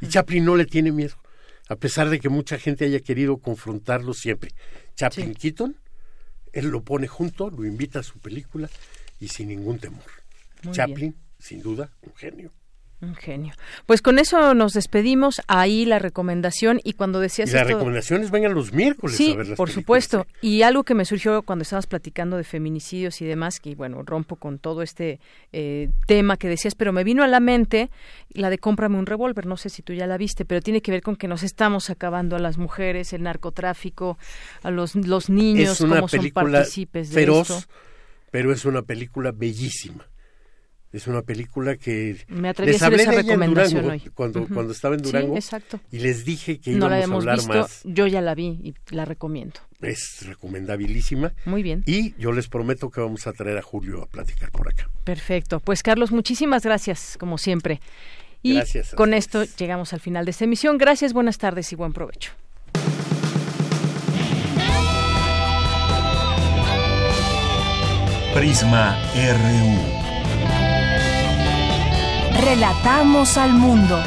Y Chaplin no le tiene miedo, a pesar de que mucha gente haya querido confrontarlo siempre. Chaplin Keaton, él lo pone junto, lo invita a su película y sin ningún temor. Chaplin, sin duda, un genio. Un genio. Pues con eso nos despedimos. Ahí la recomendación y cuando decías... Y las recomendaciones vengan los miércoles. Sí, por supuesto. Y algo que me surgió cuando estabas platicando de feminicidios y demás, que bueno, rompo con todo este eh, tema que decías, pero me vino a la mente la de cómprame un revólver. No sé si tú ya la viste, pero tiene que ver con que nos estamos acabando a las mujeres, el narcotráfico, a los, los niños, como son partícipes de feroz, Pero es una película bellísima es una película que me atreví les a hacer esa recomendación hoy. cuando cuando estaba en Durango exacto. y les dije que íbamos a hablar visto, más. Yo ya la vi y la recomiendo. Es recomendabilísima. Muy bien. Y yo les prometo que vamos a traer a Julio a platicar por acá. Perfecto. Pues Carlos, muchísimas gracias como siempre. Y gracias con esto llegamos al final de esta emisión. Gracias, buenas tardes y buen provecho. Prisma RU. Relatamos al mundo.